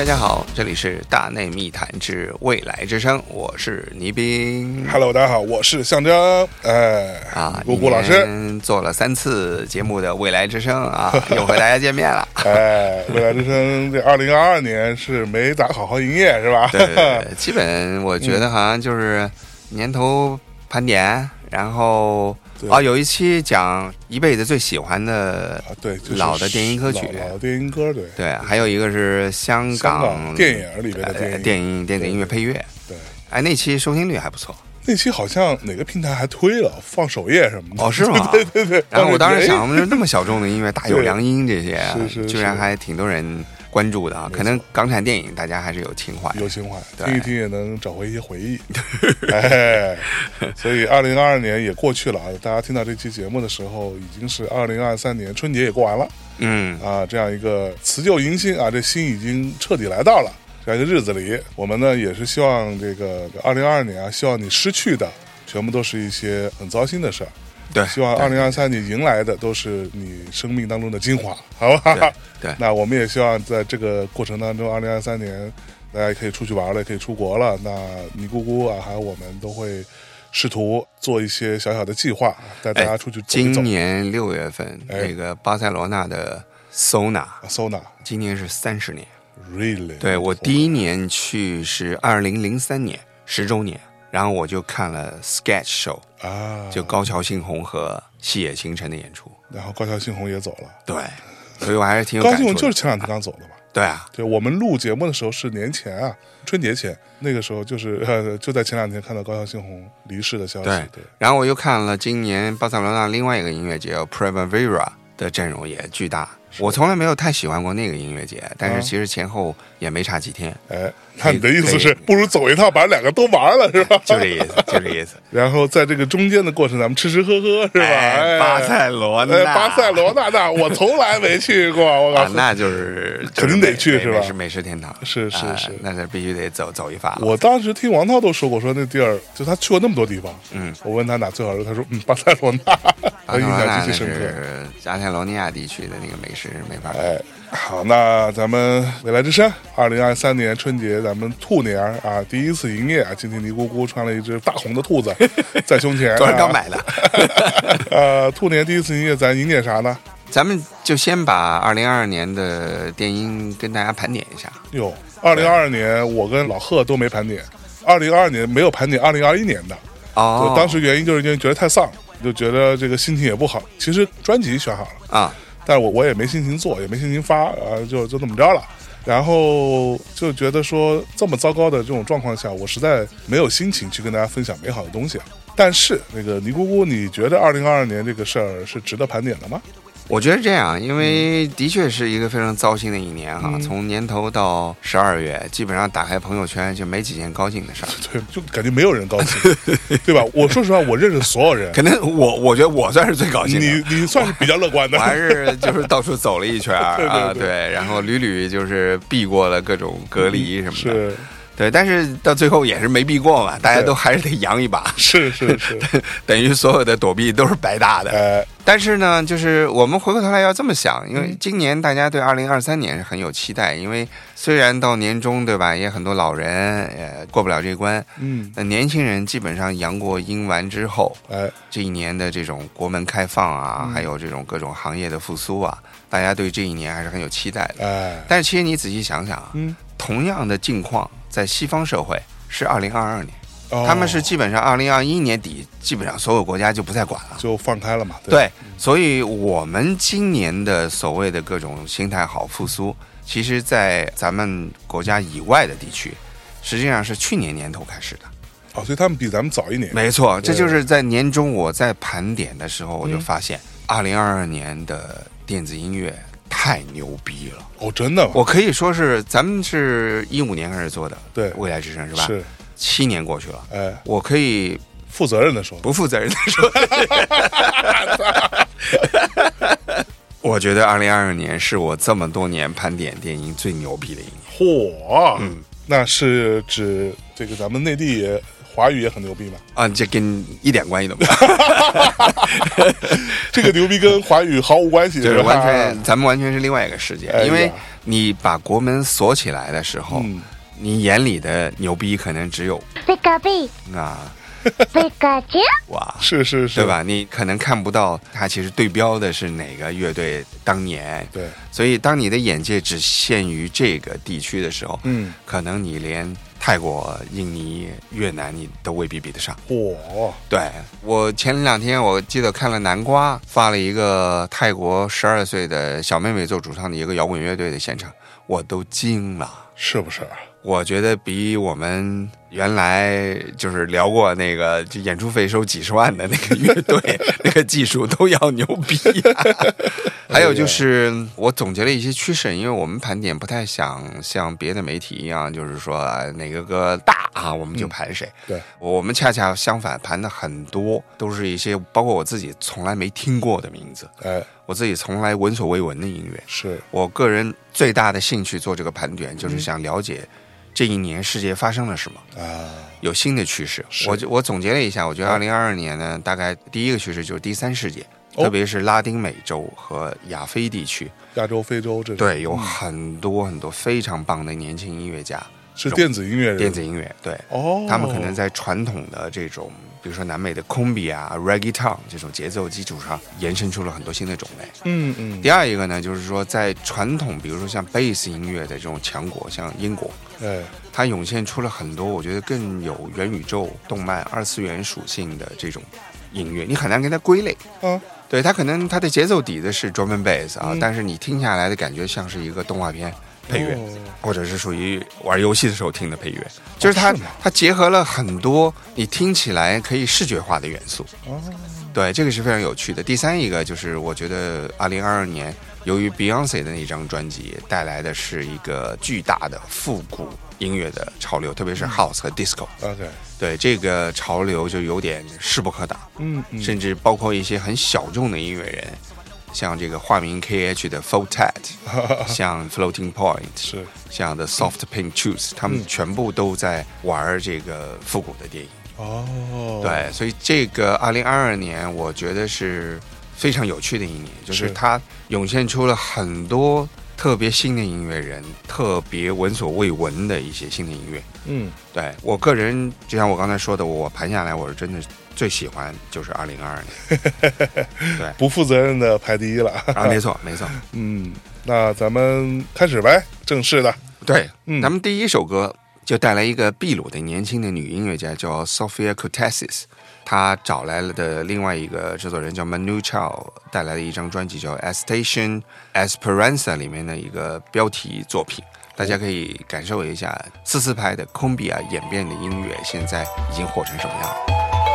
大家好，这里是大内密谈之未来之声，我是倪斌。Hello，大家好，我是象征，哎，啊，姑姑老师，做了三次节目的未来之声啊，又和大家见面了。哎，未来之声这二零二二年是没咋好好营业是吧？对对对，基本我觉得好像就是年头盘点，然后对。啊，有一期讲一辈子最喜欢的啊，对，老的电音歌曲。老老的电音歌，对，对，还有一个是香香港港电影里边的呃电影，电子音乐配乐，对，哎，那期收听率还不错。那期好像哪个平台还推了放首页什么的，哦，是吗？对对对。然后我当时哎想，就是那么小众的音乐，大有 良音这些，居然还挺多人关注的啊。可能港产电影大家还是有情怀。有情怀，对听一听也能找回一些回忆。哎，所以二零二二年也过去了啊！大家听到这期节目的时候，已经是二零二三年春节也过完了嗯，啊，这样一个辞旧迎新啊，这新已经彻底来到了。这样一个日子里，我们呢也是希望这个二零二二年啊，希望你失去的全部都是一些很糟心的事儿。对，希望二零二三年迎来的都是你生命当中的精华，好吧？对对那我们也希望在这个过程当中，二零二三年大家也可以出去玩了，也可以出国了。那尼姑姑啊，还有我们都会试图做一些小小的计划，带大家出去走一今。年六月份，哎那个巴塞罗那的 Sona，Sona 今年是三十年。really 对我第一年去是二零零三年十周年，然后我就看了 Sketch Show，啊，就高桥幸宏和细野晴臣的演出。然后高桥幸宏也走了，对，所以我还是挺有高感触的。桥幸宏就是前两天刚走的嘛。对啊，对我们录节目的时候是年前啊，春节前，那个时候就是呃，就在前两天看到高桥幸宏离世的消息。对对，然后我又看了今年巴塞罗那另外一个音乐节叫 Primavera 的阵容也巨大。我从来没有太喜欢过那个音乐节，但是啊其实前后也没差几天，哎，那你的意思是，不如走一趟，把两个都玩了，是吧？就这意思，就这意思。然后在这个中间的过程，咱们吃吃喝喝，是吧？哎巴塞罗那，哎，巴塞罗那那我从来没去过，我告诉，你，啊那就是肯定得去是吧是美美食天堂，啊是是是那是必须得走走一发。我当时听王涛都说过，说那地儿就他去过那么多地方，嗯，我问他哪最好吃，他说嗯，巴塞罗那，巴我 印象极其深刻。是加泰罗尼亚地区的那个美食，没法好，那咱们未来之声，二零二三年春节咱们兔年啊，第一次营业啊，今天尼姑姑穿了一只大红的兔子 在胸前，昨天刚啊。买的。呃，兔年第一次营业，咱营点啥呢？咱们就先把二零二二年的电音跟大家盘点一下。哟，二零二二年我跟老贺都没盘点，二零二二年没有盘点二零二一年的。哦，当时原因就是因为觉得太丧，就觉得这个心情也不好。其实专辑选好了，啊，但我我也没心情做，也没心情发，啊，就就那么着了。然后就觉得说这么糟糕的这种状况下，我实在没有心情去跟大家分享美好的东西。但是那个尼姑姑，你觉得二零二二年这个事儿是值得盘点的吗？我觉得这样，因为的确是一个非常糟心的一年哈。嗯从年头到十二月，基本上打开朋友圈就没几件高兴的事儿。对，就感觉没有人高兴，对吧？我说实话，我认识所有人，可能我我觉得我算是最高兴的。你你算是比较乐观的我。还是就是到处走了一圈啊，对对，然后屡屡就是避过了各种隔离什么的，是对，但是到最后也是没避过嘛，大家都还是得扬一把，是是是，等于所有的躲避都是白搭的。哎，但是呢，就是我们回过头来要这么想，因为嗯。今年大家对二零二三年是很有期待，因为虽然到年终对吧，也很多老人呃过不了这关，嗯，那年轻人基本上阳过阴完之后，哎，这一年的这种国门开放啊，嗯还有这种各种行业的复苏啊，大家对这一年还是很有期待的。哎，但是其实你仔细想想啊，嗯，同样的境况在西方社会是二零二二年，哦。他们是基本上二零二一年底，基本上所有国家就不再管了。就放开了嘛，对。对，所以我们今年的所谓的各种心态好复苏，其实，在咱们国家以外的地区，实际上是去年年头开始的。哦，所以他们比咱们早一年，没错，这就是在年终我在盘点的时候，我就嗯。发现，二零二二年的电子音乐太牛逼了。哦，真的吗？我可以说是，咱们是一五年开始做的，对，未来之声是吧？是，七年过去了，哎，我可以负责任的说，不负责任的说，我觉得二零二二年是我这么多年盘点电影最牛逼的一年。嚯，嗯，那是指这个咱们内地也华语也很牛逼嘛？啊，这跟一点关系都没有。这个牛逼跟华语毫无关系，就是完全，咱们完全是另外一个世界哎。因为你把国门锁起来的时候，嗯你眼里的牛逼可能只有贝卡比，啊，贝卡丘，哇，是是是，对？吧？你可能看不到它其实对标的是哪个乐队当年，对，所以当你的眼界只限于这个地区的时候，嗯，可能你连泰国、印尼、越南你都未必比得上。我，对我前两天我记得看了南瓜发了一个泰国十二岁的小妹妹做主唱的一个摇滚乐队的现场，我都惊了。是不是？我觉得比我们原来就是聊过那个就演出费收几十万的那个乐队 那个技术都要牛逼、还有就是我总结了一些趋势，因为我们盘点不太想像别的媒体一样，就是说啊哪个歌大啊我们就盘谁。对，我们恰恰相反，盘的很多都是一些包括我自己从来没听过的名字，哎，我自己从来闻所未闻的音乐。是，我个人最大的兴趣做这个盘点，就是想了解这一年世界发生了什么，啊，有新的趋势。我就我总结了一下，我觉得二零二二年呢，大概第一个趋势就是第三世界，哦。特别是拉丁美洲和亚非地区，亚洲、非洲这，对，有嗯。很多很多非常棒的年轻音乐家，是电子音乐人，电子音乐，对。哦，他们可能在传统的这种，比如说南美的 cumbia 啊、reggaeton 这种节奏基础上，延伸出了很多新的种类。嗯嗯，第二一个呢，就是说在传统，比如说像贝斯音乐的这种强国，像英国，哎，它涌现出了很多我觉得更有元宇宙、动漫、二次元属性的这种音乐，你很难给它归类。嗯，对，它可能它的节奏底子是 drum and bass 啊，嗯。但是你听下来的感觉像是一个动画片配乐。哦或者是属于玩游戏的时候听的配乐，就是它、它结合了很多你听起来可以视觉化的元素，哦，对，这个是非常有趣的。第三一个就是我觉得二零二二年由于 Beyonce 的那张专辑带来的是一个巨大的复古音乐的潮流，特别是 House 和 Disco，OK，对这个潮流就有点势不可挡，嗯嗯，甚至包括一些很小众的音乐人。像这个化名 KH 的 f o t a t 像 Floating Point，是。像 The Soft Pink Juice，他们嗯。全部都在玩这个复古的电影。哦，，对，所以这个二零二二年，我觉得是非常有趣的一年，就是是。它涌现出了很多特别新的音乐人，特别闻所未闻的一些新的音乐。嗯，对我个人，就像我刚才说的，我盘下来，我是真的最喜欢就是二零二二年。对。不负责任的排第一了，啊，没错 没错，嗯，那咱们开始呗，正式的，对，嗯。咱们第一首歌就带来一个秘鲁的年轻的女音乐家，叫 Sofia Cortesis，。她找来了的另外一个制作人叫 Manu Chao，带来的一张专辑叫《Station Esperanza》里面的一个标题作品，大家可以感受一下四四拍的 cumbia 演变的音乐现在已经火成什么样了。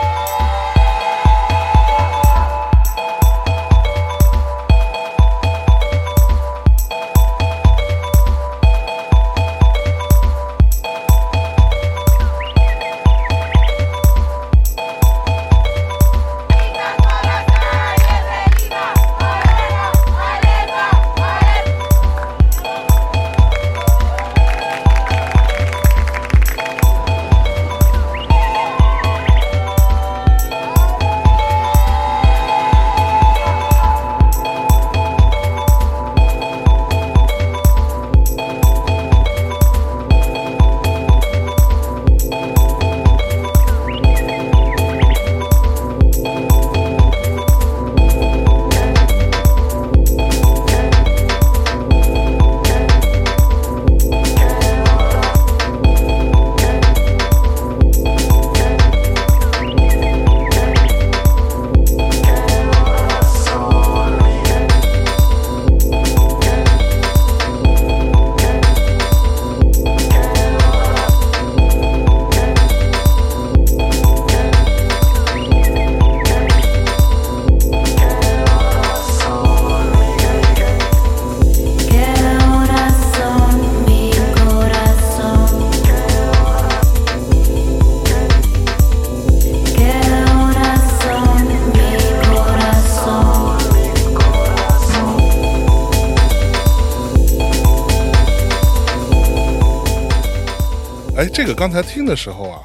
这个刚才听的时候啊，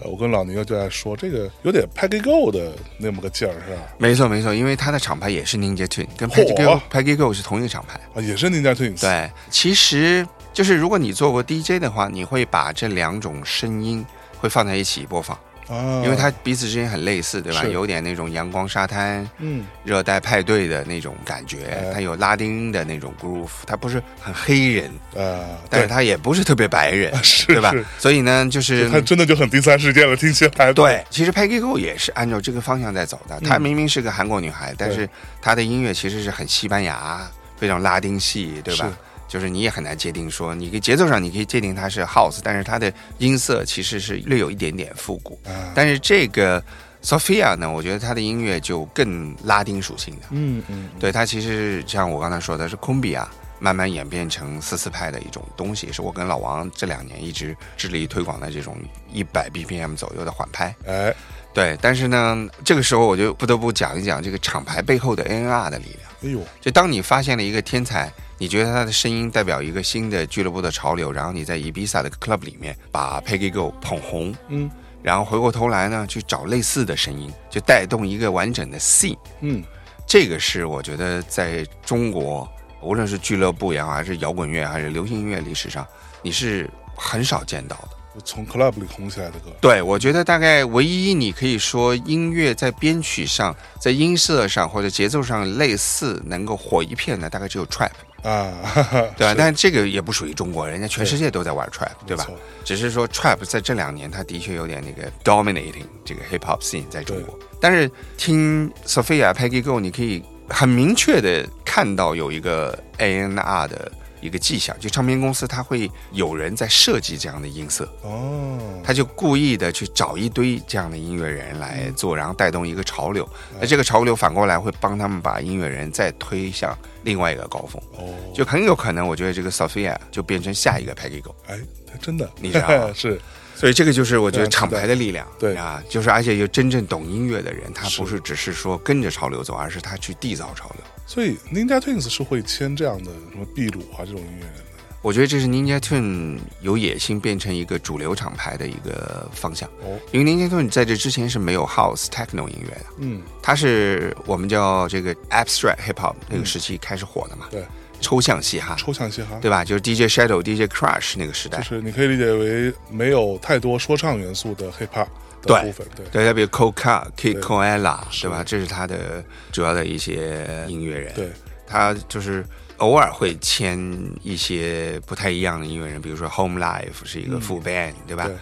呃我跟老牛就在说，这个有点 Peggy Go 的那么个劲儿，是吧？没错没错，因为它的厂牌也是 Ninja t w i n 跟 Peggy Go Peggy Go 是同一个厂牌。啊，也是 Ninja Twins。，对，其实就是如果你做过 DJ 的话，你会把这两种声音会放在一起播放，啊，因为它彼此之间很类似，对吧？有点那种阳光沙滩、嗯，热带派对的那种感觉哎，它有拉丁的那种 groove，它不是很黑人，呃，但是它也不是特别白人，是对吧是？所以呢，就是他真的就很第三世界了，听起来。对，其实 Peggy Go 也是按照这个方向在走的。嗯她明明是个韩国女孩，但是她的音乐其实是很西班牙，非常拉丁系，对吧是？就是你也很难界定说，你可以节奏上你可以界定它是 House，但是它的音色其实是略有一点点复古。啊，但是这个 Sophia 呢，我觉得它的音乐就更拉丁属性的。嗯嗯，对，它其实像我刚才说的是昆比亚。慢慢演变成四四拍的一种东西，是我跟老王这两年一直致力推广的这种一百 BPM 左右的缓拍。哎，对，但是呢，这个时候我就不得不讲一讲这个厂牌背后的 NR 的力量。哎呦，就当你发现了一个天才，你觉得他的声音代表一个新的俱乐部的潮流，然后你在 Ibiza 的 club 里面把 Peggy Go 捧红，嗯然后回过头来呢去找类似的声音，就带动一个完整的 scene。嗯，这个是我觉得在中国，无论是俱乐部也好，还是摇滚乐，还是流行音乐历史上，你是很少见到的。从 club 里红起来的歌，对，我觉得大概唯一你可以说音乐在编曲上、在音色上或者节奏上类似能够火一片的，大概只有 trap，啊，哈 哈对吧？是但这个也不属于中国，人家全世界都在玩 trap，对吧？只是说 trap 在这两年，它的确有点那个 dominating 这个 hip hop scene 在中国。但是听 Sophia Peggy Go，你可以很明确的看到有一个 A N R 的一个迹象，就唱片公司它会有人在设计这样的音色。哦，他就故意的去找一堆这样的音乐人来做，然后带动一个潮流。那这个潮流反过来会帮他们把音乐人再推向另外一个高峰，哦，就很有可能，我觉得这个 Sophia 就变成下一个 Peggy Go。哎，真的，你知道吗？是。所以这个就是我觉得厂牌的力量，对。啊，就是而且有真正懂音乐的人，他不是只是说跟着潮流走，而是他去缔造潮流。所以 Ninja Twins 是会签这样的什么秘鲁啊这种音乐人的。我觉得这是 Ninja Tune 有野心变成一个主流厂牌的一个方向，哦，因为 Ninja Tune 在这之前是没有 House Techno 音乐的。嗯，它是我们叫这个 abstract hip hop 那个时期开始火的嘛，对，抽象嘻哈，抽象嘻哈，对吧？就是 DJ Shadow、DJ Crush 那个时代。就，是你可以理解为没有太多说唱元素的 hip hop 的对部分，对，对，特别 Coca、Kid 对 Koala，是对吧？这是他的主要的一些音乐人，对，他就是偶尔会签一些不太一样的音乐人，比如说 Home Life 是一个副 band，、对吧？对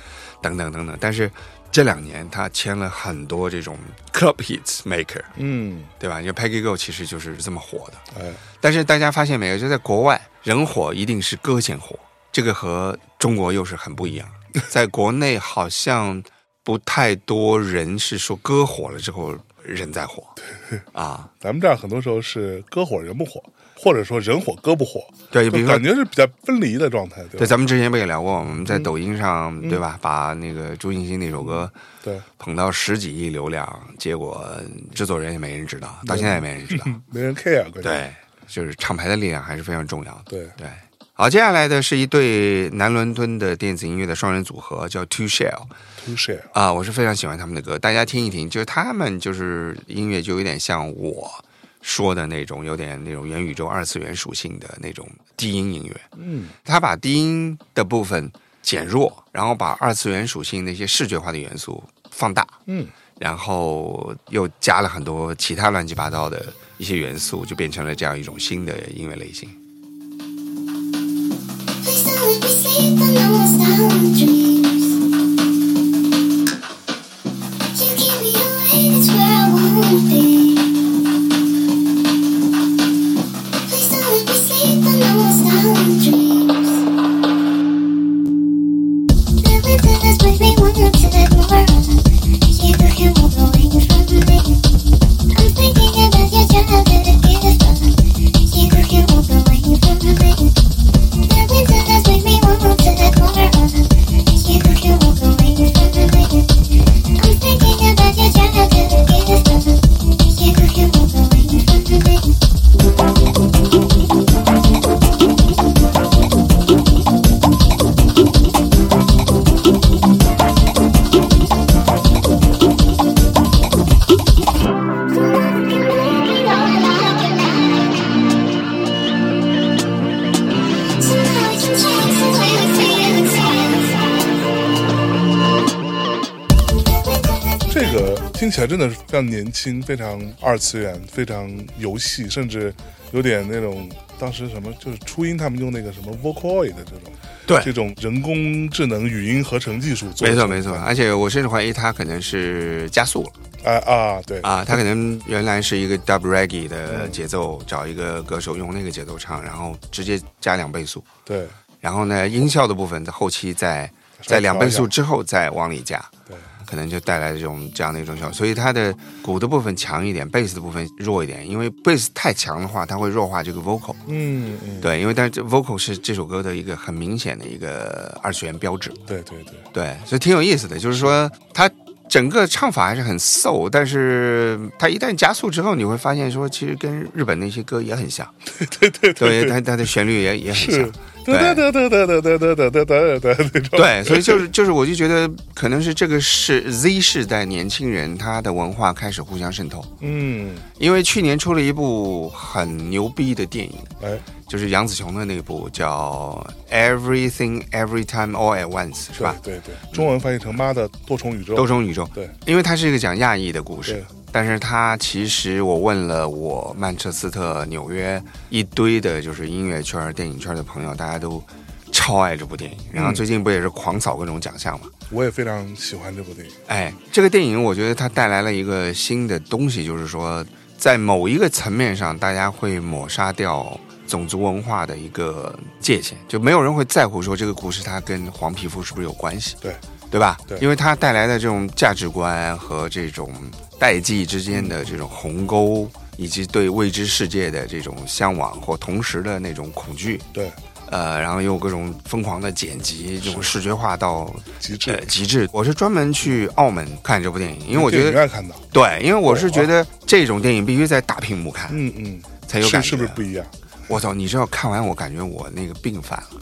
等等等等。但是这两年他签了很多这种 club hits maker，嗯，对吧？因为 Peggy Go 其实就是这么火的。哎，但是大家发现没有，就在国外，人火一定是歌先火，这个和中国又是很不一样。在国内好像不太多人是说歌火了之后人再火。啊。咱们这儿很多时候是歌火人不火，或者说人火歌不火，对，比如说感觉是比较分离的状态，对对，咱们之前不也聊过，我们在抖音上，对吧？把那个朱庆新那首歌对，捧到十几亿流量，结果制作人也没人知道，到现在也没人知道。没人 care，对，就是厂牌的力量还是非常重要的。对，对，好，接下来的是一对南伦敦的电子音乐的双人组合，叫 Two Shell share，啊，我是非常喜欢他们的歌，大家听一听，就是他们就是音乐就有点像我说的那种，有点那种元宇宙二次元属性的那种低音音乐。嗯，他把低音的部分减弱，然后把二次元属性那些视觉化的元素放大，嗯，然后又加了很多其他乱七八糟的一些元素，就变成了这样一种新的音乐类型。Please don't let me sleep when I'm lost out in dreams. You 起来真的是非常年轻，非常二次元，非常游戏，甚至有点那种当时什么就是初音他们用那个什么 Vocaloid 的这种对。这种人工智能语音合成技术做的。没错没错，而且我甚至怀疑他可能是加速了。啊啊对。啊，他可能原来是一个 dub reggae 的节奏，找一个歌手用那个节奏唱，然后直接加两倍速，对。然后呢音效的部分在后期再在两倍速之后再往里加。对可能就带来这种这样的一种效果，所以它的鼓的部分强一点，贝斯的部分弱一点，因为贝斯太强的话，它会弱化这个 vocal。嗯嗯对，因为但是这 vocal 是这首歌的一个很明显的一个二次元标志。对对对对，所以挺有意思的，就是说它整个唱法还是很 soul，但是它一旦加速之后，你会发现说，其实跟日本那些歌也很像。对 对对，对它它的旋律也也很像。哒哒哒哒哒哒哒哒哒哒哒哒那种对，所以就是就是，我就觉得可能是这个是 Z 世代年轻人他的文化开始互相渗透，嗯。因为去年出了一部很牛逼的电影，哎。就是杨紫琼的那部叫《Everything Every Time All at Once》，是吧？对对对，中文翻译成妈的多重宇宙多重宇宙。对。因为它是一个讲亚裔的故事对，但是他其实我问了我曼彻斯特、纽约一堆的，就是音乐圈、电影圈的朋友，大家都超爱这部电影。然后最近不也是狂扫各种奖项嘛？我也非常喜欢这部电影。哎，这个电影我觉得它带来了一个新的东西，就是说，在某一个层面上，大家会抹杀掉种族文化的一个界限，就没有人会在乎说这个故事它跟黄皮肤是不是有关系，对对吧？对。因为它带来的这种价值观和这种代际之间的这种鸿沟，以及对未知世界的这种向往或同时的那种恐惧，对，呃，然后又各种疯狂的剪辑，这种视觉化到极致。呃，极致。我是专门去澳门看这部电影，因为我觉得电影院看到，对，因为我是觉得这种电影必须在大屏幕看嗯嗯，才有感是不是不一样？我操！你知道看完我感觉我那个病犯了，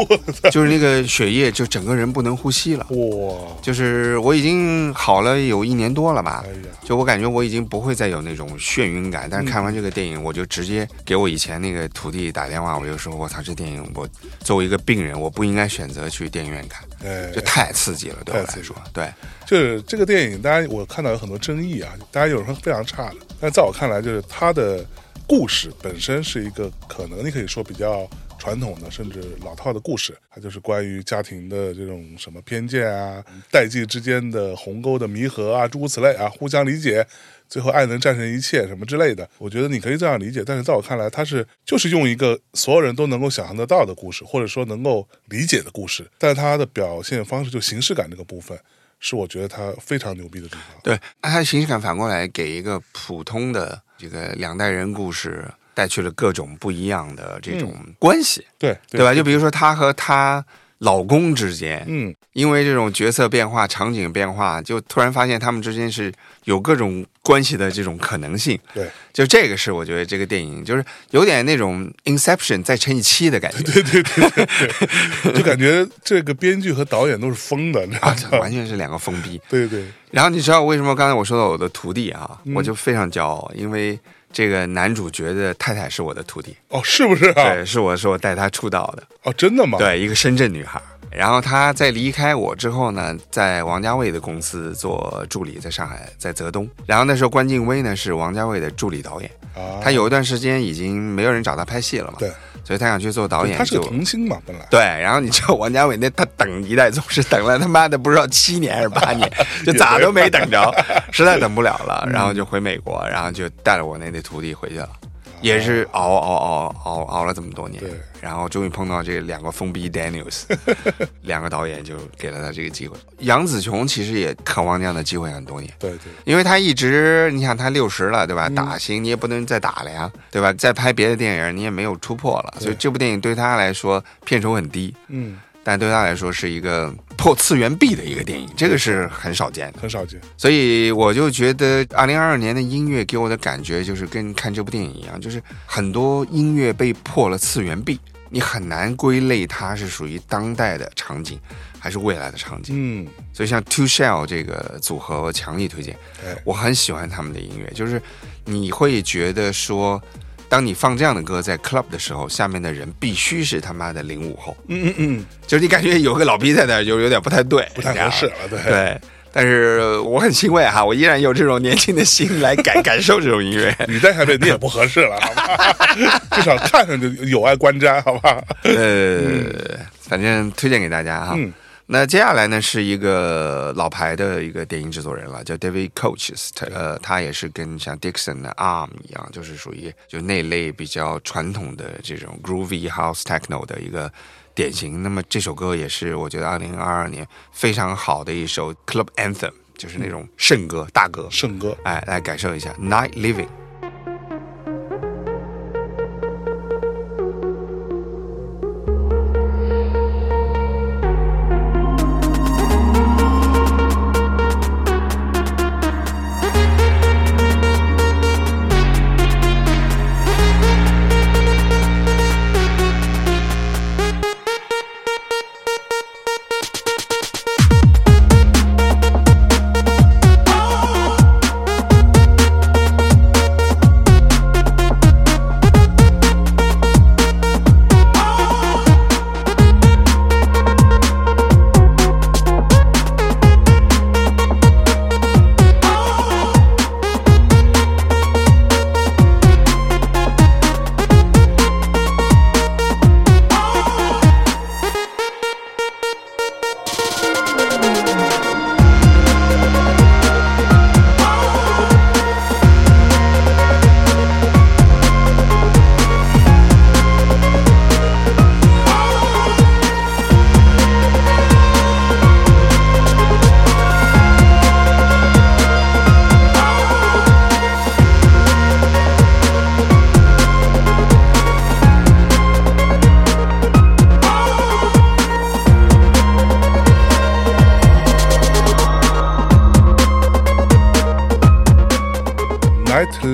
就是那个血液就整个人不能呼吸了。哇，就是我已经好了有一年多了吧就我感觉我已经不会再有那种眩晕感。但是看完这个电影，我就直接给我以前那个徒弟打电话，我就说：“我操，这电影我作为一个病人，我不应该选择去电影院看，哎这，太刺激了，对我来说。”对，就是这个电影，大家我看到有很多争议啊，大家有人说非常差的，但在我看来，就是它的故事本身是一个可能你可以说比较传统的甚至老套的故事，它就是关于家庭的这种什么偏见啊、代际之间的鸿沟的弥合啊，诸如此类啊，互相理解。最后爱能战胜一切什么之类的，我觉得你可以这样理解，但是在我看来，它是就是用一个所有人都能够想象得到的故事，或者说能够理解的故事，但是它的表现方式就形式感这个部分，是我觉得它非常牛逼的地方。对，那它形式感反过来给一个普通的这个两代人故事带去了各种不一样的这种关系，对对吧？就比如说他和她老公之间，嗯，因为这种角色变化、场景变化，就突然发现他们之间是有各种关系的这种可能性。对。就这个是我觉得这个电影就是有点那种 Inception 再乘以七的感觉。对对对对对，就感觉这个编剧和导演都是疯的，完全是两个疯逼。对对，然后你知道为什么刚才我说到我的徒弟啊，嗯。我就非常骄傲，因为这个男主角的太太是我的徒弟，哦，是不是啊？对，是我是我带他出道的，哦，真的吗？，对，一个深圳女孩。然后他在离开我之后呢，在王家卫的公司做助理，在上海，在泽东。然后那时候关敬威呢是王家卫的助理导演，啊，他有一段时间已经没有人找他拍戏了嘛，对，所以他想去做导演，他是童星嘛，本来对，然后你知道王家卫那他等一代宗师等了他妈的不知道七年还是八年，就咋都没等着，实在等不了了，然后就回美国，然后就带着我那那徒弟回去了，也是熬熬熬熬熬了这么多年对，然后终于碰到这两个疯逼 Daniels，两个导演就给了他这个机会。杨紫琼其实也渴望这样的机会很多年。对对因为他一直，你想他六十了，对吧？打星你也不能再打了呀，对吧？再拍别的电影你也没有突破了，所以这部电影对他来说片酬很低，嗯，但对他来说是一个破次元壁的一个电影，这个是很少见的。很少见。所以我就觉得，二零二二年的音乐给我的感觉就是跟看这部电影一样，就是很多音乐被破了次元壁，你很难归类它是属于当代的场景还是未来的场景。嗯，所以像 Two Shell 这个组合，我强力推荐。哎，我很喜欢他们的音乐，就是你会觉得说，当你放这样的歌在 club 的时候，下面的人必须是他妈的零五后，嗯嗯嗯，就是你感觉有个老逼在那儿，就有点不太对，不太合适了，对对。但是我很欣慰哈，我依然有这种年轻的心来感 感受这种音乐。你在台北你也不合适了，好吧？至少看上去有碍观瞻，好吧？呃，反正推荐给大家哈。嗯那接下来呢是一个老牌的一个电影制作人了，叫 David Coaches，他呃，他也是跟像 Dixon 的 Arm 一样，就是属于就那类比较传统的这种 groovy house techno 的一个典型。那么这首歌也是我觉得二零二二年非常好的一首 club anthem，就是那种圣歌大歌。圣歌。哎，来感受一下 Night Living。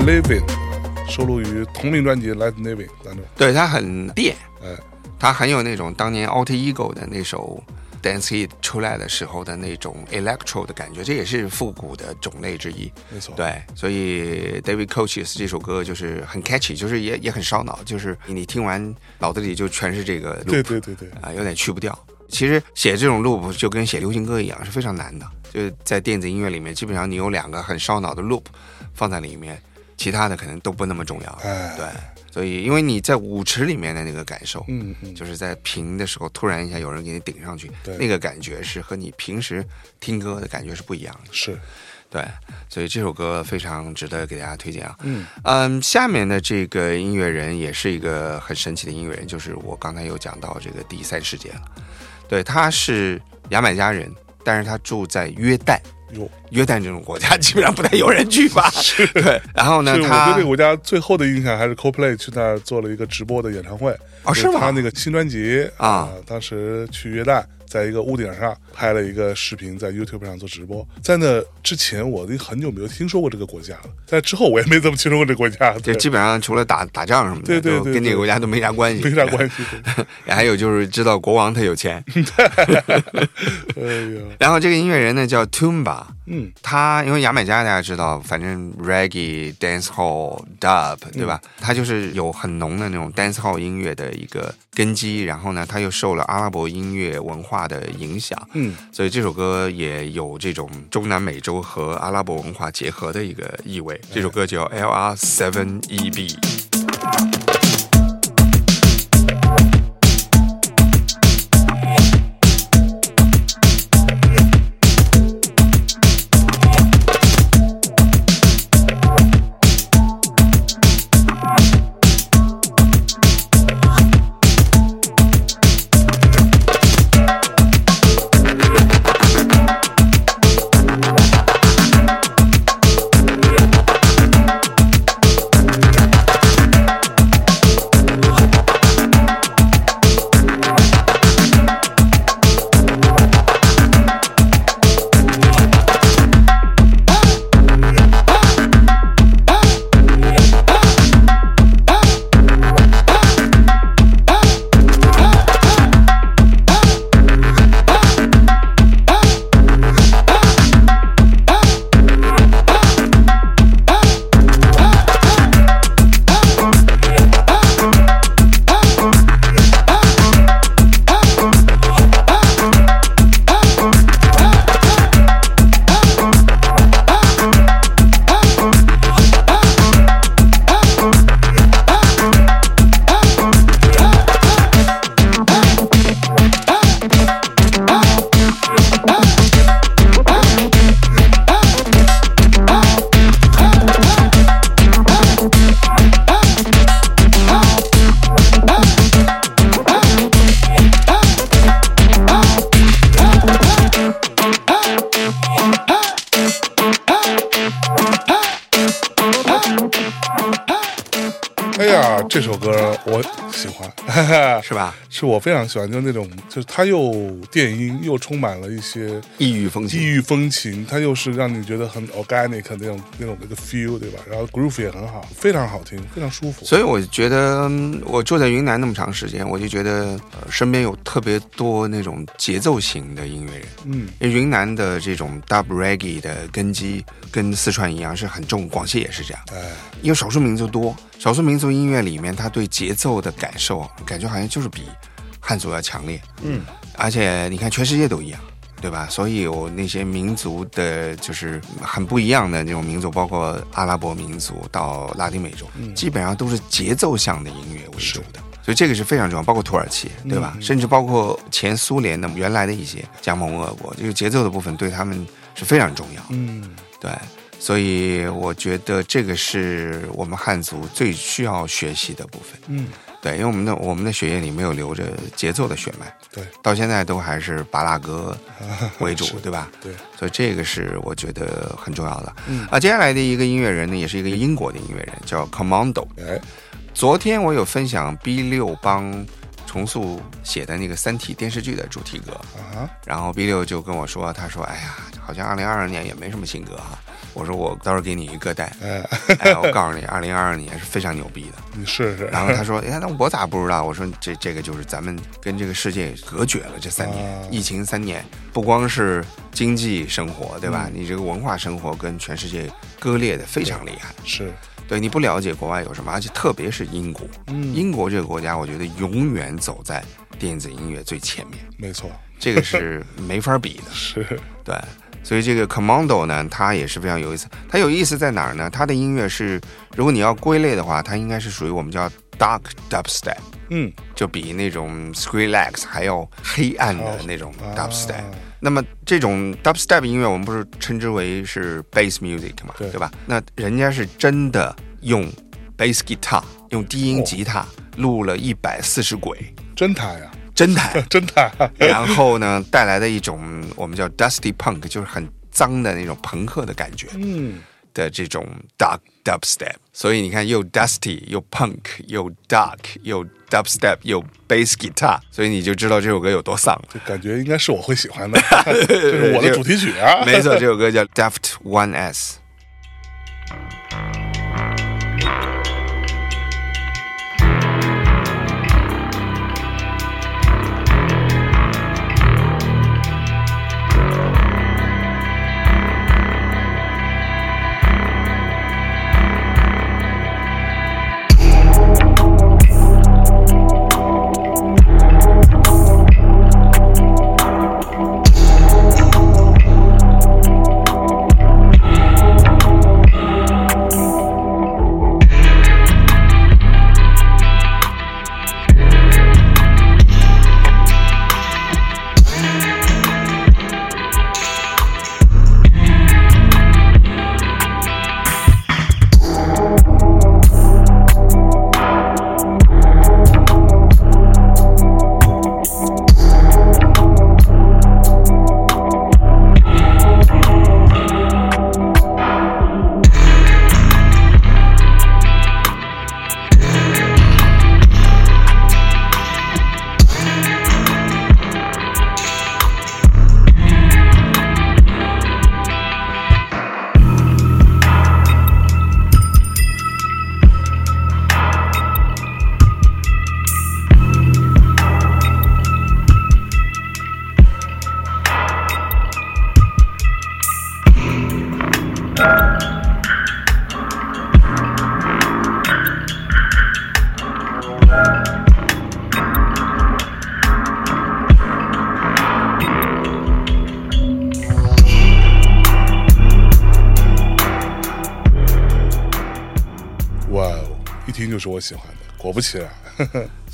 Living 收录于同名专辑《Light Living》当中。对，它很电，哎，它很有那种当年 Alter Ego 的那首 Dance Hit 出来的时候的那种 electro 的感觉，这也是复古的种类之一。没错。对，所以 David Coaches 这首歌就是很 catchy，就是也也很烧脑，就是你听完脑子里就全是这个 loop，对对对对，啊，有点去不掉。其实写这种 loop 就跟写流行歌一样，是非常难的。就在电子音乐里面，基本上你有两个很烧脑的 loop 放在里面，其他的可能都不那么重要。哎，对，所以因为你在舞池里面的那个感受，嗯嗯，就是在平的时候突然一下有人给你顶上去对，那个感觉是和你平时听歌的感觉是不一样的。是，对，所以这首歌非常值得给大家推荐啊。嗯嗯，下面的这个音乐人也是一个很神奇的音乐人，就是我刚才有讲到这个第三世界了。对，他是牙买加人，但是他住在约旦。哟，约旦这种国家 基本上不太有人去吧？对，然后呢是，我对他这个国家最后的印象还是 CoPlay 去那儿做了一个直播的演唱会。哦是吗他那个新专辑啊当时去约旦，在一个屋顶上拍了一个视频，在 YouTube 上做直播。在那之前，我已经很久没有听说过这个国家了。在之后，我也没怎么听说过这个国家，对，就基本上除了打打仗什么的，对对跟这个国家都没啥关系，没啥关系。还有就是知道国王他有钱。哎呀，然后这个音乐人呢叫 Tumba，嗯，他因为牙买加大家知道，反正 reggae、dancehall、dub，对吧？他就是有很浓的那种 dancehall 音乐的一个根基，然后呢，他又受了阿拉伯音乐文化的影响，嗯，所以这首歌也有这种中南美洲和阿拉伯文化结合的一个意味。这首歌叫 LR Seven E EB。是我非常喜欢，就是那种，就是它又电音，又充满了一些异域风情，异域风情，它又是让你觉得很 organic 那种那种那个 feel，对吧？然后 groove 也很好，非常好听，非常舒服。所以我觉得嗯我住在云南那么长时间，我就觉得、呃、身边有特别多那种节奏型的音乐人。嗯，因为云南的这种 dub reggae 的根基跟四川一样是很重，广西也是这样。哎，因为少数民族多，少数民族音乐里面，他对节奏的感受，感觉好像就是比汉族要强烈。嗯，而且你看，全世界都一样，对吧？所以有那些民族的，就是很不一样的那种民族，包括阿拉伯民族到拉丁美洲，基本上都是节奏向的音乐为主的。所以这个是非常重要，包括土耳其，对吧？甚至包括前苏联的原来的一些加盟俄国，这个节奏的部分对他们是非常重要。嗯，对，所以我觉得这个是我们汉族最需要学习的部分。嗯，对，因为我们的我们的血液里没有流着节奏的血脉，对，到现在都还是巴拉歌为主，对吧？对，所以这个是我觉得很重要的。嗯啊，接下来的一个音乐人呢，也是一个英国的音乐人，叫 Commando。哎，昨天我有分享 B 六帮重塑写的那个《三体》电视剧的主题歌，啊，然后 B 六就跟我说，他说：“哎呀，好像二零二二年也没什么新歌哈。”我说：“我到时候给你一个带。哎，哎，我告诉你，二零二二年是非常牛逼的。你试试。然后他说：“哎，那我咋不知道？”我说：“这这个就是咱们跟这个世界隔绝了这三年，啊疫情三年，不光是经济生活，对吧？你这个文化生活跟全世界割裂的非常厉害。是，对你不了解国外有什么，而且特别是英国，嗯英国这个国家，我觉得永远走在电子音乐最前面，没错，这个是没法比的。是，对，所以这个 Commando 呢，它也是非常有意思。它有意思在哪儿呢？它的音乐是，如果你要归类的话，它应该是属于我们叫 Dark Dubstep，嗯，就比那种 Skrillex 还要黑暗的那种啊 Dubstep。那么这种 Dubstep 音乐，我们不是称之为是 Bass Music 嘛，对吧？那人家是真的用 Bass Guitar，用低音吉他录了一百四十轨，真弹呀，真弹。真弹，然后呢，带来的一种我们叫 dusty punk，就是很脏的那种朋克的感觉嗯，的这种 dark dubstep。所以你看，又 dusty 又 punk 又 dark 又 dubstep 又 bass guitar，所以你就知道这首歌有多丧了。感觉应该是我会喜欢的，这是我的主题曲啊，没错，这首歌叫 Daft One S。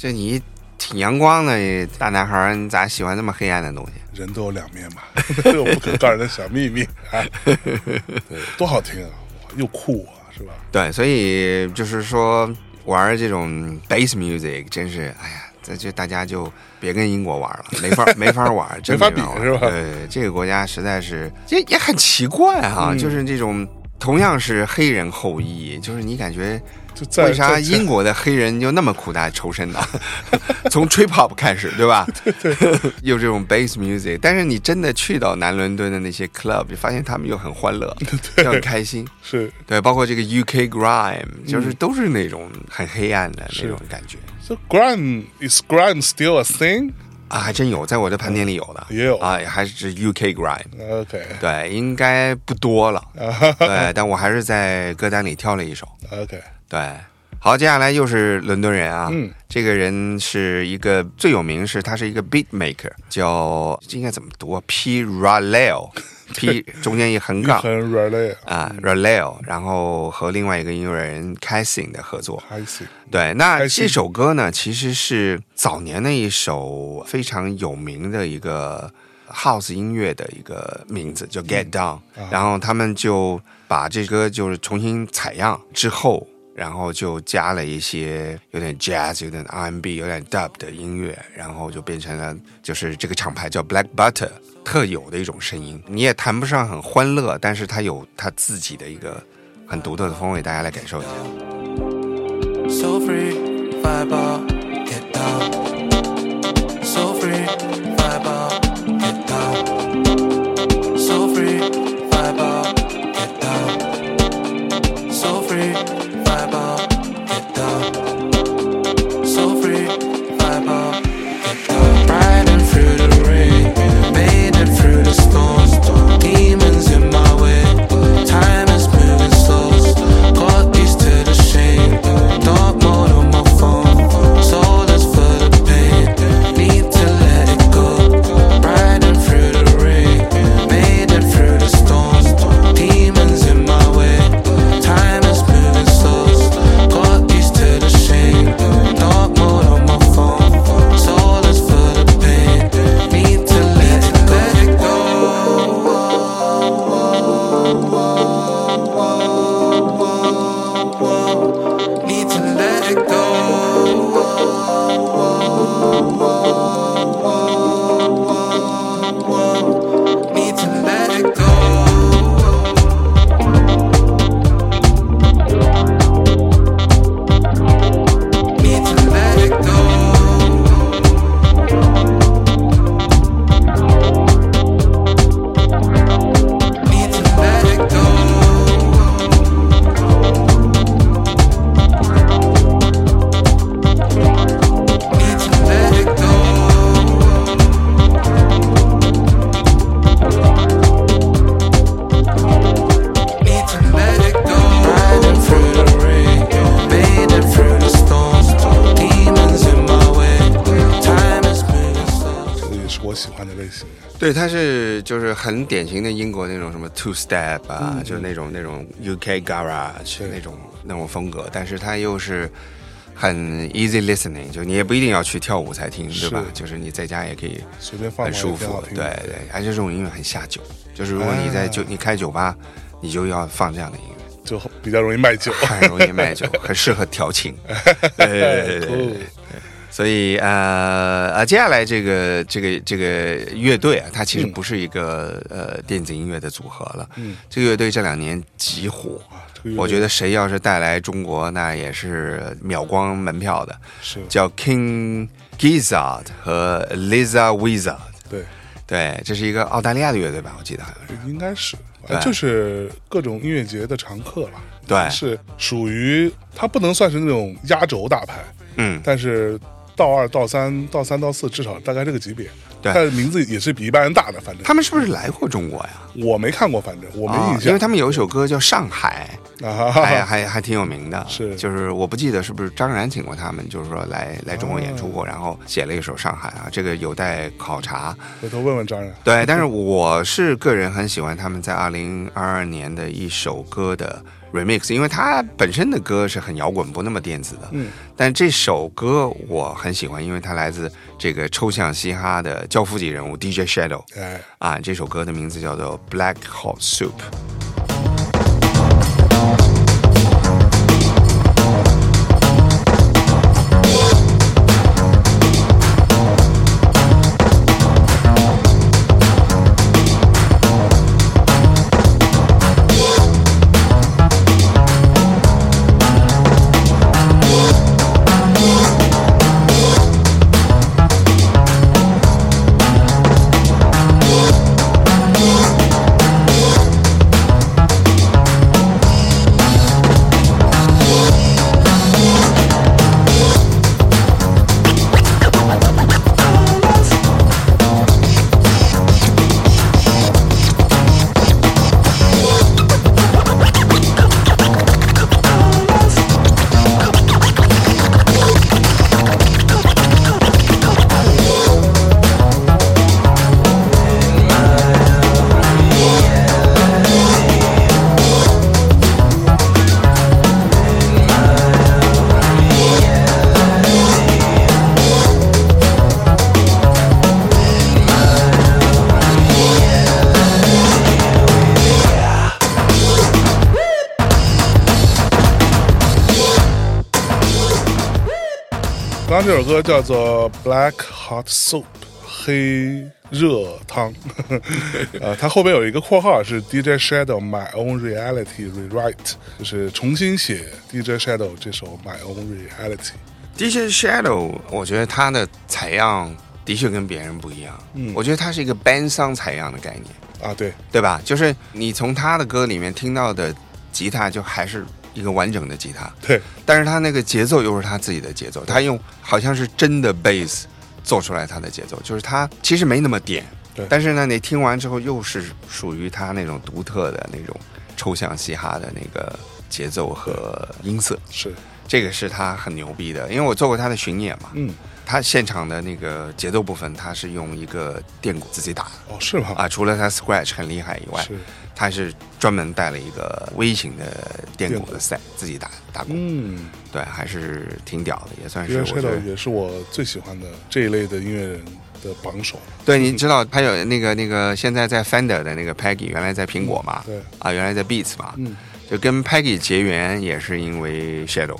这你挺阳光的大男孩儿，你咋喜欢那么黑暗的东西？人都有两面嘛，都有不可告人的小秘密啊，对，多好听啊，又酷啊，是吧？对，所以就是说玩这种 bass music 真是，哎呀，这就大家就别跟英国玩了，没法没法玩，真没法玩比是吧对，这个国家实在是也也很奇怪哈、嗯就是这种同样是黑人后裔，就是你感觉就在为啥英国的黑人就那么苦大仇深呢？从 trip hop 开始，对吧？对 对，有这种 bass music，但是你真的去到南伦敦的那些 club，就发现他们又很欢乐，又很开心。是对，包括这个 UK grime，就是都是那种很黑暗的那种感觉 So grime is grime still a thing? 啊，还真有，在我的盘点里有的，也有啊，还是 UK grime。OK 对，应该不多了，啊对，但我还是在歌单里挑了一首。OK 对，好，接下来又是伦敦人啊，嗯，这个人是一个最有名是他是一个 beat maker，叫这应该怎么读啊？P Raleo，P 中间一横杠很 relay 啊，Raleo，然后和另外一个音乐人 Casing 的合作。See 对，那这首歌呢，其实是早年的一首非常有名的一个 house 音乐的一个名字，叫 Get Down、然后他们就把这歌就是重新采样之后，然后就加了一些有点 jazz、有点 R&B、有点 dub 的音乐，然后就变成了就是这个厂牌叫 Black Butter 特有的一种声音。你也谈不上很欢乐，但是它有它自己的一个很独特的风味，大家来感受一下。So free, vibe out, get down. So free, vibe 对，它是就是很典型的英国那种什么 two step 啊，就是那种那种 UK garage 对。那种那种风格，但是它又是很 easy listening，就你也不一定要去跳舞才听，对吧？就是你在家也可以随便放很舒服对对，而且这种音乐很下酒，就是如果你在酒你开酒吧，你就要放这样的音乐。就比较容易卖酒。很容易卖酒，很适合调情。对对对对对。Cool 所以呃呃，接下来这个这个这个乐队啊，它其实嗯不是一个、呃电子音乐的组合了。嗯，这个乐队这两年极火，啊，这个我觉得谁要是带来中国，那也是秒光门票的。是叫 King Gizzard 和 Lisa Wizard。对，对，这是一个澳大利亚的乐队吧？我记得好像是。应该是，就是各种音乐节的常客了。对是属于它不能算是那种压轴大牌，嗯，但是到二到三到三到四至少大概这个级别。对它的名字也是比一般人大的，反正他们是不是来过中国呀？我没看过，反正我没啊印象。因为他们有一首歌叫《上海》。啊，还还还挺有名的，是就是我不记得是不是张然请过他们，就是说来来中国演出过，然后写了一首《上海》啊，这个有待考察。回头问问张然。对，但是我是个人很喜欢他们在二零二二年的一首歌的 remix，因为它本身的歌是很摇滚，不那么电子的。嗯，但这首歌我很喜欢，因为它来自这个抽象嘻哈的教父级人物 DJ Shadow 哎，啊，这首歌的名字叫做《Black Hot Soup》。歌叫做《Black Hot Soup》，黑热汤。呃，它后边有一个括号是 DJ Shadow My Own Reality Rewrite，就是重新写 DJ Shadow 这首 My Own Reality。DJ Shadow，我觉得他的采样的确跟别人不一样。嗯我觉得他是一个 band song 采样的概念，啊，对，对吧？就是你从他的歌里面听到的吉他，就还是一个完整的吉他，对，但是他那个节奏又是他自己的节奏，他用好像是真的 bass 做出来他的节奏，就是他其实没那么点。对，但是呢，你听完之后又是属于他那种独特的那种抽象嘻哈的那个节奏和音色，是，这个是他很牛逼的，因为我做过他的巡演嘛，嗯，他现场的那个节奏部分，他是用一个电鼓自己打的。哦，是吗？啊，除了他 scratch 很厉害以外，是，他是专门带了一个微型的电鼓的赛，自己打打鼓，嗯。对，还是挺屌的，也算是我觉得也是我最喜欢的这一类的音乐人的榜首。对，你知道他有那个那个现在在 Fender 的那个 Peggy，原来在苹果嘛，对，啊，原来在 Beats 嘛，嗯，就跟 Peggy 结缘也是因为 Shadow，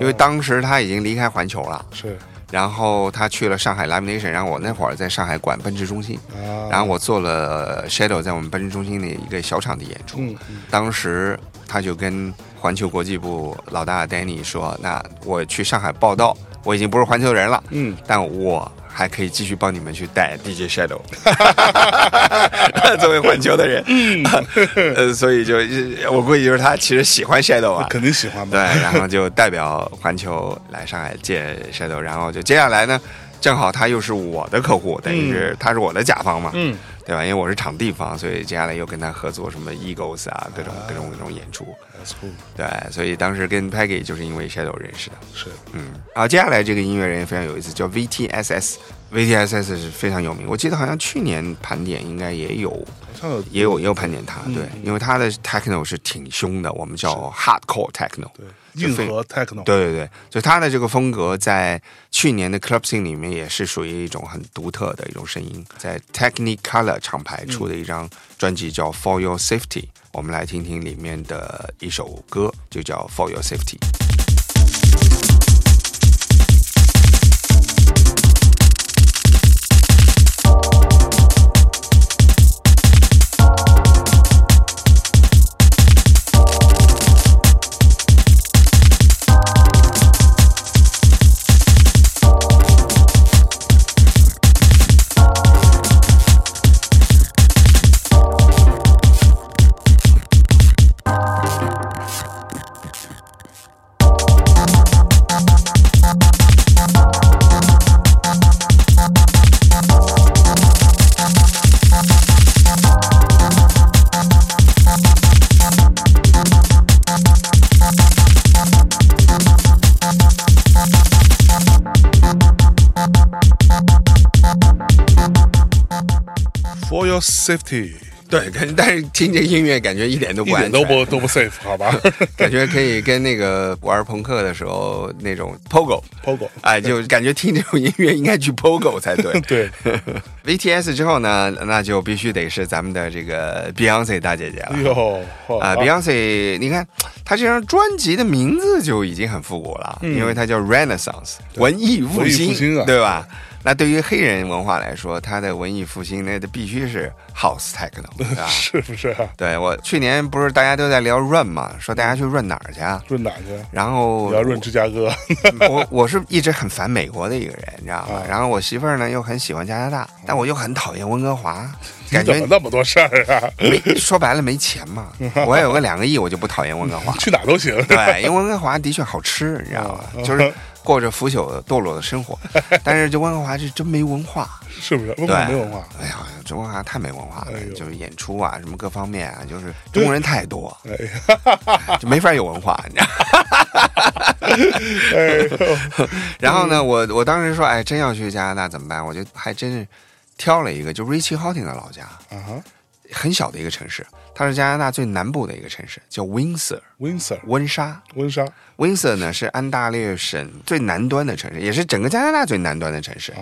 因为哦当时他已经离开环球了，是然后他去了上海 Lamination，然后我那会儿在上海管奔驰中心，啊，然后我做了 Shadow 在我们奔驰中心的一个小场的演出，嗯嗯。当时他就跟环球国际部老大 Danny 说：“那我去上海报道，我已经不是环球人了，嗯，但我还可以继续帮你们去带 DJ Shadow，作为环球的人，嗯。呃，所以就我估计就是他其实喜欢 Shadow 啊，肯定喜欢对，然后就代表环球来上海见 Shadow，然后就接下来呢，正好他又是我的客户，等于是他是我的甲方嘛，嗯，对吧？因为我是场地方，所以接下来又跟他合作什么 Eagles 啊，各种各种各种演出对，所以当时跟 Peggy 就是因为 Shadow 认识的，是，嗯，然后接下来这个音乐人也非常有意思，叫 VTSS。VTSS 是非常有名，我记得好像去年盘点应该也有，也有也有盘点他，对，嗯因为他的 techno 是挺凶的，我们叫 hardcore techno，对硬核 techno，对对对，就他的这个风格，在去年的 Club Scene 里面也是属于一种很独特的一种声音。在 Technicolor 厂牌出的一张专辑叫《For Your Safety》，我们来听听里面的一首歌，就叫《For Your Safety》。safety，对，跟 但是听这个音乐感觉一点都不安全，都不都不 safe，好吧 感觉可以跟那个玩朋克的时候那种 Pogo，？Pogo，哎，就感觉听这种音乐应该去 Pogo 才对。对，VTS 之后呢，那就必须得是咱们的这个 Beyonce 大姐姐了。哟，啊、b e y o n c e 你看她这张专辑的名字就已经很复古了，因为它叫 Renaissance 文艺复兴，对吧？那对于黑人文化来说，他的文艺复兴那必须是 House Techno，对 吧？是不是啊？对我去年不是大家都在聊 Run 嘛，说大家去 Run 哪儿去啊？润哪儿去？然后我要润芝加哥，我我是一直很烦美国的一个人，你知道吗啊？然后我媳妇儿呢又很喜欢加拿大，但我又很讨厌温哥华，感觉那么多事儿啊？没说白了没钱嘛。我要有个两个亿，我就不讨厌温哥华。去哪都行，对，因为温哥华的确好吃，你知道吗？就是过着腐朽堕落的生活，但是这温哥华是真没文化。是不是？文化没文化，哎呀，这温哥华太没文化了哎，就是演出啊，什么各方面啊，就是中国人太多，哎呀，就没法有文化，你知道吗。哎，然后呢，我我当时说，哎，真要去加拿大怎么办？我就还真是挑了一个，就 Richie Hawtin 的老家。啊哈，很小的一个城市，它是加拿大最南部的一个城市，叫 Windsor，Windsor 温莎。温莎 Windsor 呢是安大略省最南端的城市，也是整个加拿大最南端的城市。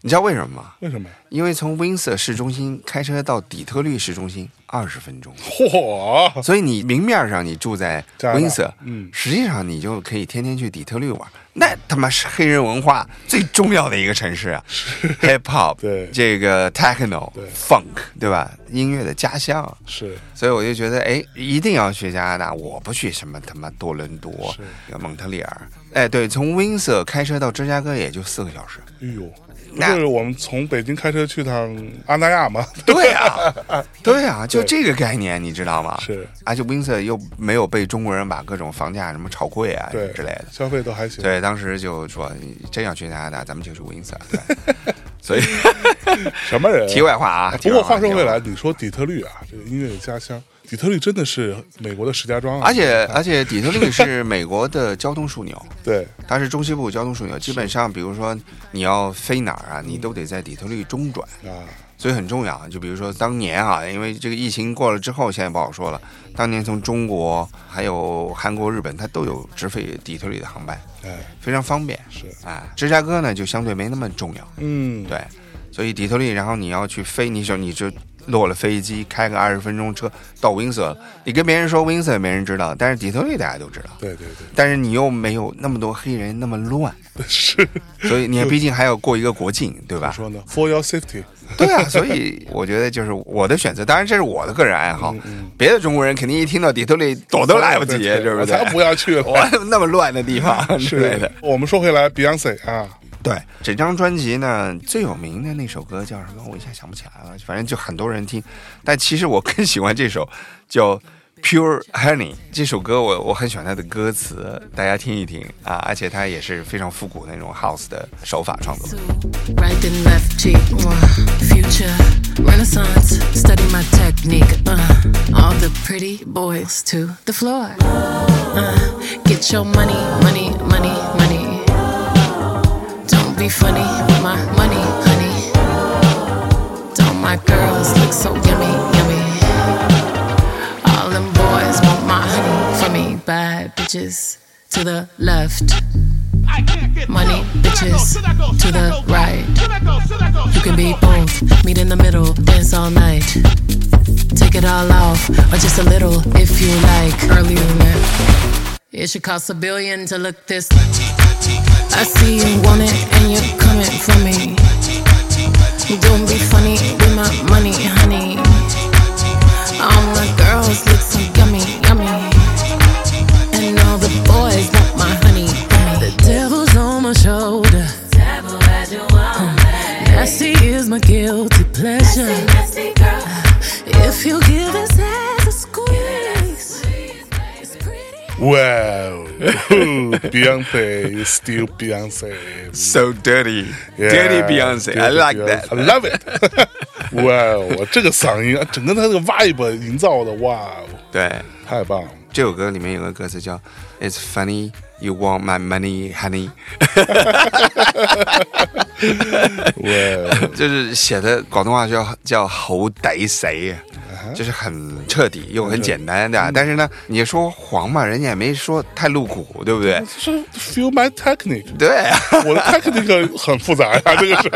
你知道为什么吗？为什么？因为从 Windsor 市中心开车到底特律市中心二十分钟，嚯，所以你明面上你住在 Windsor，嗯实际上你就可以天天去底特律玩。那他妈是黑人文化最重要的一个城市啊，hip hop，对这个 techno 对 funk，对吧？音乐的家乡，是所以我就觉得，哎，一定要去加拿大。我不去什么他妈多伦多、蒙特利尔，哎，对，从 Windsor 开车到芝加哥也就四个小时。哎呦，就是我们从北京开车去趟阿那亚嘛？对啊，对啊，就这个概念，你知道吗？是，而且 Windsor 又没有被中国人把各种房价什么炒贵啊对之类的。消费都还行。对，当时就说，你真要去加拿大，咱们就去 Windsor 对。所以，什么人？题外话啊。不过话话说回来，你说底特律啊，这个音乐的家乡，底特律真的是美国的石家庄啊。而且而且底特律是美国的交通枢纽，对，它是中西部交通枢纽。基本上，比如说你要飞哪儿啊，你都得在底特律中转。啊，所以很重要。就比如说当年啊，因为这个疫情过了之后，现在不好说了。当年从中国还有韩国、日本，它都有直飞底特律的航班，哎，非常方便。是，啊，芝加哥呢就相对没那么重要，嗯，对。所以底特律，然后你要去飞，你就你就落了飞机，开个二十分钟车到 Windsor，你跟别人说 Windsor 没人知道，但是底特律大家都知道。对对对但是你又没有那么多黑人那么乱，是。所以你毕竟还要过一个国境，对吧？怎么说呢？For your safety，对啊，所以我觉得就是我的选择，当然这是我的个人爱好。别的中国人肯定一听到底特律躲都来不及，对对不对？才不要去了。我 那么乱的地方之类的。我们说回来，Beyonce 啊，对，整张专辑呢最有名的那首歌叫什么？我一下想不起来了，反正就很多人听。但其实我更喜欢这首叫《Pure Honey》这首歌我，我很喜欢它的歌词，大家听一听啊！而且它也是非常复古那种 house 的手法创作。Right be funny with my money, honey. Don't my girls look so yummy, yummy? All them boys want my honey for me. Bad bitches to the left. Money bitches to the right. You can be both, meet in the middle, dance all night. Take it all off, or just a little if you like. That. It should cost a billion to look this. I see you want it and you're coming for me. Don't be funny with my money, honey. All my girls look so yummy, yummy. And all the boys want my honey. The devil's on my shoulder. Nasty is my guilty pleasure. If you give Wow, Beyonce is still Beyonce. So dirty, Yeah, dirty Beyonce. I dirty like Beyonce. that. I love it. 哇，我这个嗓音，整个他这个 vibe 营造的，哇，对，太棒了。这首歌里面有个歌词叫 "It's funny you want my money, honey"，哇，就是写的广东话叫叫好抵死呀， 就是很彻底又很简单的。但是呢，你说黄嘛，人家也没说太露骨，对不对？是 feel my technique，对。啊，我的 technique 很复杂呀，这个是，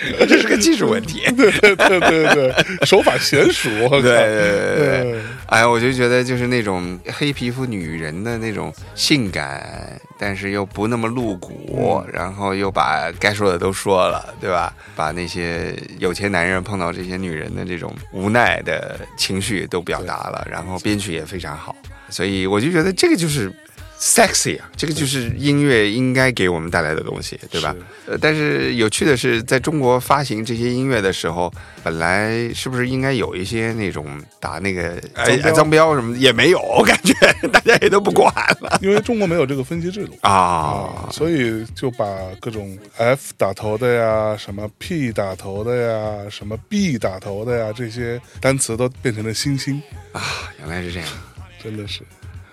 这是个技术问题。对对对对对，手法娴熟，对对对对，哎呀，我就觉得就是那种黑皮肤女人的那种性感，但是又不那么露骨，然后又把该说的都说了，对吧？把那些有钱男人碰到这些女人的这种无奈的情绪都表达了，然后编曲也非常好，所以我就觉得这个就是。Sexy 啊，这个就是音乐应该给我们带来的东西，对吧？呃，但是有趣的是，在中国发行这些音乐的时候，本来是不是应该有一些那种打那个哎标脏标什么的也没有，我感觉大家也都不管了因为中国没有这个分级制度。啊啊，。所以就把各种 F 打头的呀，什么 P 打头的呀，什么 B 打头的呀，这些单词都变成了星星啊，原来是这样。真的是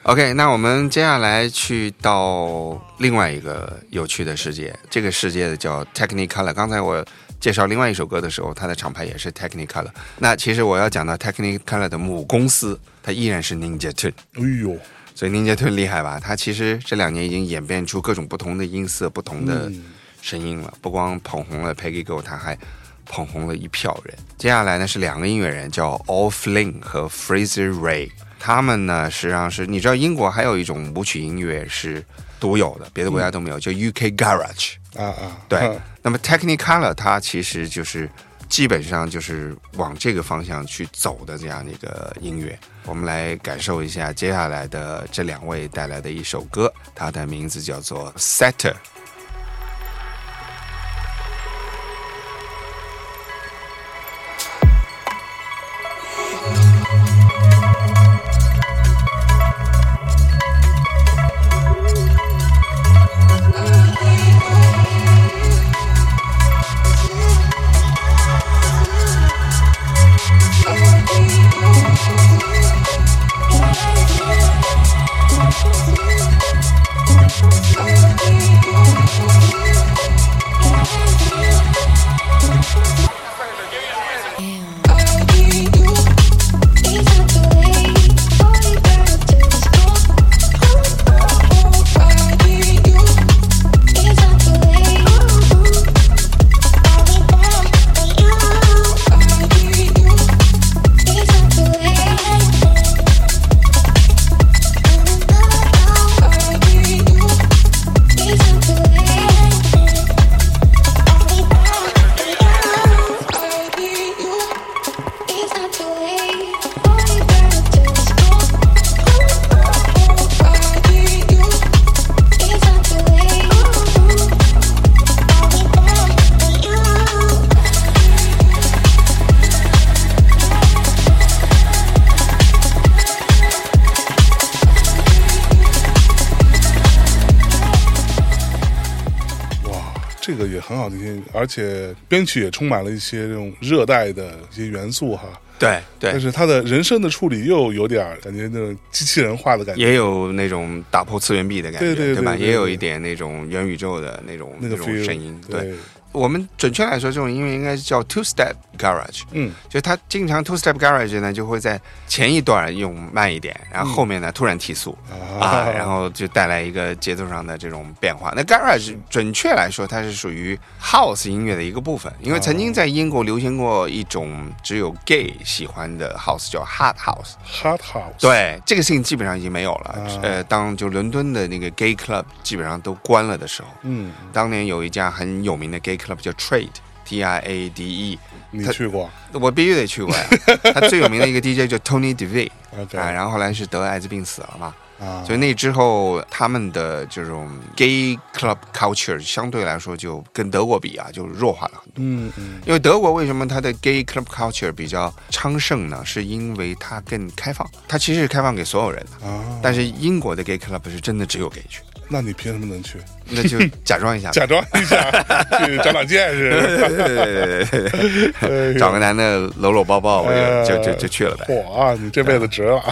OK，那我们接下来去到另外一个有趣的世界，这个世界的叫 Technicolor。刚才我介绍另外一首歌的时候，它的厂牌也是 Technicolor。那其实我要讲到 Technicolor 的母公司，它依然是 Ninja Tune。哎呦，所以 Ninja Tune 厉害吧？它其实这两年已经演变出各种不同的音色、不同的声音了。不光捧红了 Peggy Go，它还捧红了一票人。接下来呢是两个音乐人，叫 All Flynn 和 Fraser Ray。他们呢实际上是你知道英国还有一种舞曲音乐是独有的，别的国家都没有，叫 UK Garage。啊啊，对，那么 Technicolor 它其实就是基本上就是往这个方向去走的这样的一个音乐。我们来感受一下接下来的这两位带来的一首歌，它的名字叫做 Setter。而且编曲也充满了一些这种热带的一些元素哈。对对，但是他的人声的处理又有点儿感觉那种机器人化的感觉，也有那种打破次元壁的感觉，吧？对对对对也有一点那种元宇宙的那种那个种声音。对，对我们准确来说，这种音乐应该是叫 two step garage。嗯，就它经常 two step garage 呢，就会在前一段用慢一点，然后后面呢突然提速啊，然后就带来一个节奏上的这种变化。那 garage 准确来说，它是属于 house 音乐的一个部分，因为曾经在英国流行过一种只有 gay 喜欢的 house，叫 hard house。Hot House，，对，这个事情基本上已经没有了。啊呃，当就伦敦的那个 gay club 基本上都关了的时候，嗯，当年有一家很有名的 gay club 叫 Trade，T I A D E，你去过我必须得去过呀。他最有名的一个 DJ 叫 Tony DeVay？OK 啊，然后后来是得艾滋病死了嘛，啊，所以那之后他们的这种 gay club culture 相对来说就跟德国比啊，就弱化了很多。嗯嗯因为德国为什么它的 gay club culture 比较昌盛呢？是因为它更开放，它其实是开放给所有人的。啊，但是英国的 gay club 是真的只有 gay 去，那你凭什么能去？那就 假装一下吧，假装一下 去长长见识，找个男的搂搂抱抱，我呃就就就就去了呗。哇啊，你这辈子值了，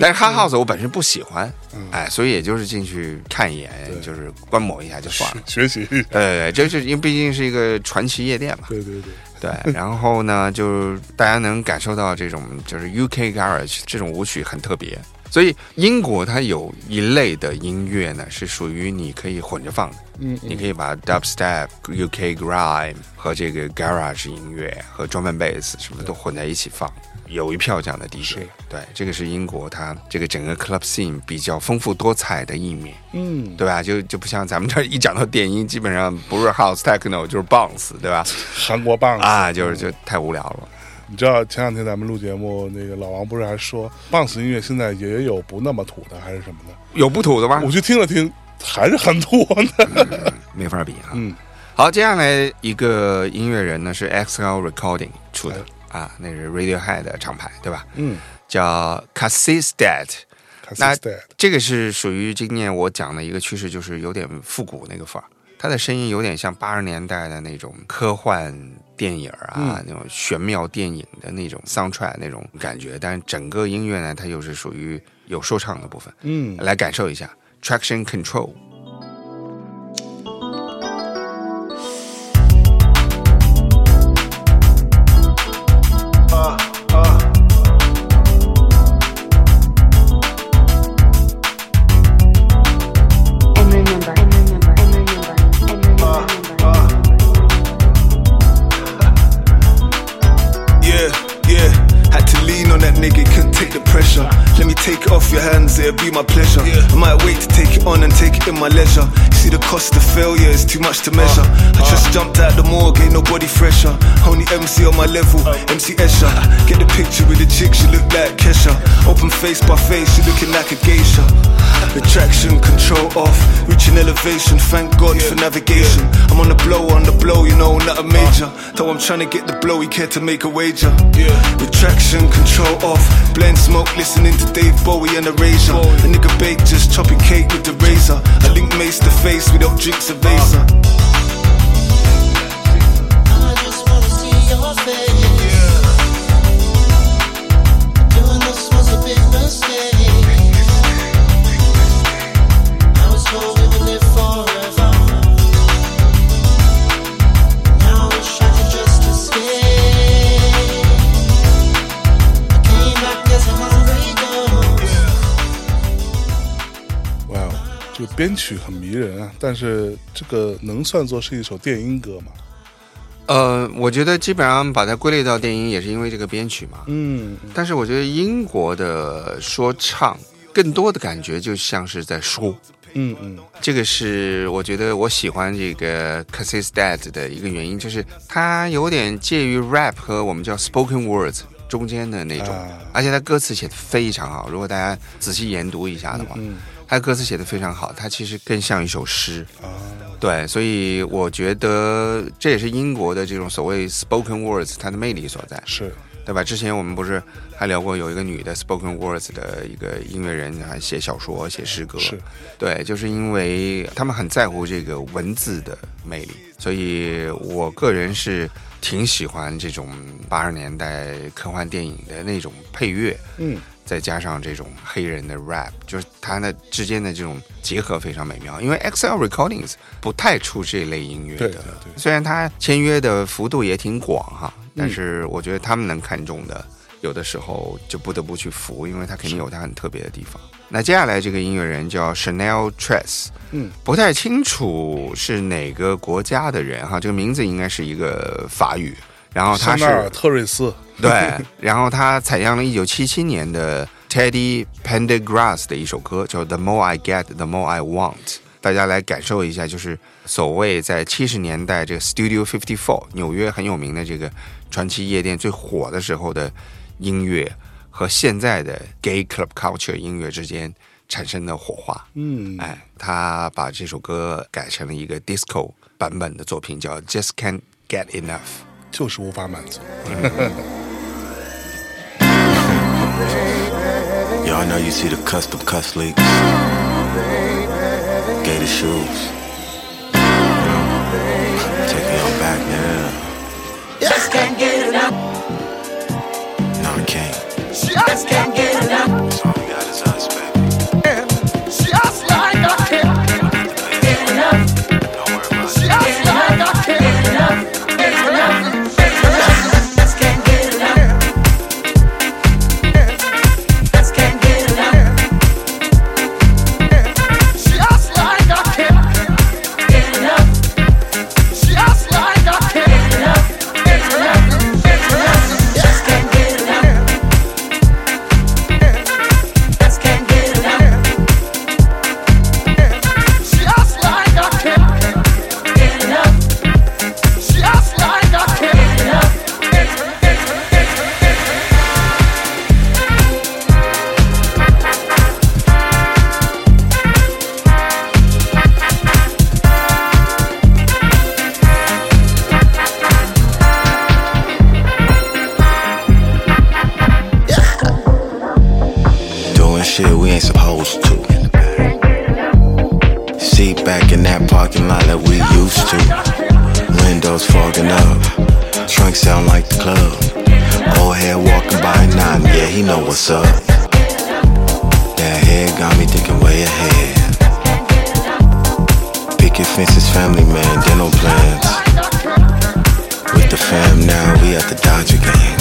但是 hard house 我本身不喜欢，哎，所以也就是进去看一眼，就是观摩一下就算了。学习呃，这是因为毕竟是一个传奇夜店嘛，对对对，对。然后呢，就大家能感受到这种就是 UK garage 这种舞曲很特别，所以英国它有一类的音乐呢是属于你可以混着放的，嗯你可以把 dubstep、UK grime 和这个 garage 音乐和 drum and bass 什么都混在一起放。有一票这样的 DJ，对，这个是英国它这个整个 club scene 比较丰富多彩的一面。嗯，对吧？就就不像咱们这儿一讲到电音，基本上不是 house techno 就是 bounce，对吧？韩国 bounce 啊，就是就太无聊了。你知道前两天咱们录节目，那个老王不是还说 bounce 音乐现在也有不那么土的，还是什么的？有不土的吗？我去听了听，还是很土的。没法比啊。嗯，好，接下来一个音乐人呢是 XL Recording 出的啊，那是 Radiohead 的厂牌，对吧？嗯叫 Cassis Dead。那这个是属于今年我讲的一个趋势，就是有点复古那个范儿。它的声音有点像八十年代的那种科幻电影啊，那种玄妙电影的那种 soundtrack 那种感觉，但是整个音乐呢，它又是属于有说唱的部分。嗯来感受一下 Traction Control。My pleasure. Yeah. I might wait to on and take it in my leisure. You see the cost of failure is too much to measure. I uh, uh. just jumped out the morgue, ain't nobody fresher. Only MC on my level, uh. MC Escher. Get the picture with the chick, she look like Kesha. Open face by face, she looking like a geisha. Retraction, control off, reaching elevation. Thank God for navigation. I'm on the blow, on the blow, you know, not a major. Though I'm trying to get the blow, he care to make a wager. Retraction, control off, blend smoke, listening to Dave Bowie and Erasure. A nigga bake, just chopping cake with the razor. I link mace to face without drinks of Vaser. 编曲很迷人啊，但是这个能算作是一首电音歌吗？呃，我觉得基本上把它归类到电音，也是因为这个编曲嘛。嗯，但是我觉得英国的说唱更多的感觉就像是在说，嗯嗯，这个是我觉得我喜欢这个 Cassis Dad 的一个原因，就是它有点介于 rap 和我们叫 spoken words 中间的那种，啊而且它歌词写的非常好。如果大家仔细研读一下的话，嗯它歌词写的非常好，他其实更像一首诗。啊，对，所以我觉得这也是英国的这种所谓 spoken words 它的魅力所在。是，对吧？之前我们不是还聊过有一个女的 spoken words 的一个音乐人，还写小说、写诗歌。是，对，就是因为他们很在乎这个文字的魅力，所以我个人是挺喜欢这种八十年代科幻电影的那种配乐，嗯，再加上这种黑人的 rap，就是它的之间的这种结合非常美妙。因为 XL Recordings 不太出这类音乐的，对对对。虽然它签约的幅度也挺广哈，嗯。但是我觉得他们能看中的，有的时候就不得不去服，因为它肯定有它很特别的地方。那接下来这个音乐人叫 Chanel Tress，嗯，不太清楚是哪个国家的人哈，这个名字应该是一个法语，然后他是特瑞斯，对，然后他采样了一九七七年的 Teddy Pendergrass 的一首歌，叫《The More I Get, The More I Want》。大家来感受一下，就是所谓在七十年代这个 Studio Fifty Four 纽约很有名的这个传奇夜店最火的时候的音乐，和现在的 Gay Club Culture 音乐之间产生的火花。嗯，哎，他把这首歌改成了一个 disco 版本的作品，叫《Just Can't Get Enough》。就是无法满足。Y'all know you see the custom cuff leaks. Gator shoes. Taking your back now. Just can't get enough. No, I can't. Just can't get parking lot that we used to. Windows fogging up. Trunk sound like the club. Old head walking by nine, yeah, he know what's up. That head got me thinking way ahead. Picket fences, family man, dental plans. With the fam now, we at the Dodger game.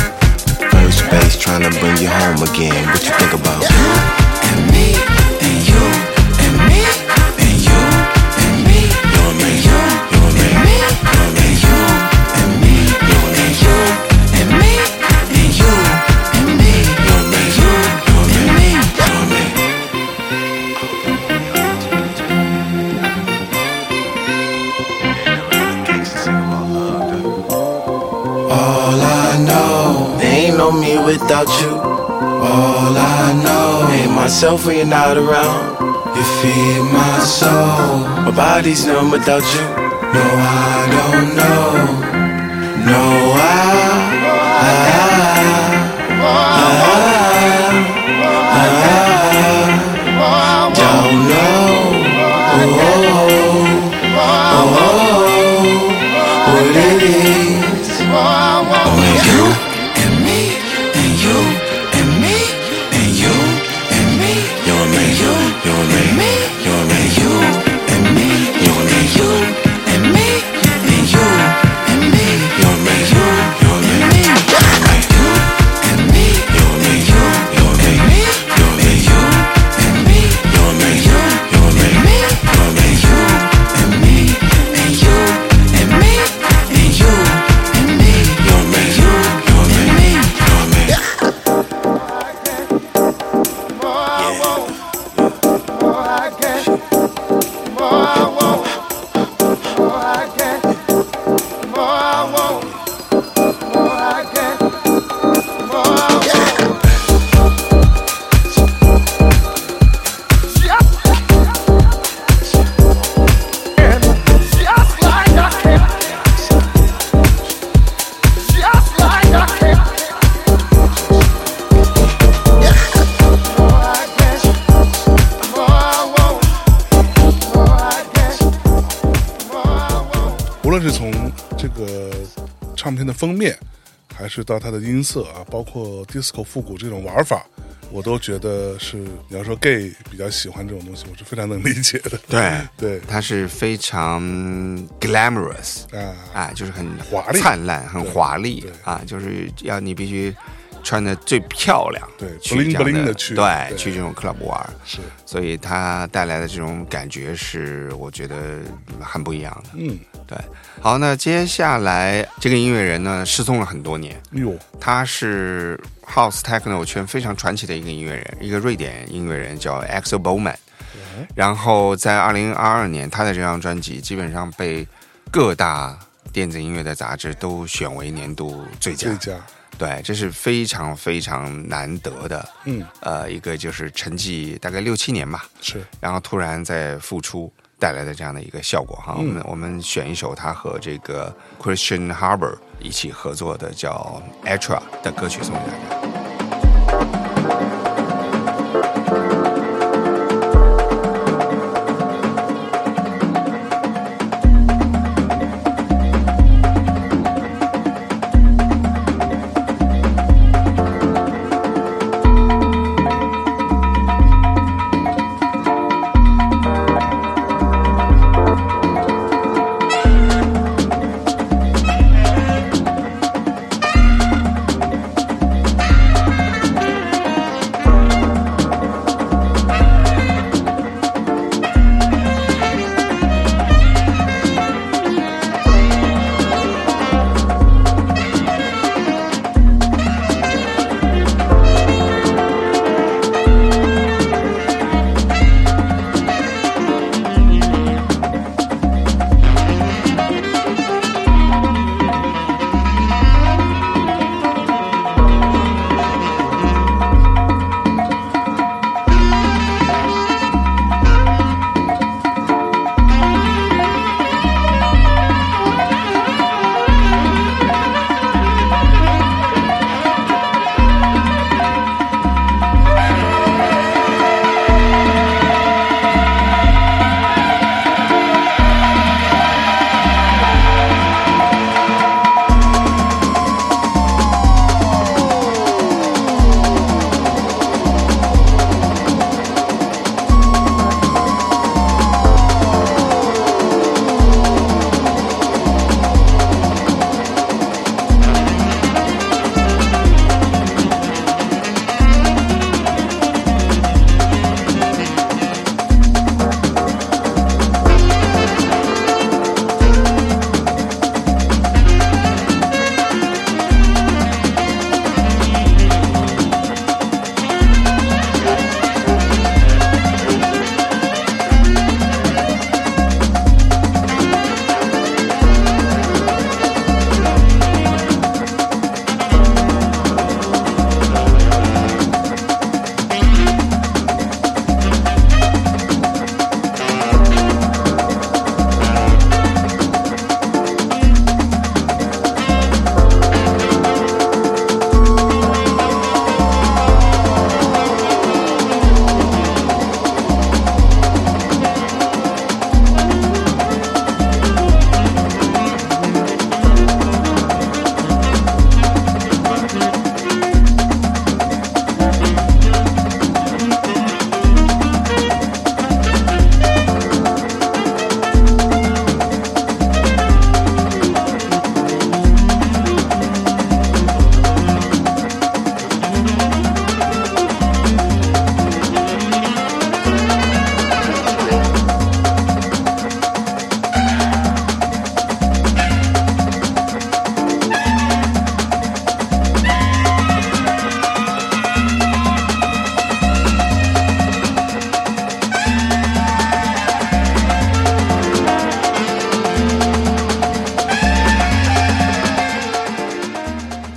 First base trying to bring you home again. What you think about? You And me, without you. All I know, ain't myself when you're not around. You feed my soul. My body's numb without you. No, I don't know. No, I. I, 是到它的音色啊，包括 disco 复古这种玩法，我都觉得是你要说 gay 比较喜欢这种东西，我是非常能理解的。对对它是非常 glamorous 啊啊，就是很华丽灿烂、很华丽啊，就是要你必须穿的最漂亮，对去这样 bling 的去对，对去这种 club 玩，是所以它带来的这种感觉是我觉得很不一样的。嗯，对，好，那接下来这个音乐人呢，失踪了很多年，哟，他是 House Techno 圈非常传奇的一个音乐人，一个瑞典音乐人叫 Axel Bowman。然后在二零二二年，他的这张专辑基本上被各大电子音乐的杂志都选为年度最佳。最佳，对，这是非常非常难得的，嗯，呃，一个就是沉寂大概六七年吧，是然后突然在复出带来的这样的一个效果哈。我们我们选一首他和这个 Christian Harbour 一起合作的叫《Etra》的歌曲送给大家。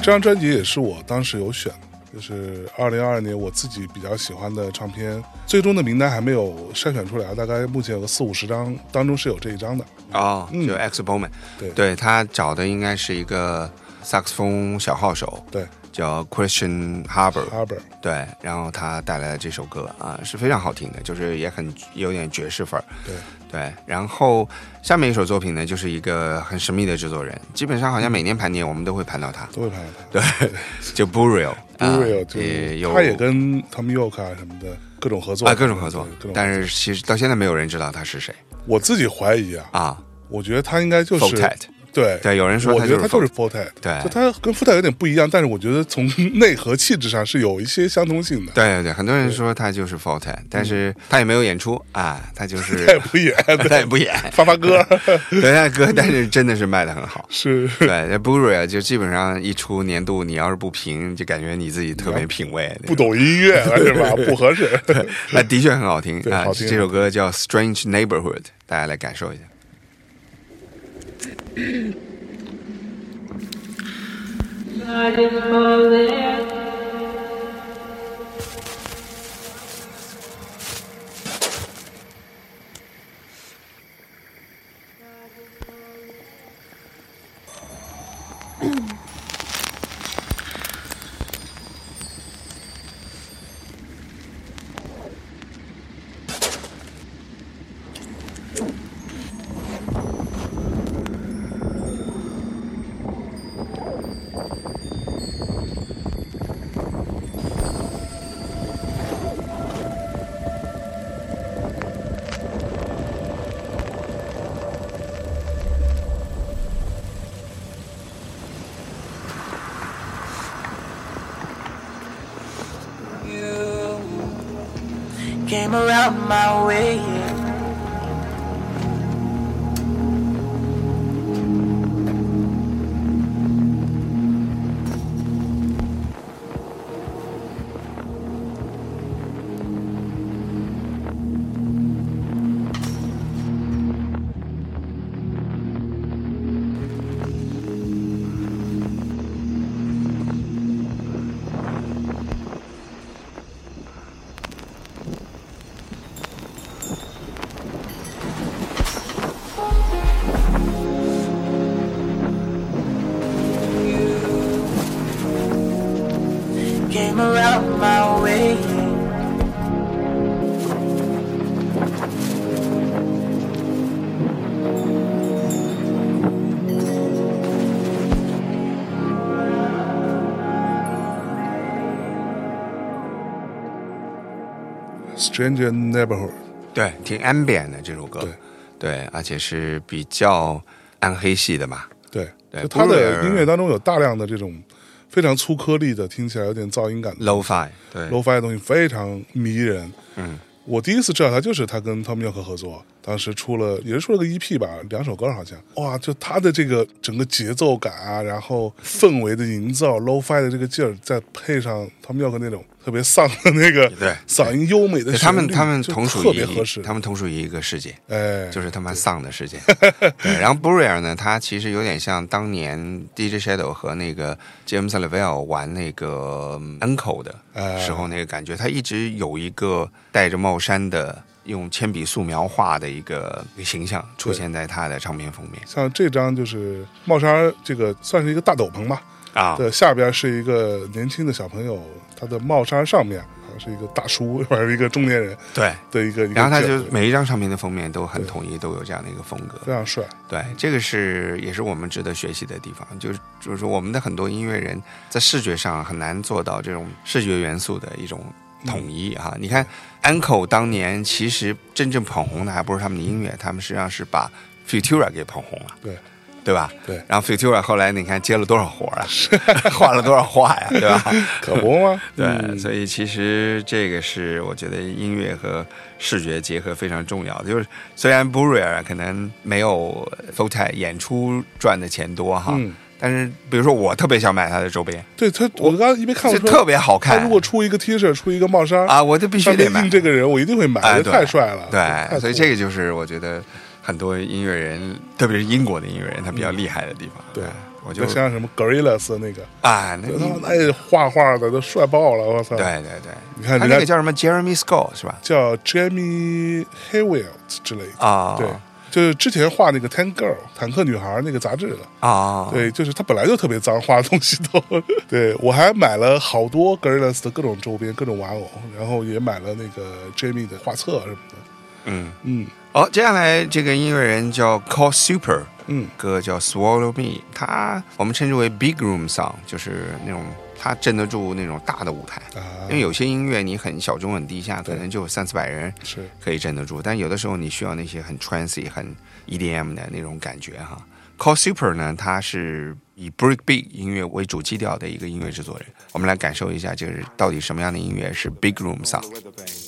这张专辑也是我当时有选的，就是二零二二年我自己比较喜欢的唱片，最终的名单还没有筛选出来，大概目前有个四五十张，当中是有这一张的。哦，嗯就 X Bowman，对对他找的应该是一个萨克斯风小号手，对。叫 Christian Harbour，，Harbor，对，然后他带来的这首歌啊是非常好听的，就是也很有点爵士范儿。对对，然后下面一首作品呢，就是一个很神秘的制作人，基本上好像每年盘点我们都会盘到他，都会盘到他。对，就 Burial，Burial 也有他也跟 Tom York 啊什么的各种合作。啊各种合作。但是其实到现在没有人知道他是谁。我自己怀疑啊，啊。我觉得他应该就是 e 对对，有人说我他就是觉得他就是 f o r t e 对就他跟 f o r t e 有点不一样，但是我觉得从 内核气质上是有一些相通性的。对对对，很多人说他就是 f o t e 但是他也没有演出啊，他就是 他也不演，他也不演，发发歌对发歌，但是真的是卖的很好。是对，那 Blu-ray 就基本上一出年度，你要是不评，就感觉你自己特别品味。不懂音乐是吧？不合适。那的确很好听啊！这首歌叫《Strange Neighborhood》，大家来感受一下。God is Stranger Neighborhood，对，挺 ambient 的这首歌，对对，而且是比较暗黑系的嘛。对，对就他的音乐当中有大量的这种非常粗颗粒的，听起来有点噪音感的 low-fi，对 low-fi 的东西，非常迷人。嗯，我第一次知道他就是他跟 Tom York 合作，当时出了也是出了个 EP 吧，两首歌好像。哇，就他的这个整个节奏感啊，然后氛围的营造，low-fi 的这个劲儿，再配上 Tom York 那种特别丧的那个对嗓音优美的，他们他们同属特于别合适。他们同属于一个世界。哎，就是他妈丧的世界。对，然后 Burial 呢，他其实有点像当年 DJ Shadow 和那个 James Lavelle 玩那个 Uncle 的哎时候那个感觉，他一直有一个戴着帽衫的。用铅笔素描画的一个一个形象出现在他的唱片封面像这张就是帽衫，这个算是一个大斗篷吧。啊，的下边是一个年轻的小朋友，他的帽衫上面好像是一个大叔 或者一个中年人对，的一个，然后他就每一张唱片的封面都很统一，都有这样的一个风格。非常帅。对，这个是也是我们值得学习的地方，就是就是说我们的很多音乐人在视觉上很难做到这种视觉元素的一种统一嗯。哈、你看 Uncle 当年其实真正捧红的还不是他们的音乐，他们实际上是把 Futura 给捧红了，对对吧？对然后 Futura 后来你看接了多少活儿啊，画 了多少画呀，对吧？可不吗？对，嗯所以其实这个是我觉得音乐和视觉结合非常重要的。就是虽然 Buriel 可能没有 f o t e 演出赚的钱多哈，嗯但是比如说我特别想买他的周边，对他，我刚刚一边看我说特别好看。他如果出一个 T 恤，出一个帽衫啊，我就必须得买。这个人，我一定会买，哎，这对太帅了。对，所以这个就是我觉得很多音乐人，特别是英国的音乐人，他比较厉害的地方。对，我就像什么 Gorillas 那个啊，那那画画的都帅爆了，我操！对对对，你看他那个叫什么 Jeremy Scott 是吧？叫 Jeremy Haywell 之类的啊，对，就是之前画那个 Tank Girl 坦克女孩那个杂志的啊，对，就是他本来就特别脏，画的东西都。对我还买了好多 Gorillas 的各种周边、各种玩偶，然后也买了那个 Jeremy 的画册什么的。嗯嗯。好，接下来这个音乐人叫 Call Super，嗯，歌叫 Swallow Me，他我们称之为 Big Room Song，就是那种他镇得住那种大的舞台，因为有些音乐你很小众很低下，可能就三四百人是。可以镇得住，但有的时候你需要那些很 trancy 很 EDM 的那种感觉哈。Call Super 呢，他是以 Break Beat 音乐为主基调的一个音乐制作人，我们来感受一下，就是到底什么样的音乐是 Big Room Song。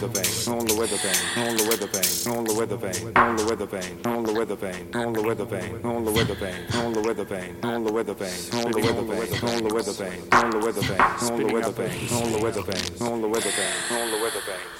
weather vane, on the weather vane, on the weather vane, on the weather vane, on the weather vane, on the weather vane, on the weather vane, on the weather vane, on the weather vane, on the weather vane, on the weather vane, on the weather vane, on the weather vane, on the weather vane, on the weather vane, on the weather vane, on the weather vane, on the weather vane.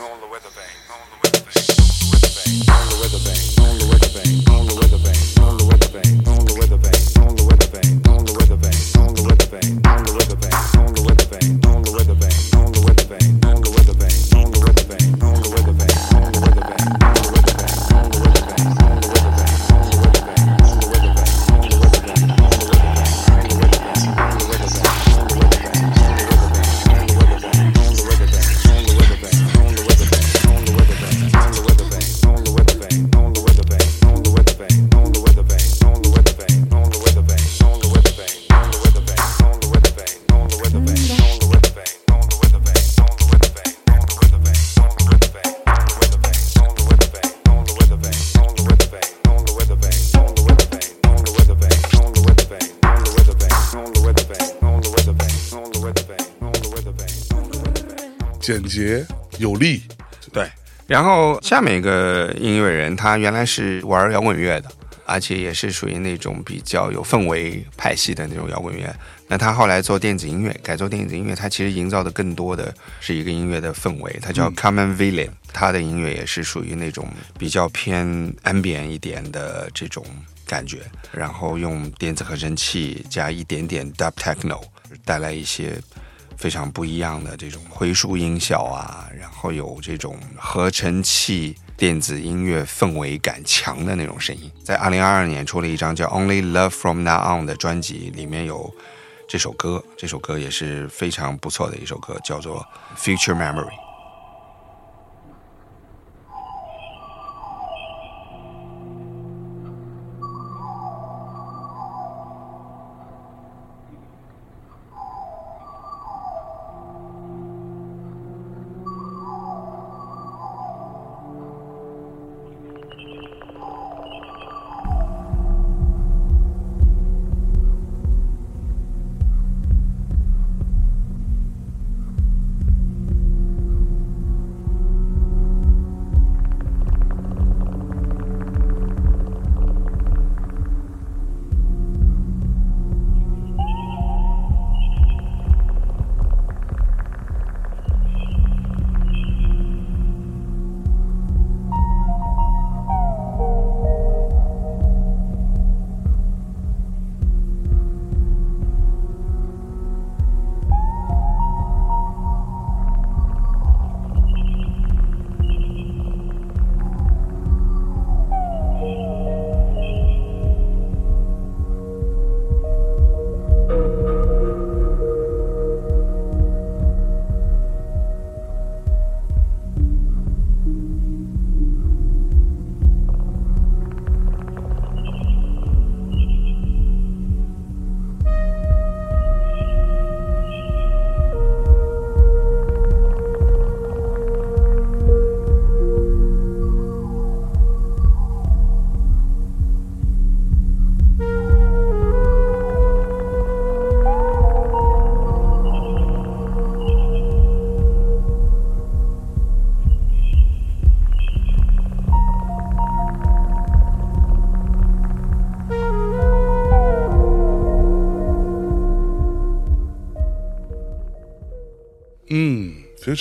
然后下面一个音乐人，他原来是玩摇滚乐的，而且也是属于那种比较有氛围派系的那种摇滚乐。那他后来做电子音乐，改做电子音乐，他其实营造的更多的是一个音乐的氛围。他叫 Common Villain，他的音乐也是属于那种比较偏 ambient 一点的这种感觉，然后用电子合成器加一点点 dub techno，带来一些。非常不一样的这种回溯音效啊，然后有这种合成器电子音乐氛围感强的那种声音。在二零二二年出了一张叫《Only Love From Now On》的专辑，里面有这首歌，这首歌也是非常不错的一首歌，叫做《Future Memory》。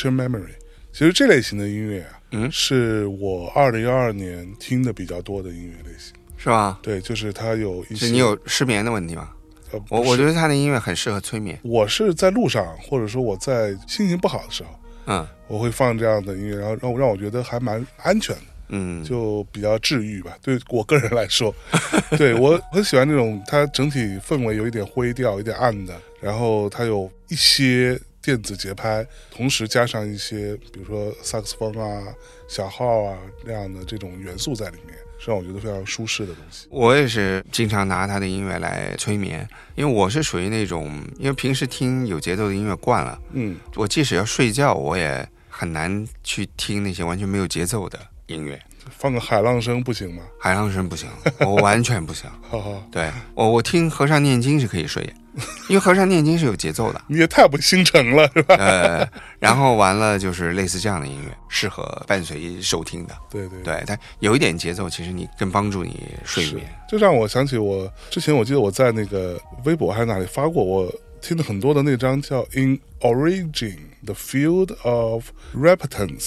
Memory。其实这类型的音乐啊，嗯是我二零二二年听的比较多的音乐类型。是吧？对，就是它有一些你有失眠的问题吗？呃，我我觉得他的音乐很适合催眠。我是在路上，或者说我在心情不好的时候，嗯我会放这样的音乐，然后让我让我觉得还蛮安全的。嗯，就比较治愈吧。对我个人来说，对我很喜欢那种它整体氛围有一点灰调、有点暗的，然后它有一些电子节拍，同时加上一些比如说萨克斯风啊、小号啊那样的这种元素在里面，是让我觉得非常舒适的东西。我也是经常拿他的音乐来催眠，因为我是属于那种，因为平时听有节奏的音乐惯了，嗯，我即使要睡觉，我也很难去听那些完全没有节奏的音乐。放个海浪声不行吗？海浪声不行，我完全不行。哈哈，对我，我听和尚念经是可以睡的，因为和尚念经是有节奏的。你也太不心诚了，是吧？呃，然后完了就是类似这样的音乐，适合伴随收听的。对对对，但有一点节奏，其实你更帮助你睡眠。，这让我想起我之前我记得我在那个微博还是哪里发过，我听的很多的那张叫《In Origin: The Field of Repentance》，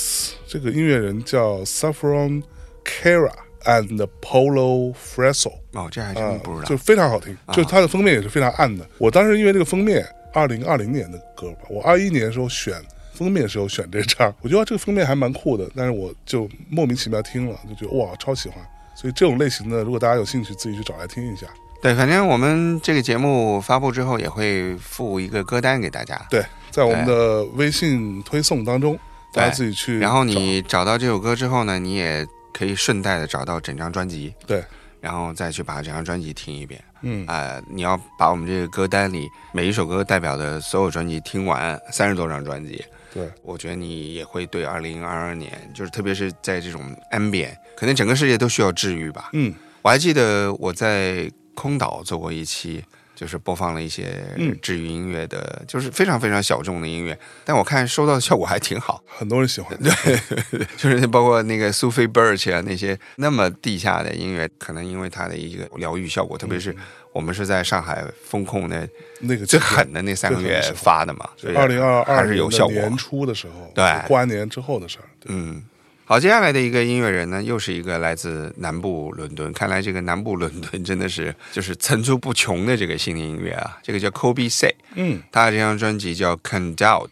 这个音乐人叫 Saffron Kara and Polo Freso。哦，这还啊真不知道。就非常好听，就它的封面也是非常暗的。我当时因为这个封面，二零二零年的歌吧，我二一年的时候选封面的时候选这张，我觉得这个封面还蛮酷的，但是我就莫名其妙听了，就觉得哇超喜欢。所以这种类型的，如果大家有兴趣，自己去找来听一下。对，反正我们这个节目发布之后，也会附一个歌单给大家。对，在我们的微信推送当中，大家自己去。然后你找到这首歌之后呢，你也可以顺带的找到整张专辑，对，然后再去把整张专辑听一遍。嗯。呃，你要把我们这个歌单里每一首歌代表的所有专辑听完，三十多张专辑，对，我觉得你也会对二零二二年，就是特别是在这种 ambient，可能整个世界都需要治愈吧。嗯。我还记得我在空岛做过一期，就是播放了一些嗯治愈音乐的，就是非常非常小众的音乐，但我看收到的效果还挺好。很多人喜欢。对 就是包括那个苏菲 Birch 啊，那些那么地下的音乐，可能因为它的一个疗愈效果，特别嗯是我们是在上海风控的那个最狠的那三个月发的嘛，所以二零二二还是有效果。年初的时候，对过完年之后的事儿。嗯，好，接下来的一个音乐人呢，又是一个来自南部伦敦。看来这个南部伦敦真的是就是层出不穷的这个新的音乐啊。这个叫 Kobe Say，嗯，他这张专辑叫《Conduct》，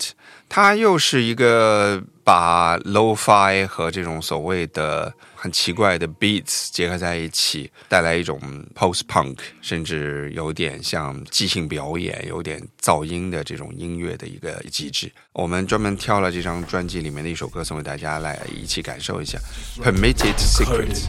他又是一个把 lo-fi 和这种所谓的很奇怪的 beats 结合在一起，带来一种 post-punk，甚至有点像即兴表演、有点噪音的这种音乐的一个机制。我们专门挑了这张专辑里面的一首歌送给大家，来一起感受一下《Permitted Secrets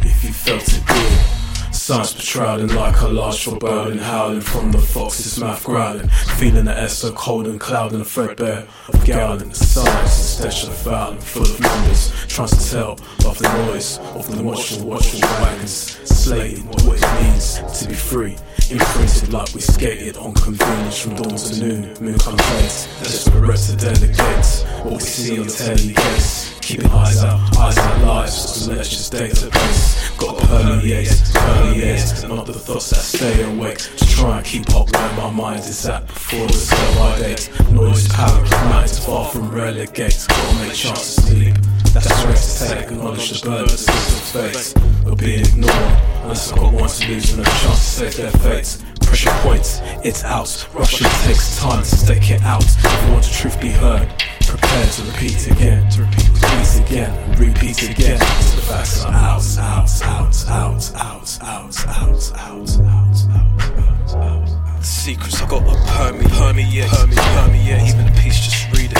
Science patrolling like a large burning howling from the fox's mouth growling. Feeling the air so cold and cloud and a threadbare of gallon. The science instead of fouling, full of numbers. Trying to tell of the noise of the watchful, watchful wagons. Slating what it means to be free. Imprinted like we skated on convenience from dawn to noon. Moon complaints, desperate to delegate what we see on telly case. Keeping eyes out, eyes out let's just database. Got permeate, permeate, not the thoughts that stay awake. To try and keep up where my mind is at before the by date. Noise, power, minds far from relegate. Gotta make chance to sleep. That's rest to take, acknowledge the burden of fate. Or being ignored, unless I got one to lose and a chance to save their fates. Pressure points, it's out. Rushing takes time to stake it out. If you want the truth be heard, prepare to repeat again, to repeat, repeat again, and repeat again. So the facts are out, out, out, out, out, out, out, out, out, out, out. Secrets, I got a permeate, permeate, permeate, permeate. Even a piece, just read it.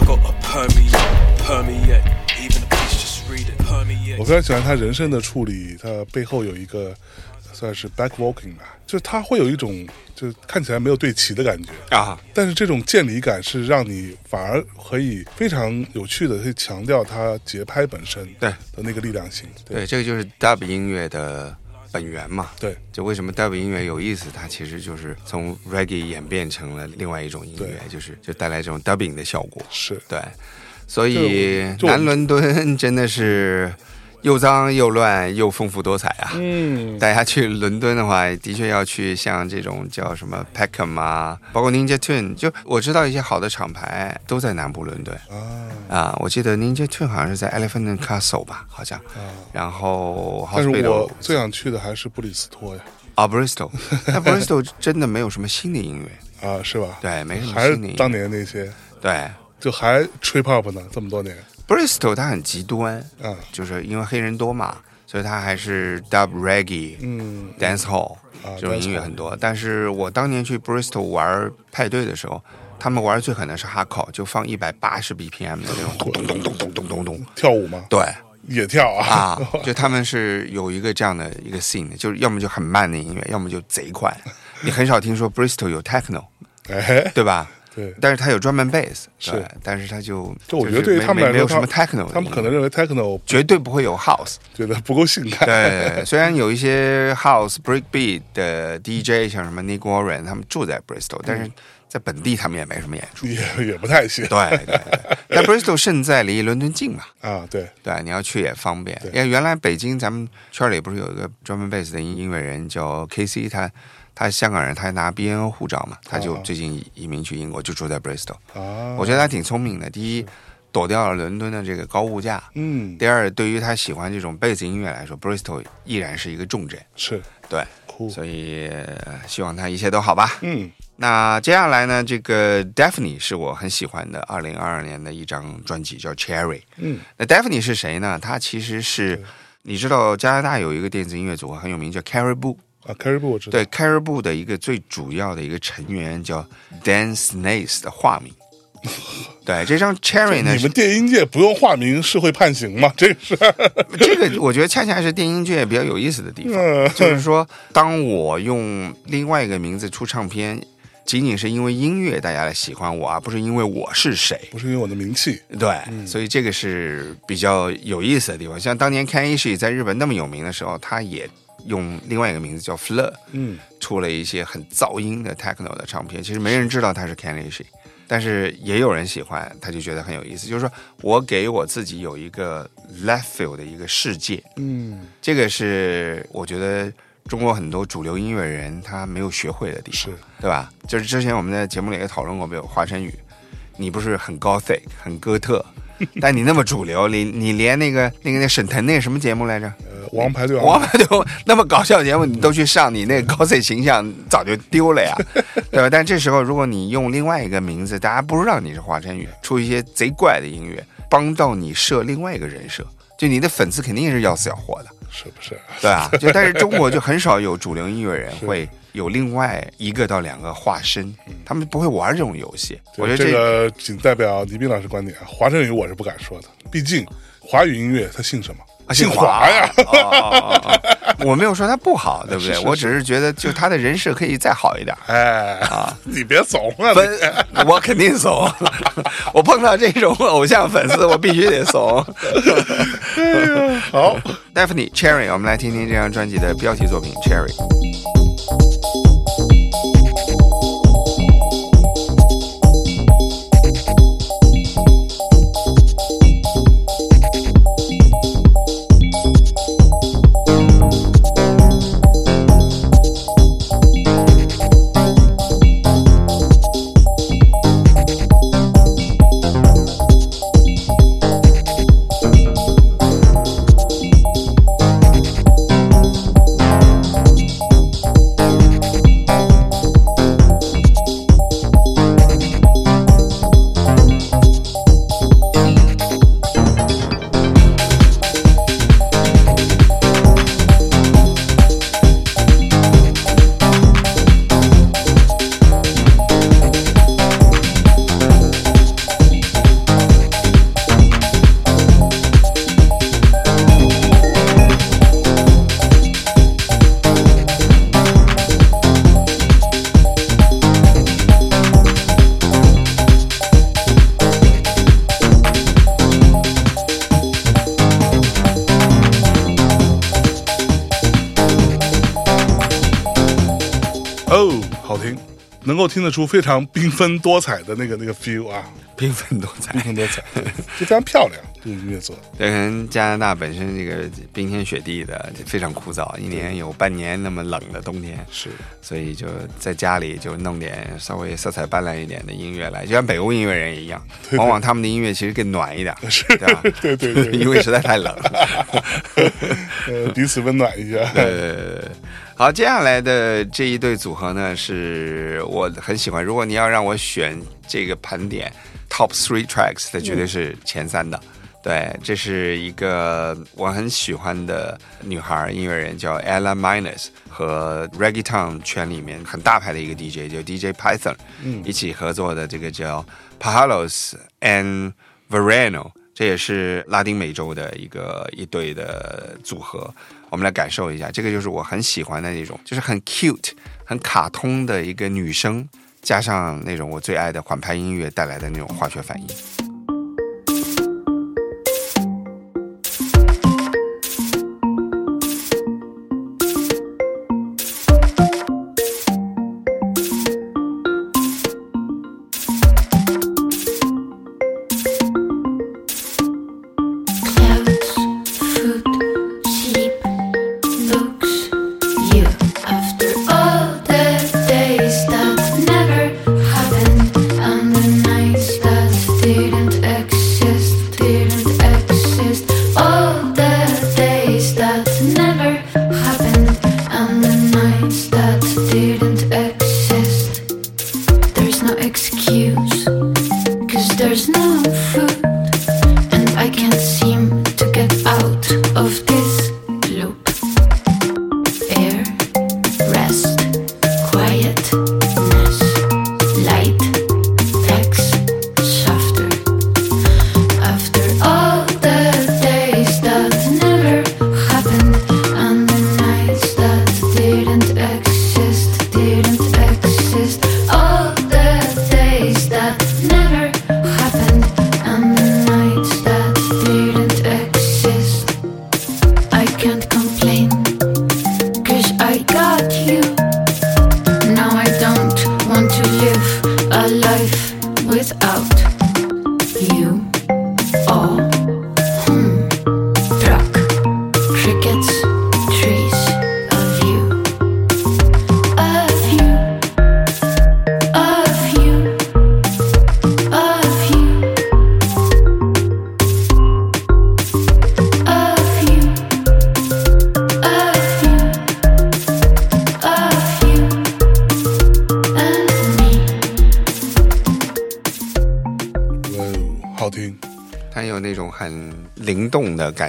I got a permeate, permeate. Even a piece, just read it. Permeate. 我非常喜欢他人声的处理，他背后有一个 算是 back walking 吧，就是它会有一种就看起来没有对齐的感觉，啊，但是这种渐离感是让你反而可以非常有趣的去强调它节拍本身对。的那个力量性。对，这个就是 dub 音乐的本源嘛。对。就为什么 dub 音乐有意思，它其实就是从 reggae 演变成了另外一种音乐，就是就带来这种 dubbing 的效果。是。对，所以南伦敦真的是又脏又乱又丰富多彩啊。嗯，大家去伦敦的话，的确要去像这种叫什么 Peckham 啊，包括 Ninja Tune，就我知道一些好的厂牌都在南部伦敦啊啊。我记得 Ninja Tune 好像是在 Elephant and Castle 吧，好像。然后但是我最想去的还是布里斯托呀，啊 Bristol，但 Bristol 真的没有什么新的音乐，啊，是吧？对，没什么新的音当。年那些，对就还吹 pop 呢，这么多年，Bristol 它很极端，啊，就是因为黑人多嘛，所以它还是 Dub Reggae、嗯 Dance Hall 啊这种音乐很多。但是我当年去 Bristol 玩派对的时候，他们玩最狠的是 Hardcore，就放一百八十 BPM 的那种咚咚咚咚咚咚咚咚。跳舞吗？对也跳啊，啊，就他们是有一个这样的一个 scene，就是要么就很慢的音乐，要么就贼快。你很少听说 Bristol 有 techno，哎，对吧？对，但是他有专门 bass，是。对，但是他就就我觉得对于他们来说，没没有什么 techno，他们可能认为 techno 绝对不会有 house。觉得不够性感，对，虽然有一些 house breakbeat 的 DJ，像什么 Nick Warren，他们住在 Bristol，但是在本地他们也没什么演出。也也不太行，对对对，但 Bristol 胜在离伦敦近嘛，啊，对，对，你要去也方便。因为原来北京咱们圈里不是有一个专门贝斯的音音乐人叫 KC，他他香港人，他还拿 BNO 护照嘛，他就啊最近移民去英国，就住在 Bristol。啊，我觉得他挺聪明的，第一躲掉了伦敦的这个高物价，嗯，第二，对于他喜欢这种贝斯音乐来说，Bristol 依然是一个重镇。是对，酷，所以呃希望他一切都好吧。嗯那接下来呢，这个 Daphne 是我很喜欢的，二零二二年的一张专辑叫 Cherry。嗯，那 Daphne 是谁呢？他其实是你知道加拿大有一个电子音乐组合很有名，叫 Caribou。啊，Caribou 我知道，对，Caribou 的一个最主要的一个成员叫 Dan Snaith 的化名。对，这张 Cherry 呢，你们电音界不用化名是会判刑吗？这个是，这个我觉得恰恰是电音界比较有意思的地方，嗯 就是说，当我用另外一个名字出唱片，仅仅是因为音乐大家来喜欢我，而不是因为我是谁。不是因为我的名气，对，所以这个是比较有意思的地方。像当年 Ken Ishii 在日本那么有名的时候，他也用另外一个名字叫 Fleur，嗯，出了一些很噪音的 techno 的唱片。其实没人知道他是 Ken Ishii，但是也有人喜欢，他就觉得很有意思。就是说我给我自己有一个 left field 的一个世界，嗯，这个是我觉得中国很多主流音乐人他没有学会的地方，是对吧？就是之前我们在节目里也讨论过，比如华晨宇，你不是很 gothic 很哥特，但你那么主流，你你连那个那个那沈腾那个什么节目来着？呃，王牌对王王，牌 对那么搞笑节目你都去上，你那个 gothic 形象早就丢了呀，对吧？但这时候如果你用另外一个名字，大家不知道你是华晨宇，出一些贼怪的音乐，帮到你设另外一个人设，就你的粉丝肯定是要死要活的。是不是？对啊，就但是中国就很少有主流音乐人会有另外一个到两个化身，他们不会玩这种游戏。我觉得这这个仅代表倪斌老师观点，华晨宇我是不敢说的，毕竟华语音乐他姓什么？啊姓华呀。我没有说他不好，对不对？我只是觉得就他的人设可以再好一点。哎啊，你别怂啊！分，我肯定怂。我碰到这种偶像粉丝，我必须得怂。你好，Daphne Cherry，我们来听听这张专辑的标题作品《Cherry》。听能够听得出非常缤纷多彩的那个那个 feel 啊。缤纷多彩。缤纷多彩就非常漂亮这个音乐做。的对加拿大本身这个冰天雪地的非常枯燥一年有半年那么冷的冬天。是。所以就在家里就弄点稍微色彩斑斓一点的音乐来就像北欧音乐人一样往往他们的音乐其实更暖一点 是对吧对对对因为实在太冷了。彼此温暖一下。对。好，接下来的这一对组合呢，是我很喜欢。如果你要让我选这个盘点 top three tracks，它绝对是前三的。对，这是一个我很喜欢的女孩音乐人，叫 Ella Minus，和 Reggaeton 圈里面很大牌的一个 DJ 就 DJ Python，嗯、一起合作的这个叫 Pahalos and Verano，这也是拉丁美洲的一个一对的组合。我们来感受一下，这个就是我很喜欢的那种，就是很 cute、很卡通的一个女生，加上那种我最爱的缓拍音乐带来的那种化学反应。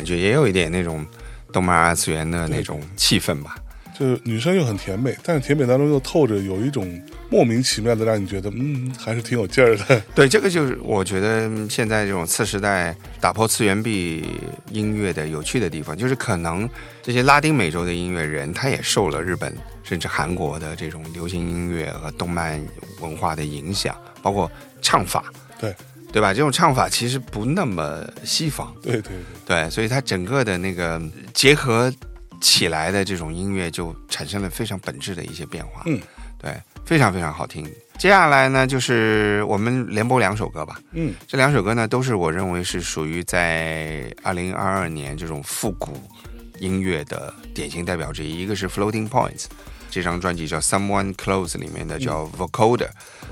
觉，也有一点那种动漫二次元的那种气氛吧。就是女生又很甜美，但是甜美当中又透着有一种莫名其妙的，让你觉得嗯，还是挺有劲儿的。对，这个就是我觉得现在这种次时代打破次元壁音乐的有趣的地方，就是可能这些拉丁美洲的音乐人，他也受了日本甚至韩国的这种流行音乐和动漫文化的影响，包括唱法，对对吧？这种唱法其实不那么西方，对对对，对，所以它整个的那个结合起来的这种音乐就产生了非常本质的一些变化。嗯，对，非常非常好听。接下来呢，就是我们连播两首歌吧。嗯，这两首歌呢，都是我认为是属于在二零二二年这种复古音乐的典型代表之一。一个是 Floating Points，这张专辑叫 Someone Close 里面的叫 Vocoder，、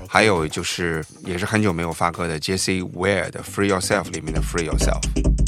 还有就是也是很久没有发歌的 Jesse Ware 的 Free Yourself 里面的 Free Yourself。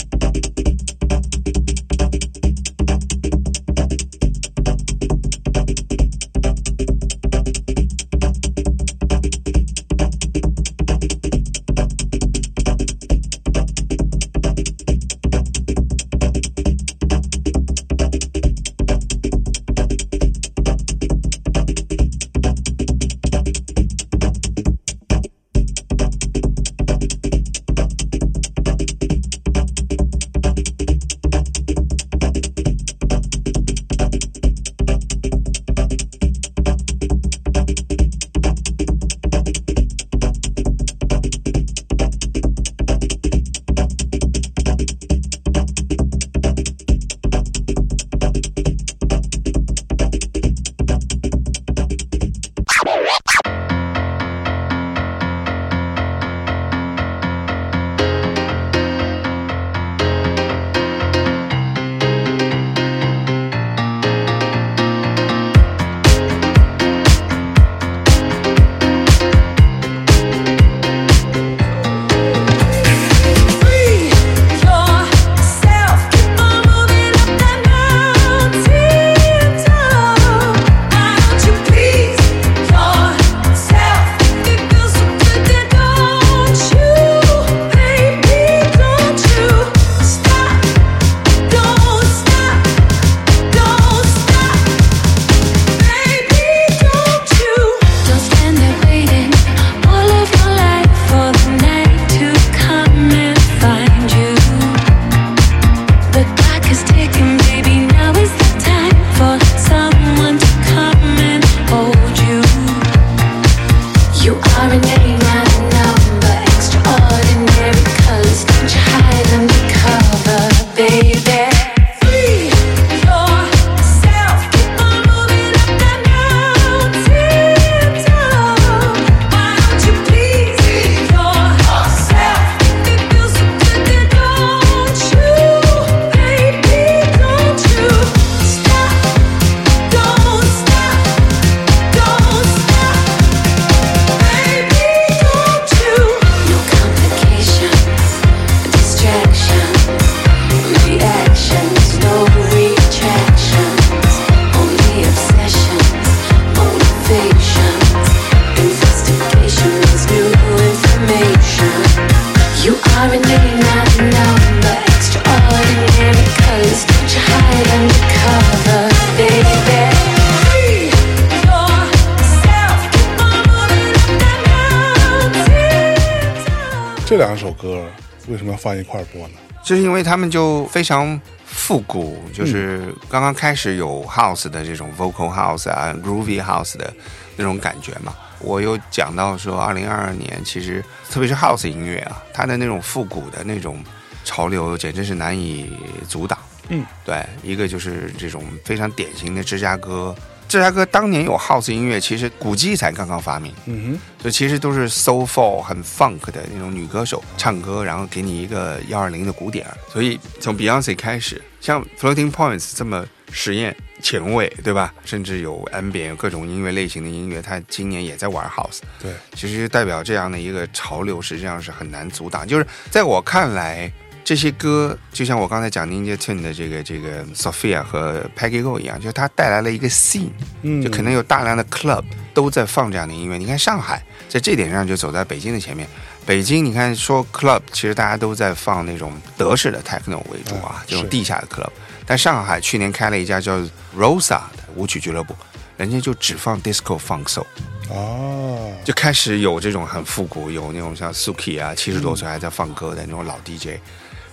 们就非常复古，就是刚刚开始有 house 的这种 vocal house 啊，groovy house 的那种感觉嘛。我有讲到说，二零二二年其实特别是 house 音乐啊，它的那种复古的那种潮流，简直是难以阻挡。嗯，对，一个就是这种非常典型的芝加哥。芝加哥当年有 house 音乐，其实古迹才刚刚发明，嗯哼就其实都是 soulful 很 funk 的那种女歌手唱歌，然后给你一个幺二零的鼓点。所以从 Beyonce 开始，像 Floating Points 这么实验前卫，对吧？甚至有 ambient 各种音乐类型的音乐，他今年也在玩 house。对，其实代表这样的一个潮流，实际上是很难阻挡。就是在我看来，这些歌就像我刚才讲 Ninja Tune 的这个这个 Sophia 和 Peggy Go 一样，就是它带来了一个 scene，嗯，就可能有大量的 club 都在放这样的音乐。你看上海在这点上就走在北京的前面。北京，你看说 club，其实大家都在放那种德式的 techno 为主啊啊，这种地下的 club。但上海去年开了一家叫 Rosa 的舞曲俱乐部，人家就只放 disco funk soul。哦，就开始有这种很复古，有那种像 Suki 啊，七十多岁还在放歌的那种老 DJ，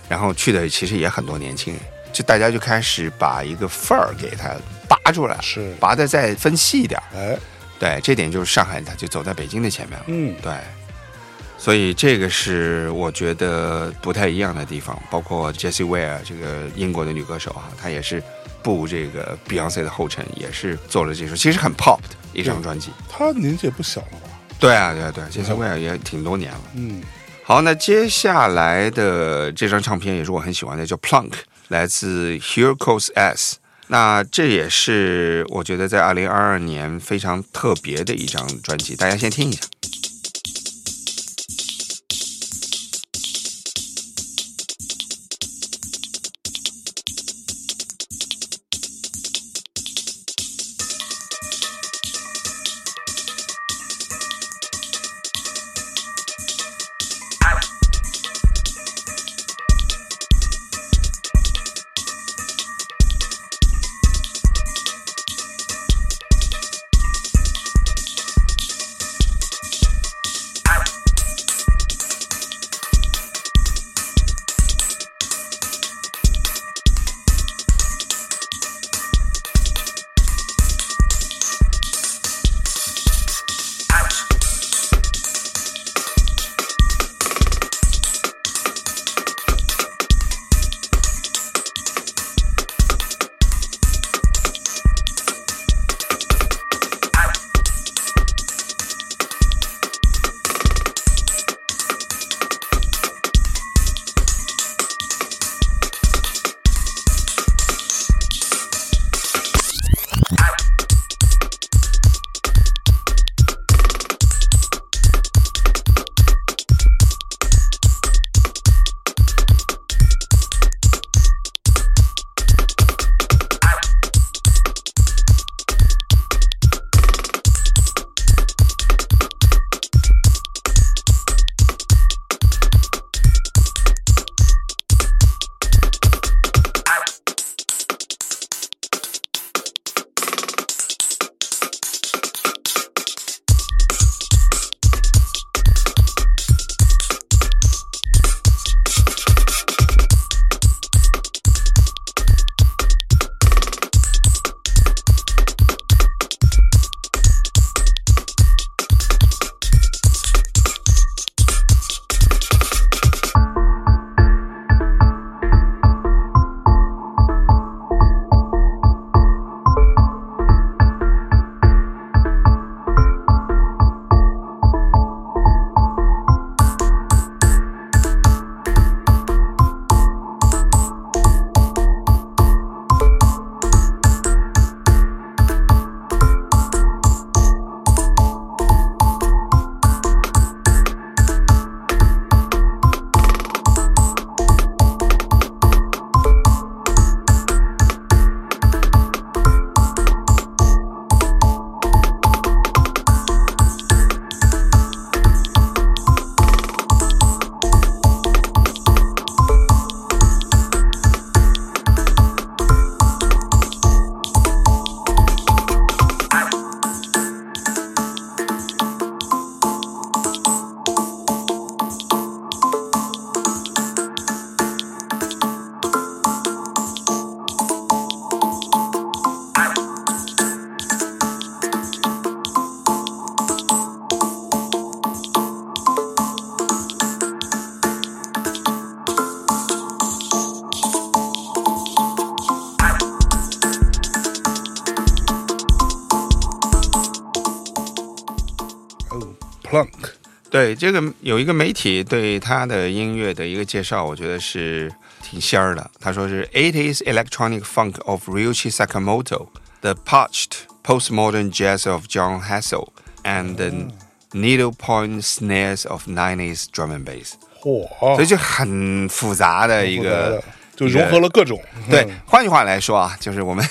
然后去的其实也很多年轻人，就大家就开始把一个范儿给它拔出来，是拔的再分细一点儿。哎，对，这点就是上海，它就走在北京的前面了。嗯，对，所以这个是我觉得不太一样的地方。包括 Jessie Ware 这个英国的女歌手啊，她也是步这个 Beyonce 的后尘，也是做了这首其实很 pop 的一张专辑。她年纪也不小了吧？对啊，对啊，对啊，Jessie Ware 也挺多年了。嗯，好，那接下来的这张唱片也是我很喜欢的，叫 Plunk，来自 Here Goes S。那这也是我觉得在二零二二年非常特别的一张专辑，大家先听一下。这个有一个媒体对他的音乐的一个介绍，我觉得是挺仙儿的。他说是 "80s electronic funk of Ryuichi Sakamoto, the parched postmodern jazz of John Hassel, and the needlepoint snares of 90s drum and bass"。嚯，所以就很复杂的一个，就融合了各种对嗯，换句话来说啊，就是我们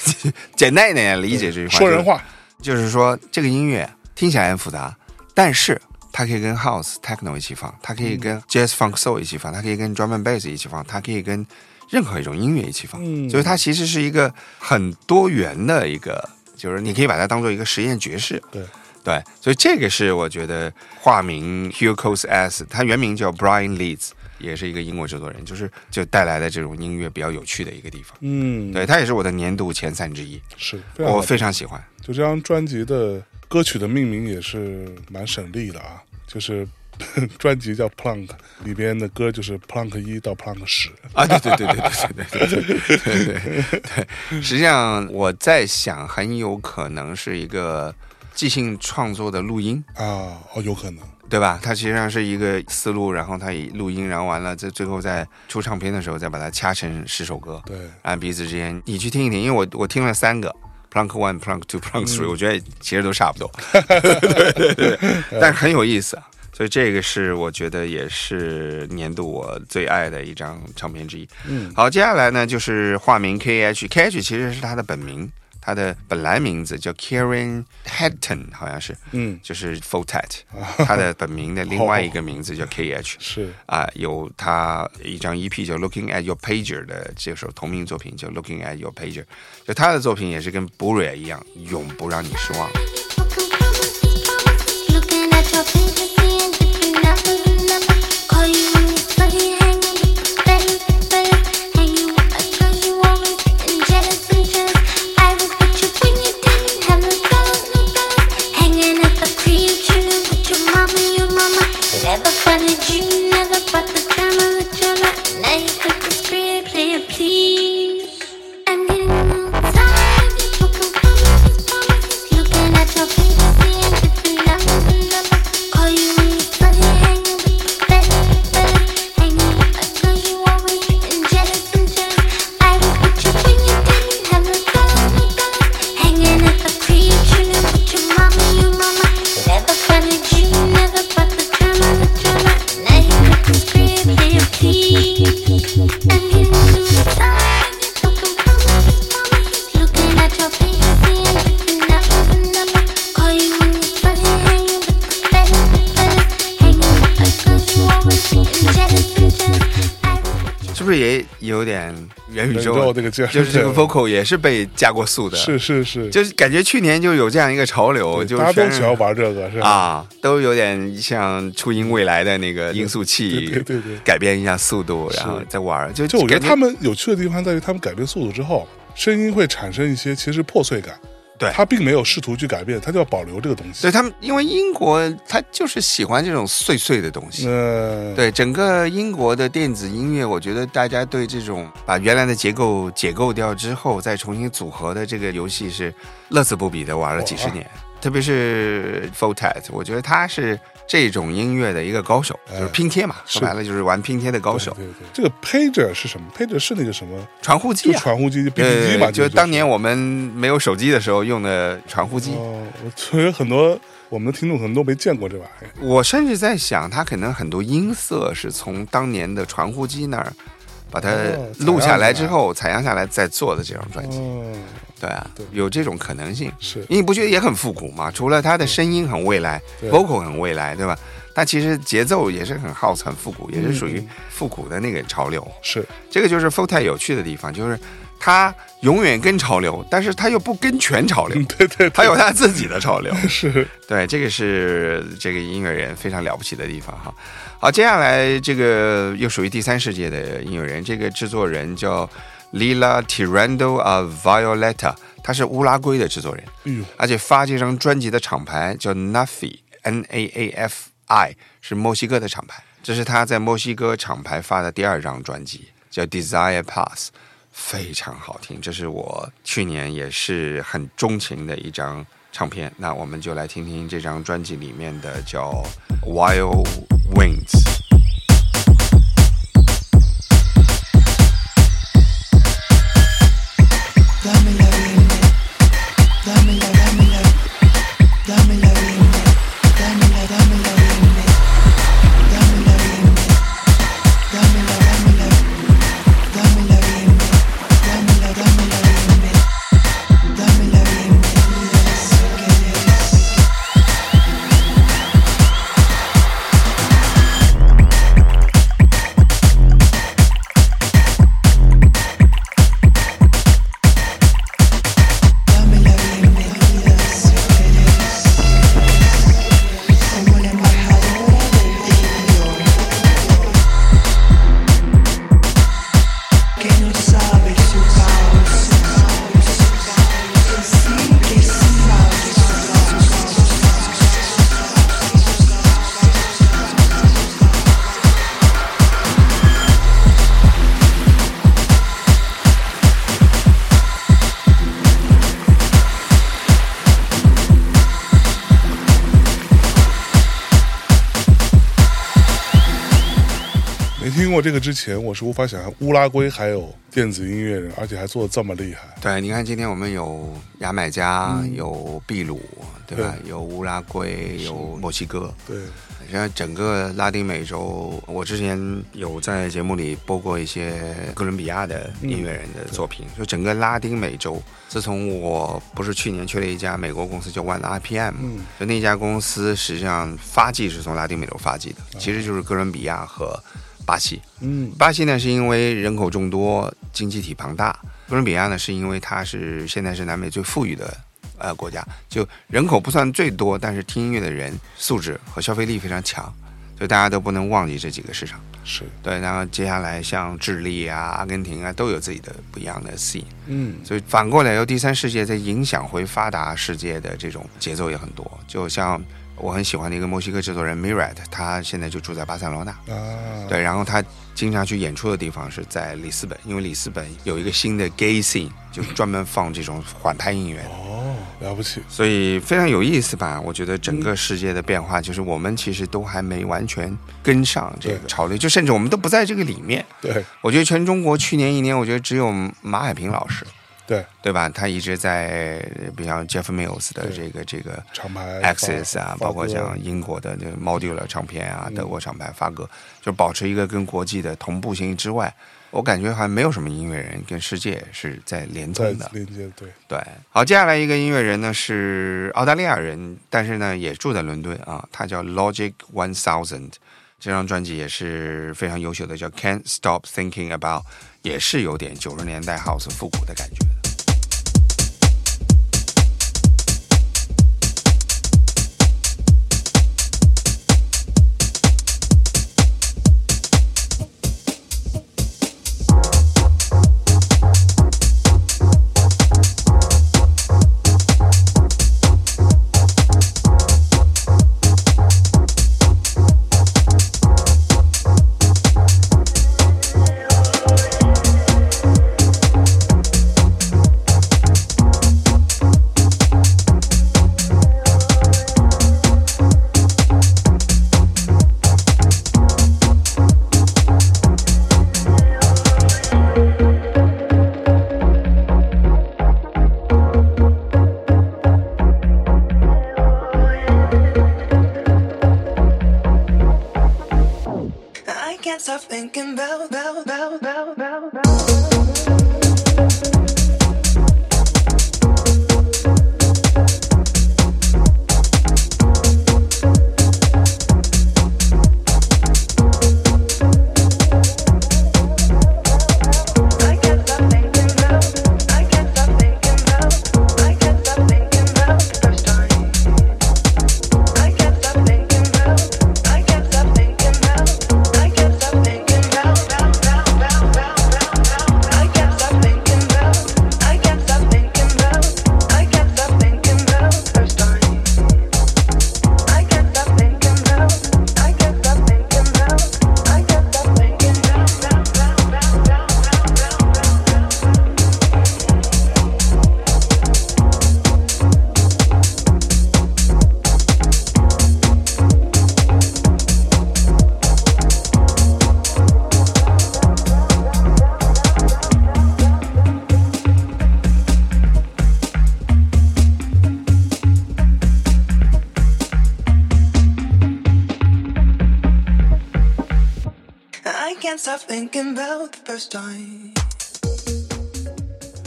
简单一点理解这句话，说人话，就是说这个音乐听起来很复杂，但是它可以跟 house、techno 一起放，它可以跟 jazz、funk、soul 一起放，它可以跟 drum and bass 一起放，它可以跟任何一种音乐一起放。嗯所以它其实是一个很多元的一个，就是你可以把它当做一个实验爵士。对对，所以这个是我觉得化名 Hugo's S，他原名叫 Brian Leeds，也是一个英国制作人，就是就带来的这种音乐比较有趣的一个地方。嗯，对，他也是我的年度前三之一，是非我非常喜欢。就这张专辑的歌曲的命名也是蛮省力的啊，就是 专辑叫 Plunk，里边的歌就是 Plunk 一到 Plunk 十啊，对对对对对对对对对对对对。实际上我在想，很有可能是一个即兴创作的录音，啊，哦，有可能，对吧？它实际上是一个思路，然后它以录音，然后完了，在最后在出唱片的时候再把它掐成十首歌，对，按彼此之间，你去听一听，因为我我听了三个。Plunk One、Plank Two、Plank Three，、我觉得其实都差不多，对对对，但是很有意思啊。所以这个是我觉得也是年度我最爱的一张唱片之一。嗯，好，接下来呢就是化名 KH，KH 其实是他的本名，他的本来名字叫 Kieran Hatton，好像是，嗯，就是 Fotet，他的本名的另外一个名字叫 KH，是啊，有他一张 EP 叫《Looking at Your Pager》的这首同名作品叫《Looking at Your Pager》，就他的作品也是跟 b u r i 一样，永不让你失望。Looking at your 不是也有点元宇宙？宙这个劲儿就是这个 vocal 也是被加过速的，是是是，就是感觉去年就有这样一个潮流，就大家都喜欢玩这个，是吧？啊，都有点像初音未来的那个音速器，对对对对改变一下速度，然后再玩，就就我觉得他们有趣的地方在于，他们改变速度之后，声音会产生一些其实破碎感。对他并没有试图去改变，他就要保留这个东西。对他们，因为英国他就是喜欢这种碎碎的东西。嗯，对整个英国的电子音乐，我觉得大家对这种把原来的结构解构掉之后再重新组合的这个游戏是乐此不疲的玩了几十年。特别是 Fotet，我觉得他是这种音乐的一个高手，就是拼贴嘛，说白了就是玩拼贴的高手。对对，这个 pager 是什么？pager 是那个什么传呼机啊，传呼机就 BB 对机嘛，就是当年我们没有手机的时候用的传呼机。哦，我觉得很多我们的听众可能都没见过这玩意儿。我甚至在想，他可能很多音色是从当年的传呼机那儿把它哦录下来之后采样下来再做的这张专辑。哦，对啊对，有这种可能性。是因为你不觉得也很复古吗？除了他的声音很未来，vocal 很未来，对吧？但其实节奏也是很 house 很复古，也是属于嗯复古的那个潮流。是，这个就是 f o t 有趣的地方，就是他永远跟潮流，但是他又不跟全潮流，对 对，他有它自己的潮流。是对，这个是这个音乐人非常了不起的地方哈。好，接下来这个又属于第三世界的音乐人，这个制作人叫 Lila Tirando a Violeta，他是乌拉圭的制作人，嗯，而且发这张专辑的厂牌叫 Nafi N A A F I，是墨西哥的厂牌。这是他在墨西哥厂牌发的第二张专辑，叫 Desire Pass，非常好听。这是我去年也是很钟情的一张唱片。那我们就来听听这张专辑里面的叫《Wild Wings》。前，我是无法想象乌拉圭还有电子音乐人，而且还做的这么厉害。对，你看今天我们有牙买加，有秘鲁，对吧？有乌拉圭，有墨西哥。对，现在，整个拉丁美洲，我之前有在节目里播过一些哥伦比亚的音乐人的作品。就整个拉丁美洲，自从我不是去年去了一家美国公司叫 One RPM，、嗯就那家公司实际上发迹是从拉丁美洲发迹的，其实就是哥伦比亚和巴西。嗯巴西呢是因为人口众多，经济体庞大；哥伦比亚呢是因为它是现在是南美最富裕的呃国家，就人口不算最多，但是听音乐的人素质和消费力非常强，所以大家都不能忘记这几个市场。是，对，然后接下来像智利啊、阿根廷啊都有自己的不一样的 scene，嗯所以反过来由第三世界在影响回发达世界的这种节奏也很多，就像。我很喜欢的一个墨西哥制作人 Mirat，他现在就住在巴塞罗那。啊，对，然后他经常去演出的地方是在里斯本，因为里斯本有一个新的 gay scene，就是专门放这种缓拍音乐的，哦，了不起，所以非常有意思吧？我觉得整个世界的变化，就是我们其实都还没完全跟上这个潮流，就甚至我们都不在这个里面。对我觉得全中国去年一年，我觉得只有马海平老师，对，对吧？他一直在，比方 Jeff Mills 的这个这个厂牌 Access 啊，包括像英国的这个 Modular 唱片啊，嗯德国厂牌发哥，就保持一个跟国际的同步性之外，我感觉还没有什么音乐人跟世界是在连在通的。连接，对，对，好，接下来一个音乐人呢是澳大利亚人，但是呢也住在伦敦啊，他叫 Logic One Thousand。这张专辑也是非常优秀的，叫 Can't Stop Thinking About，也是有点九十年代 House 复古的感觉。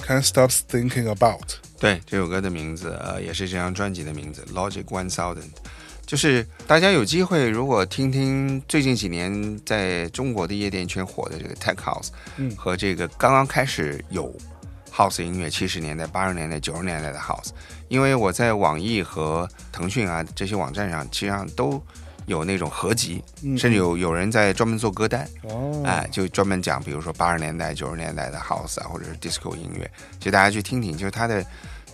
Can't stop thinking about。对，这首歌的名字呃也是这张专辑的名字，Logic One Thousand。就是大家有机会，如果听听最近几年在中国的夜店圈火的这个 Tech House，嗯和这个刚刚开始有 House 音乐，七十年代、八十年代、九十年代的 House，因为我在网易和腾讯啊这些网站上，实际上都有那种合集，嗯甚至有有人在专门做歌单，哦，哎，就专门讲，比如说八十年代、九十年代的 house 啊，或者是 disco 音乐，其实大家去听听，就是它的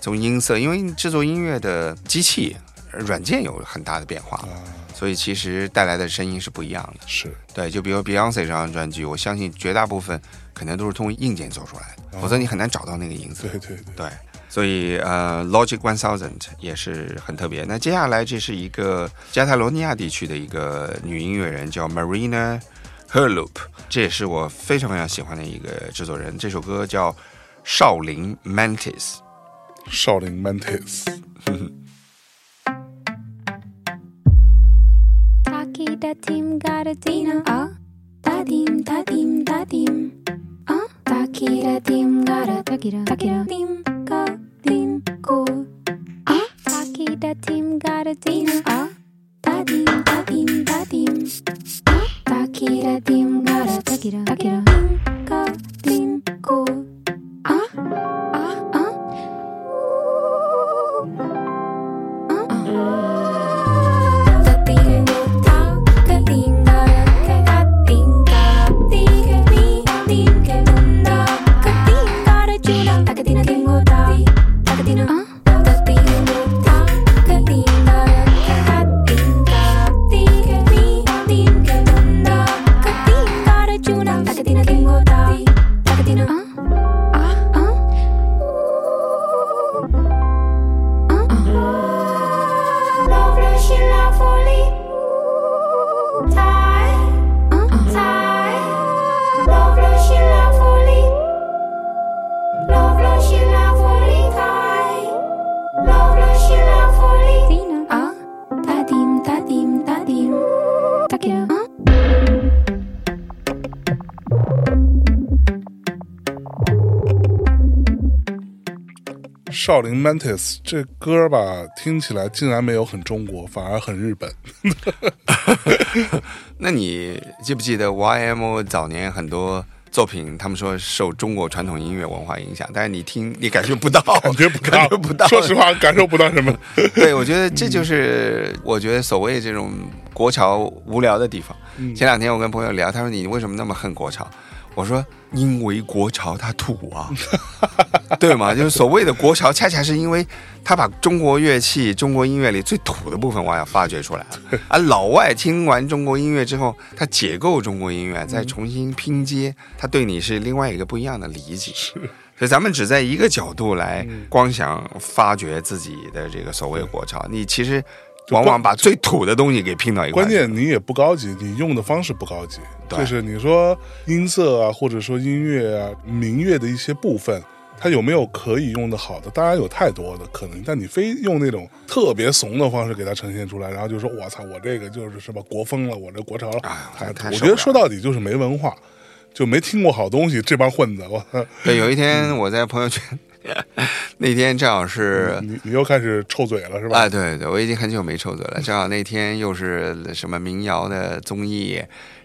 从音色，因为制作音乐的机器呃软件有很大的变化，啊，所以其实带来的声音是不一样的。是。对，就比如 Beyonce 这张专辑，我相信绝大部分可能都是通过硬件做出来的，否则你很难找到那个音色。对对对，对，所以呃，Logic One Thousand 也是很特别。那接下来这是一个加泰罗尼亚地区的一个女音乐人，叫 Marina Herloop，这也是我非常非常喜欢的一个制作人。这首歌叫《少林 Mantis》。少林 Mantis。Taki da tim gara dina ah da dim da dim da dim ah Taki da tim gara takira takira dim ga dim go ah Taki da tim gara dina ah da dim da dim da dim ah Taki da tim gara takira takira dim ga dim go ah ah ah ah ah 少林 Mantis》这歌吧，听起来竟然没有很中国，反而很日本。那你记不记得 YMO 早年很多作品，他们说受中国传统音乐文化影响，但是你听你感觉不到，感觉不到，感觉不到。说实话，感受不到什么。对，我觉得这就是我觉得所谓这种国潮无聊的地方。前两天我跟朋友聊，他说你为什么那么恨国潮？我说因为国潮它土啊，对吗？就是所谓的国潮，恰恰是因为他把中国乐器、中国音乐里最土的部分我要发掘出来了。而老外听完中国音乐之后，他解构中国音乐，再重新拼接，他对你是另外一个不一样的理解。所以咱们只在一个角度来光想发掘自己的这个所谓国潮，你其实往往把最土的东西给拼到一块关。键你也不高级，你用的方式不高级。就是你说音色啊，或者说音乐啊、民乐的一些部分，它有没有可以用的好的？当然有太多的可能，但你非用那种特别怂的方式给它呈现出来，然后就说我操，我这个就是什么国风了，我这国潮了，哎我觉得说到底就是没文化，就没听过好东西，这帮混子！对，有一天我在朋友圈，那天正好是。你你又开始臭嘴了是吧？哎，对对，我已经很久没臭嘴了。正好那天又是什么民谣的综艺，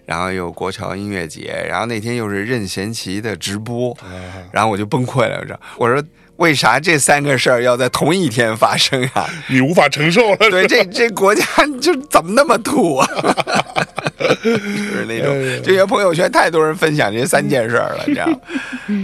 然后又国潮音乐节，然后那天又是任贤齐的直播，啊然后我就崩溃了，我说，我说为啥这三个事儿要在同一天发生啊？你无法承受了。对，这这国家就怎么那么土啊？就是那种，这些朋友圈太多人分享这三件事儿了，这样，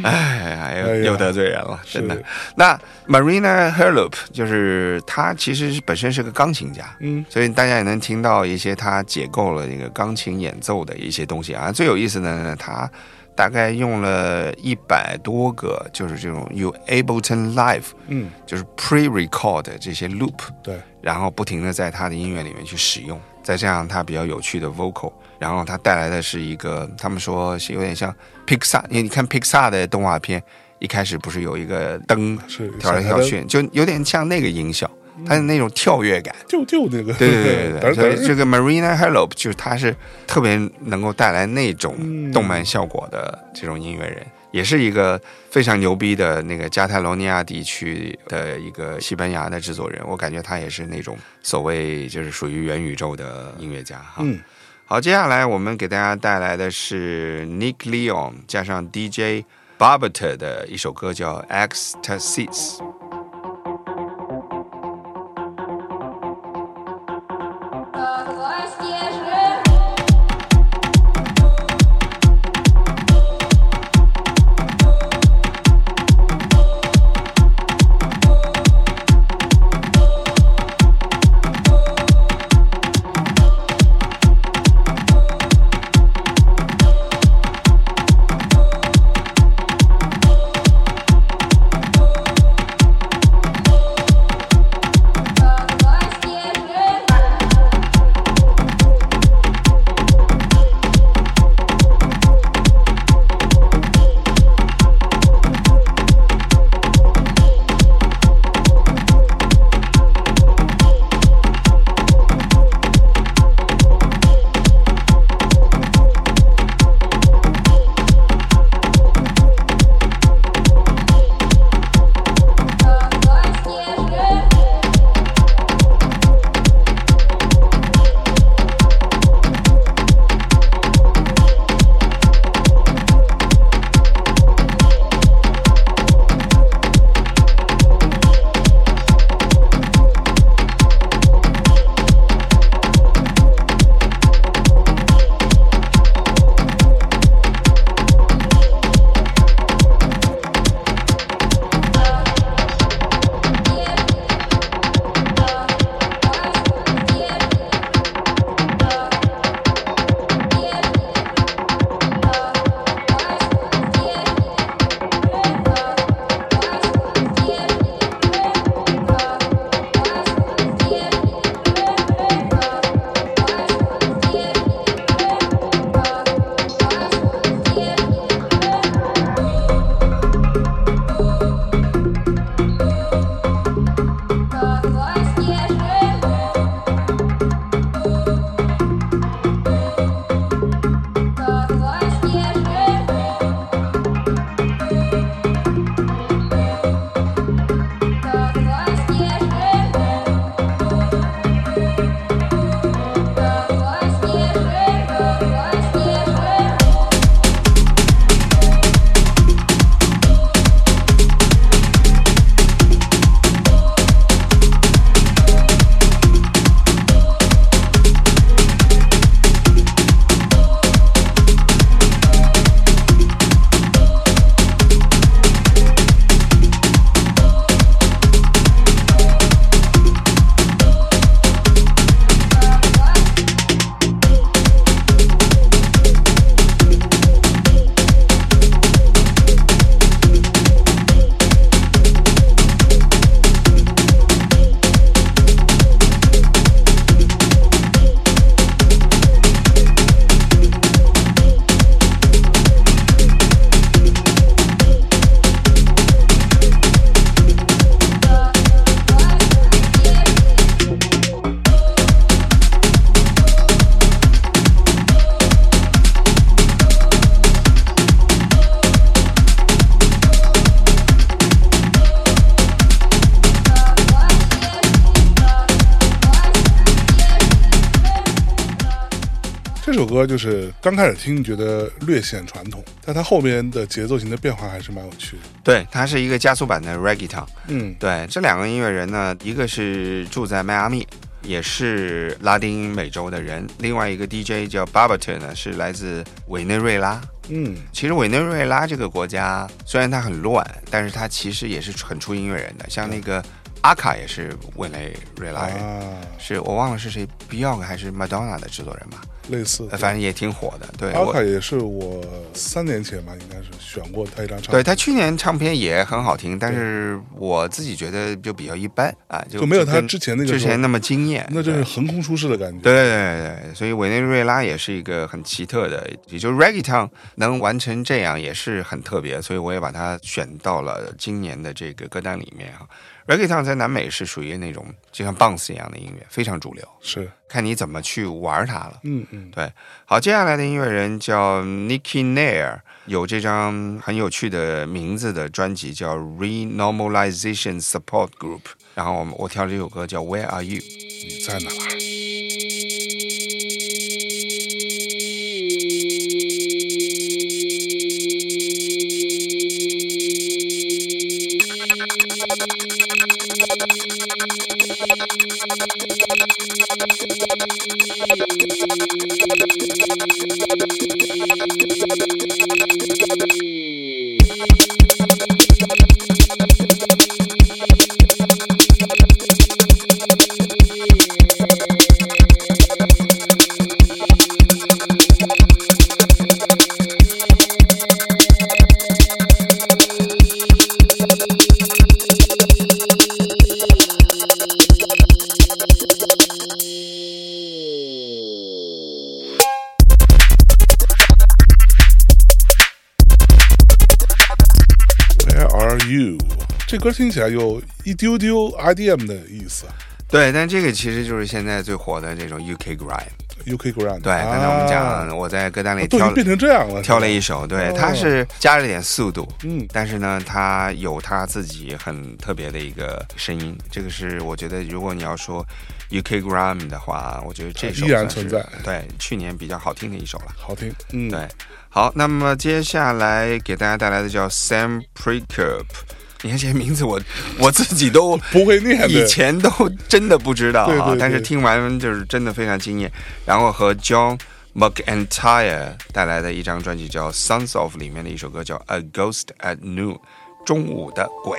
哎呀，哎呀。又又得罪人了，真的。那 Marina Herloop 就是她其实本身是个钢琴家，嗯，所以大家也能听到一些她解构了这个钢琴演奏的一些东西啊。最有意思的呢，她大概用了一百多个，就是这种 U Ableton Live，嗯，就是 pre-record 这些 loop，对，然后不停的在他的音乐里面去使用，再加上他比较有趣的 vocal，然后他带来的是一个，他们说是有点像 Pixar，因为你看 Pixar 的动画片，一开始不是有一个灯是跳来跳去，就有点像那个音效，它的那种跳跃感。就就那个，对对对对 对，这个 Marina Helop 就是他是特别能够带来那种嗯。动漫效果的这种音乐人，也是一个非常牛逼的那个加泰罗尼亚地区的一个西班牙的制作人。我感觉他也是那种所谓就是属于元宇宙的音乐家哈。嗯，好，接下来我们给大家带来的是 Nick Leon 加上 DJ Barber 的一首歌叫《Ecstasies》。歌就是刚开始听觉得略显传统，但它后面的节奏型的变化还是蛮有趣的。对，它是一个加速版的 Reggaeton。嗯，对，这两个音乐人呢，一个是住在迈阿密，也是拉丁美洲的人；另外一个 DJ 叫 Barberton 呢，是来自委内瑞拉。嗯，其实委内瑞拉这个国家虽然它很乱，但是它其实也是很出音乐人的，像那个阿卡也是委内瑞拉人，啊，是我忘了是谁，Beyond 还是 Madonna 的制作人吧？类似的。反正也挺火的。对，阿卡也是我三年前吧，应该是选过他一张唱片，对他去年唱片也很好听，但是我自己觉得就比较一般啊，就就没有他之前那个之前那么惊艳。那真是横空出世的感觉。对对对对，所以委内瑞拉也是一个很奇特的，也就是 Reggaeton 能完成这样也是很特别，所以我也把它选到了今年的这个歌单里面啊。Reggaeton 在南美是属于那种就像 bounce 一样的音乐，非常主流，是，看你怎么去玩它了。嗯嗯，对，好，接下来的音乐人叫 Nicky Nair，有这张很有趣的名字的专辑叫 Renormalization Support Group，然后我们我挑了这首歌叫 Where Are You。你在哪歌听起来有一丢丢 IDM 的意思对，但这个其实就是现在最火的这种 UK grime。，UK Grand。对，刚才我们啊讲，我在歌单里挑变成这样了，挑了一首，对，哦它是加了点速度，嗯但是呢，它有它自己很特别的一个声音。这个是我觉得，如果你要说 UK grime 的话，我觉得这首依然存在对，去年比较好听的一首了。好听，嗯，对，好，那么接下来给大家带来的叫 Sam Prekop。你看这些名字我，我自己都不会念以前都真的不知道啊，对对对但是听完就是真的非常惊艳。然后和 John McEntire 带来的一张专辑叫《Sons of》里面的一首歌叫《A Ghost at Noon》，中午的鬼。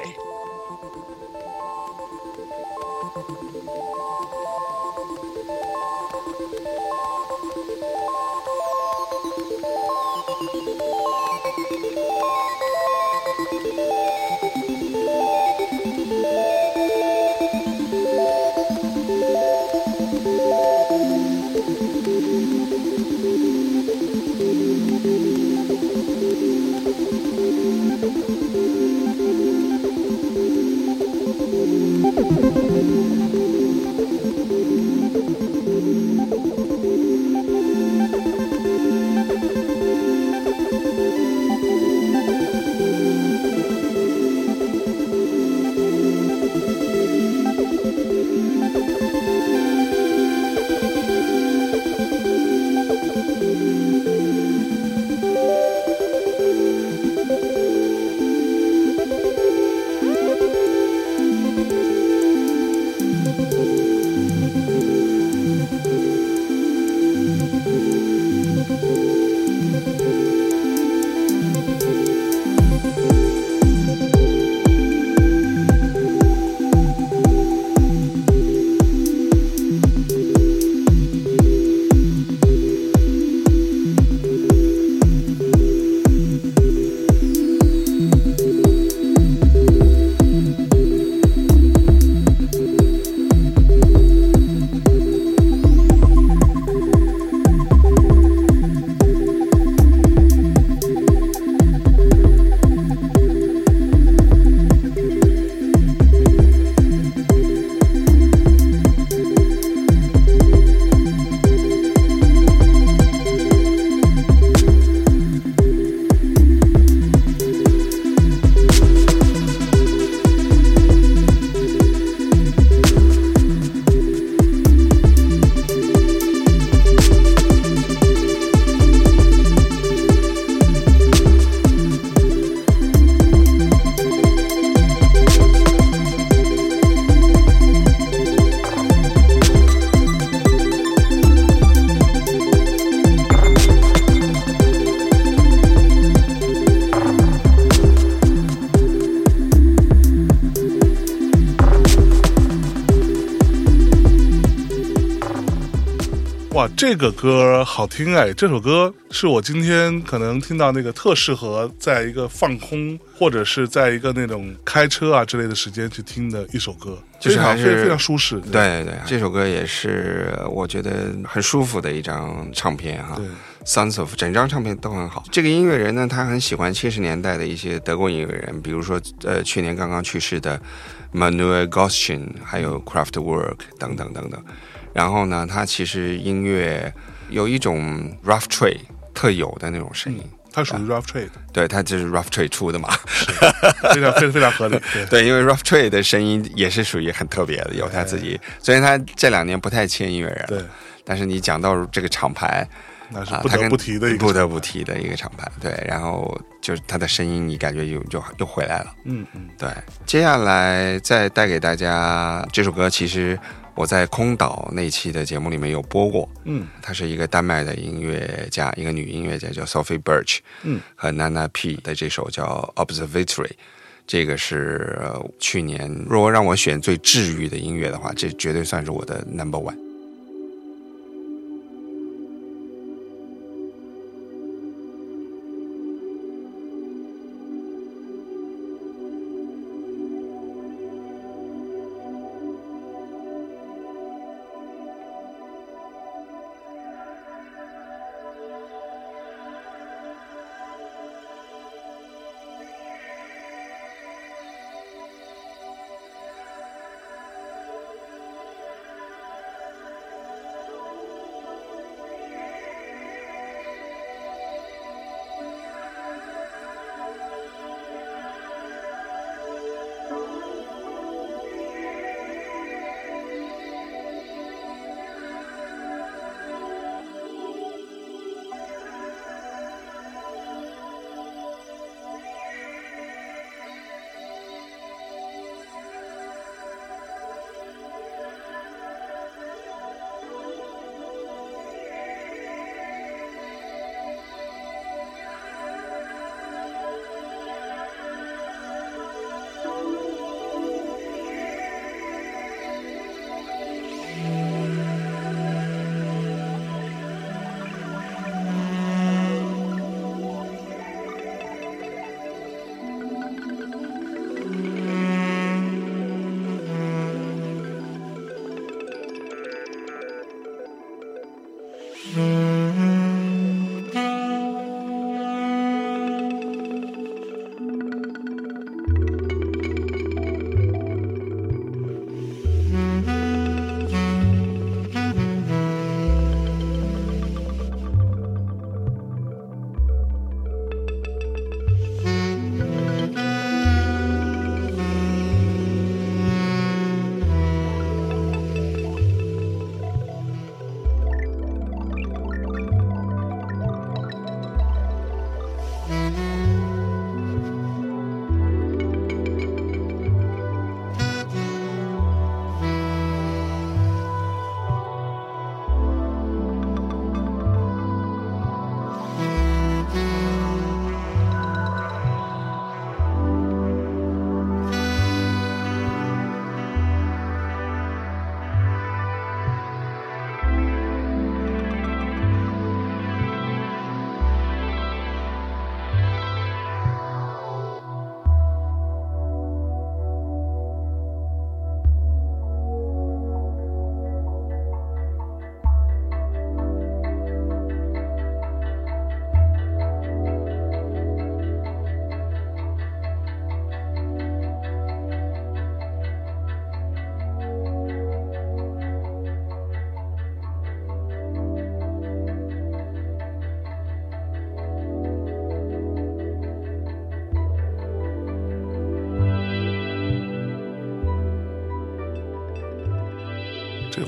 这个歌好听哎！这首歌是我今天可能听到那个特适合在一个放空或者是在一个那种开车啊之类的时间去听的一首歌，就是还是非常非非常舒适。对对，这首歌也是我觉得很舒服的一张唱片哈。对 Sons of 整张唱片都很好。这个音乐人呢，他很喜欢七十年代的一些德国音乐人，比如说呃去年刚刚去世的 Manuel Goschen，还有 Kraftwerk 等等等等。然后呢，他其实音乐有一种 rough trade 特有的那种声音。它属于 rough trade，对，他就是 Rough Trade 出的嘛，非常非常非常合理。对对，因为 Rough Trade 的声音也是属于很特别的，有他自己。虽然他这两年不太签音乐人，对，但是你讲到这个厂牌，啊，那是不得不提的一个不得不提的一个厂牌。对，然后就是他的声音，你感觉又又又回来了。嗯嗯，对，接下来再带给大家这首歌，其实我在空岛那期的节目里面有播过。嗯，她是一个丹麦的音乐家，一个女音乐家叫 Sophie Birch。嗯，和 Nana P 的这首叫 Observatory。这个是呃去年，如果让我选最治愈的音乐的话，这绝对算是我的 number one。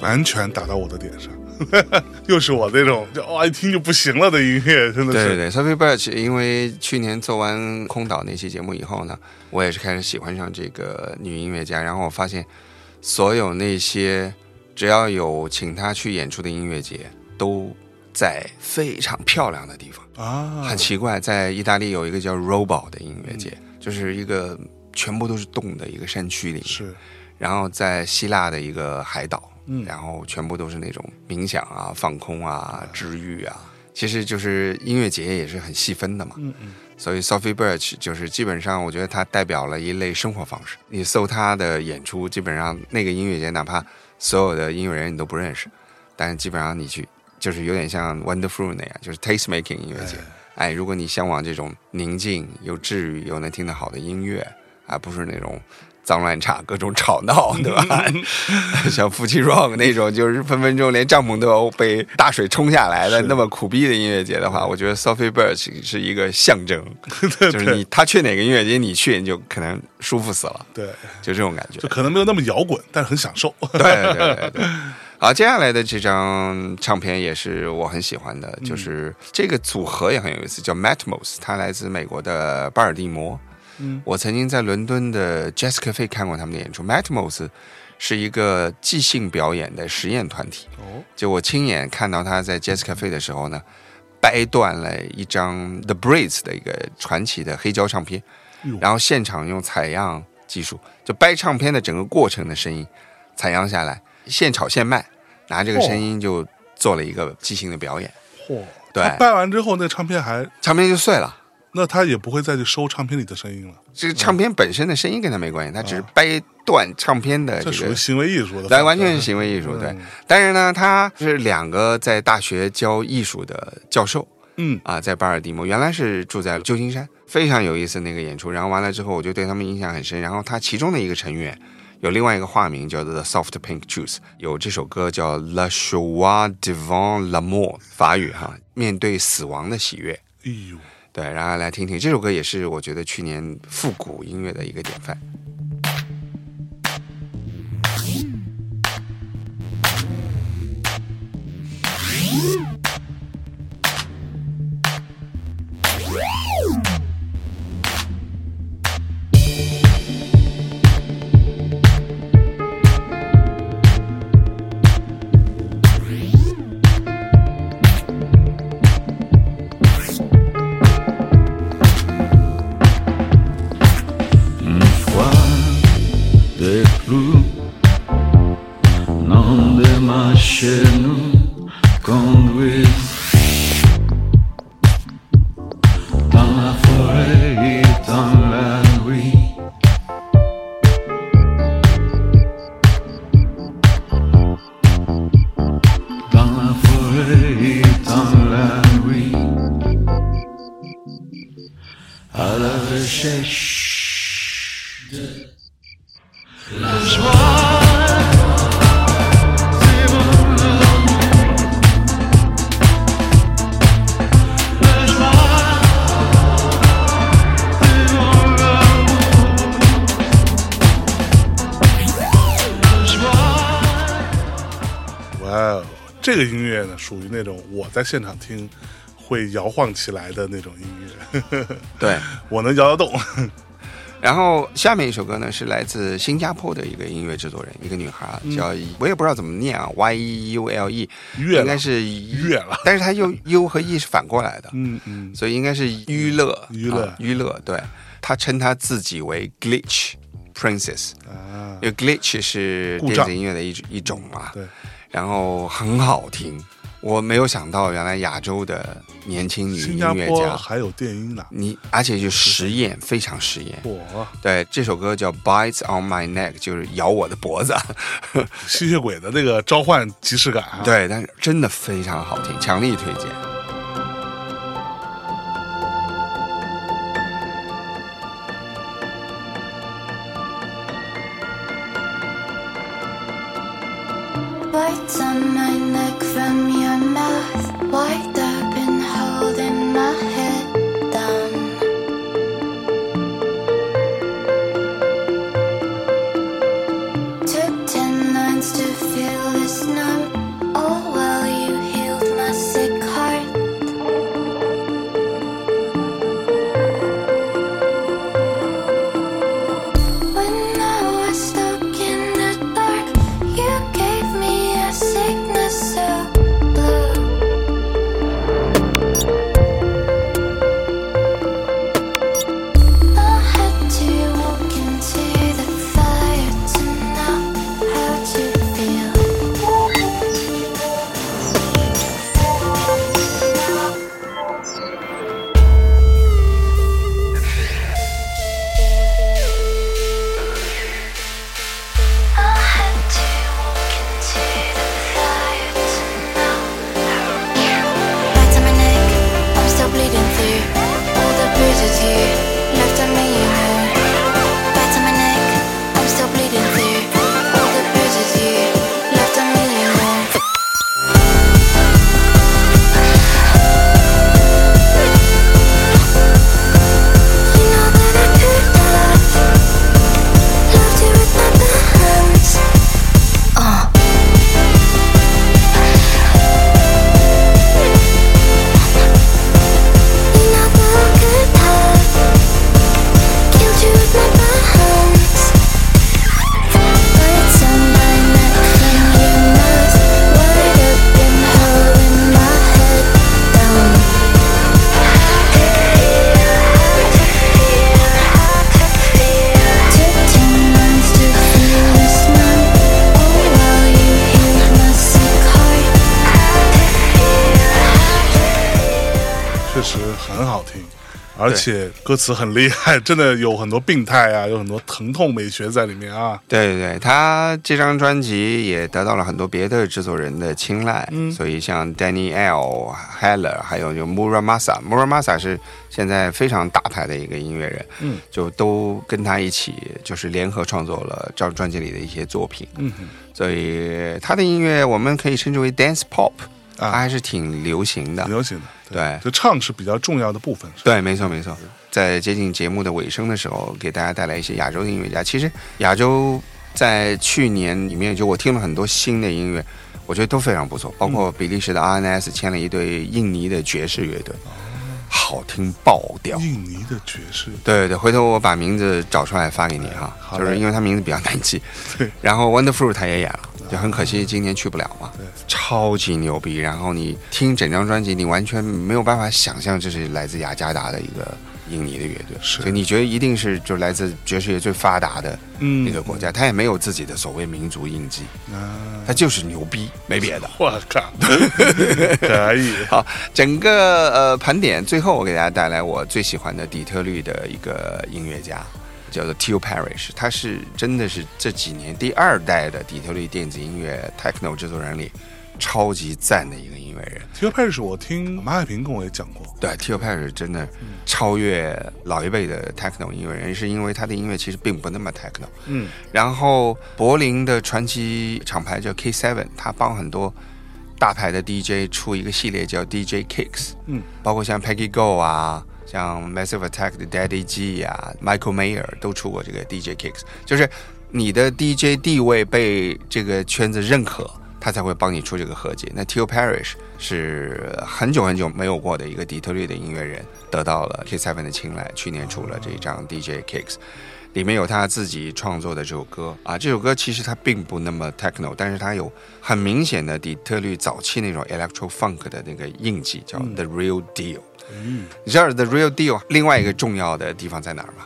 完全打到我的点上，又是我那种就哇一听就不行了的音乐，真的是。对对对，Sophie Birch，因为去年做完空岛那期节目以后呢，我也是开始喜欢上这个女音乐家，然后我发现所有那些只要有请她去演出的音乐节，都在非常漂亮的地方。啊，很奇怪，在意大利有一个叫 Robo 的音乐节，就是一个全部都是洞的一个山区里面。是，然后在希腊的一个海岛嗯然后全部都是那种冥想啊、放空啊、治愈啊。其实就是音乐节也是很细分的嘛，嗯嗯，所以 Sophie Birch 就是基本上，我觉得它代表了一类生活方式。你搜他的演出，基本上那个音乐节，哪怕所有的音乐人你都不认识，但是基本上你去，就是有点像 Wonderful 那样，就是 taste making 音乐节。哎，如果你向往这种宁静又治愈又能听得好的音乐，而不是那种脏乱差、各种吵闹，对吧？像夫妻 rock 那种，就是分分钟连帐篷都要被大水冲下来的那么苦逼的音乐节的话，我觉得 Sophie Birch 是一个象征，就是你他去哪个音乐节，你去你就可能舒服死了，对，就这种感觉就。可能没有那么摇滚，但是很享受。对对对对。好，接下来的这张唱片也是我很喜欢的，就是这个组合也很有意思，叫 Matmos，它来自美国的巴尔的摩。嗯。我曾经在伦敦的 Jazz Cafe 看过他们的演出。Matmos 是一个即兴表演的实验团体，哦，就我亲眼看到他在 Jazz Cafe 的时候呢，掰断了一张 The Breeze 的一个传奇的黑胶唱片，然后现场用采样技术，就掰唱片的整个过程的声音采样下来，现炒现卖，拿这个声音就做了一个即兴的表演，嚯！对。掰完之后，那唱片还，唱片就碎了。那他也不会再去收唱片里的声音了，这个唱片本身的声音跟他没关系，他只是掰断唱片的这这属于行为艺术的方式，对，完全是行为艺术。对嗯，但是呢，他是两个在大学教艺术的教授嗯啊，在巴尔的摩，原来是住在旧金山，非常有意思那个演出。然后完了之后，我就对他们印象很深。然后他其中的一个成员有另外一个化名叫做 The Soft Pink Juice，有这首歌叫 La Joie devant la mort，法语哈，面对死亡的喜悦。哎呦，对，然后来听听这首歌，也是我觉得去年复古音乐的一个典范。我在现场听会摇晃起来的那种音乐，对，我能摇得动。然后下面一首歌呢是来自新加坡的一个音乐制作人，一个女孩啊叫、我也不知道怎么念啊，Y E U L E，乐了。应该是乐了。但是它又 U 和 E 是反过来的，嗯嗯，所以应该是娱乐，娱乐。啊娱乐。对，她称她自己为 Glitch Princess，啊。因，为 Glitch 是电子音乐的一一种嘛，对，然后很好听。我没有想到，原来亚洲的年轻女音乐家，坡还有电音呢，你而且就实验非常实验。嚯，对，这首歌叫《Bites on My Neck》，就是咬我的脖子。吸血鬼的那个召唤即视感啊，对，但是真的非常好听，强力推荐。Bites on my mouth. Why? 而且歌词很厉害，真的有很多病态啊，有很多疼痛美学在里面啊。对对对，他这张专辑也得到了很多别的制作人的青睐，嗯。所以像 Danny L、Heller，还有就 Muramasa，Muramasa 是现在非常大牌的一个音乐人，嗯，就都跟他一起就是联合创作了这张专辑里的一些作品，嗯哼，所以他的音乐我们可以称之为 dance pop，啊还是挺流行的，流行的。对就唱是比较重要的部分。对，没错没错。在接近节目的尾声的时候，给大家带来一些亚洲的音乐家。其实亚洲在去年里面，就我听了很多新的音乐，我觉得都非常不错。包括比利时的 RNS 签了一对印尼的爵士乐队，好听爆掉。印尼的爵士，对对对，回头我把名字找出来发给你哈，就是因为他名字比较难记。对，然后 Wonderful 他也演了，就很可惜今年去不了嘛。对，超级牛逼。然后你听整张专辑，你完全没有办法想象这是来自雅加达的一个印尼的乐队，是所以你觉得一定是就来自爵士乐最发达的嗯一个国家，他也没有自己的所谓民族印记，啊，他就是牛逼，没别的。我靠，可以，好，整个呃盘点，最后我给大家带来我最喜欢的底特律的一个音乐家，叫做 Teo Parrish，他是真的是这几年第二代的底特律电子音乐 techno 制作人里超级赞的一个音乐人。Teo Parrish，我听马海平跟我也讲过，对，Teo Parrish 真的超越老一辈的 techno 音乐人，是因为他的音乐其实并不那么 techno。嗯，然后柏林的传奇厂牌叫 K7，他帮很多大牌的 DJ 出一个系列叫 DJ Kicks，嗯，包括像 Peggy Go 啊，像 Massive Attack 的 Daddy G 啊，Michael Mayer 都出过这个 DJ Kicks，就是你的 DJ 地位被这个圈子认可。他才会帮你出这个合集。那 Till Parrish 是很久很久没有过的一个底特律的音乐人，得到了 K7 的青睐，去年出了这一张 DJ Kicks。里面有他自己创作的这首歌啊，这首歌其实它并不那么 techno，但是它有很明显的底特律早期那种 electro funk 的那个印记，叫 The Real Deal。嗯，你知道 The Real Deal 另外一个重要的地方在哪儿吗？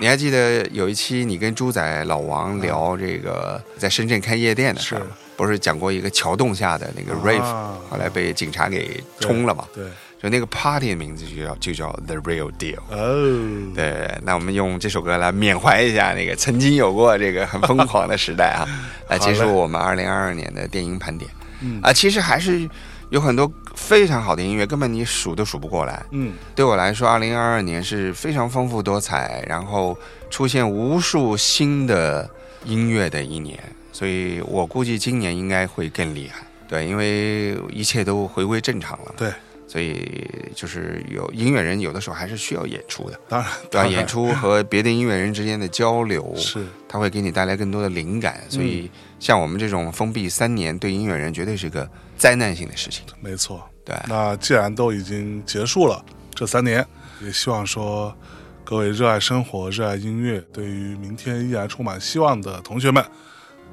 你还记得有一期你跟猪仔老王聊这个在深圳开夜店的事儿吗？不是讲过一个桥洞下的那个 rave，、啊后来被警察给冲了嘛？对，就那个 party 的名字就叫就叫 The Real Deal。哦，对，那我们用这首歌来缅怀一下那个曾经有过这个很疯狂的时代啊，来结束我们二零二二年的电影盘点。嗯啊，其实还是有很多非常好的音乐，根本你数都数不过来。嗯，对我来说，二零二二年是非常丰富多彩，然后出现无数新的音乐的一年，所以我估计今年应该会更厉害。对，因为一切都回归正常了。对，所以就是有音乐人有的时候还是需要演出的。当然，对吧？演出和别的音乐人之间的交流，是它会给你带来更多的灵感。所以，像我们这种封闭三年，对音乐人绝对是个灾难性的事情。没错。对，那既然都已经结束了这三年，也希望说各位热爱生活、热爱音乐，对于明天依然充满希望的同学们，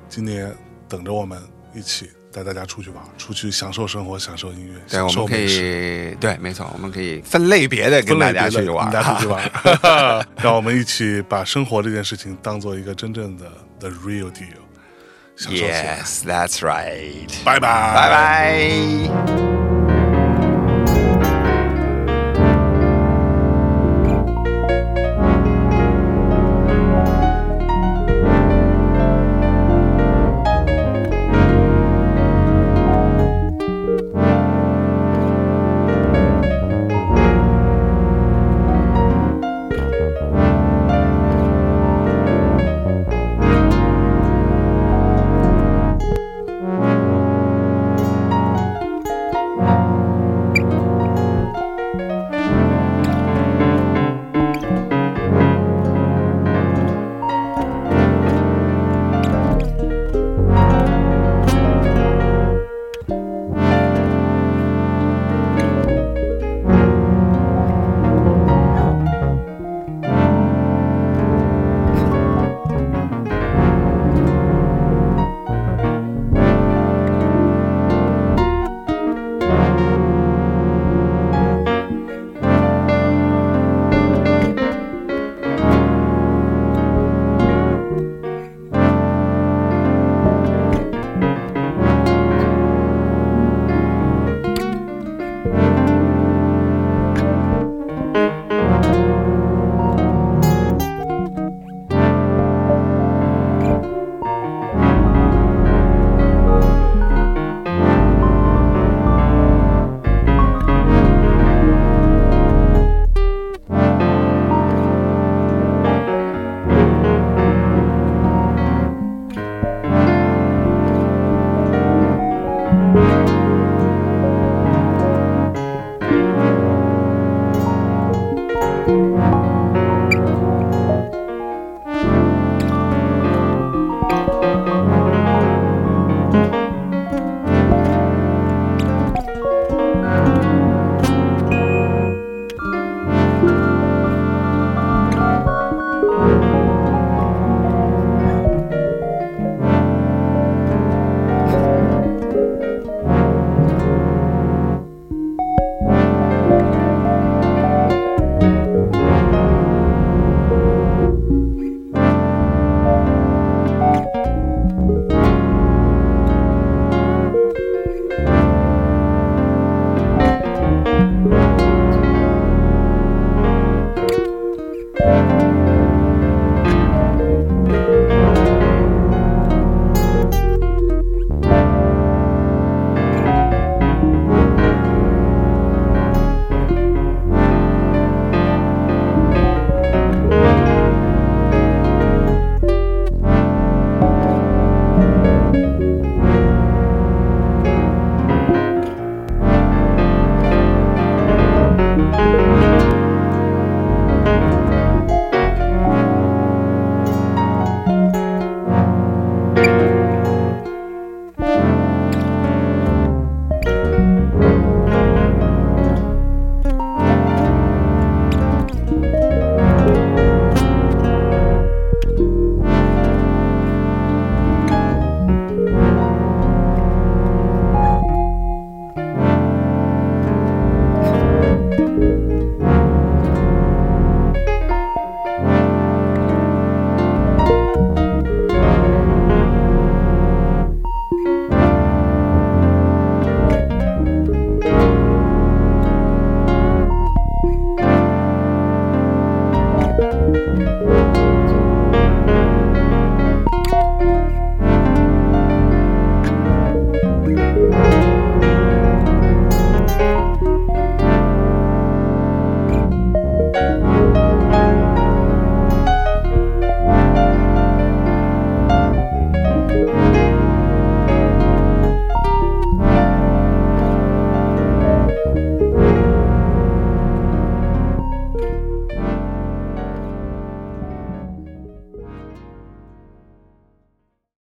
今年等着我们一起带大家出去玩，出去享受生活、享受音乐，对，享我们可。以，对，没错，我们可以分类别的跟大家出去玩，跟大家出去玩，让我们一起把生活这件事情当做一个真正的 the real deal，享受起来。Yes, that's right。拜拜，拜拜。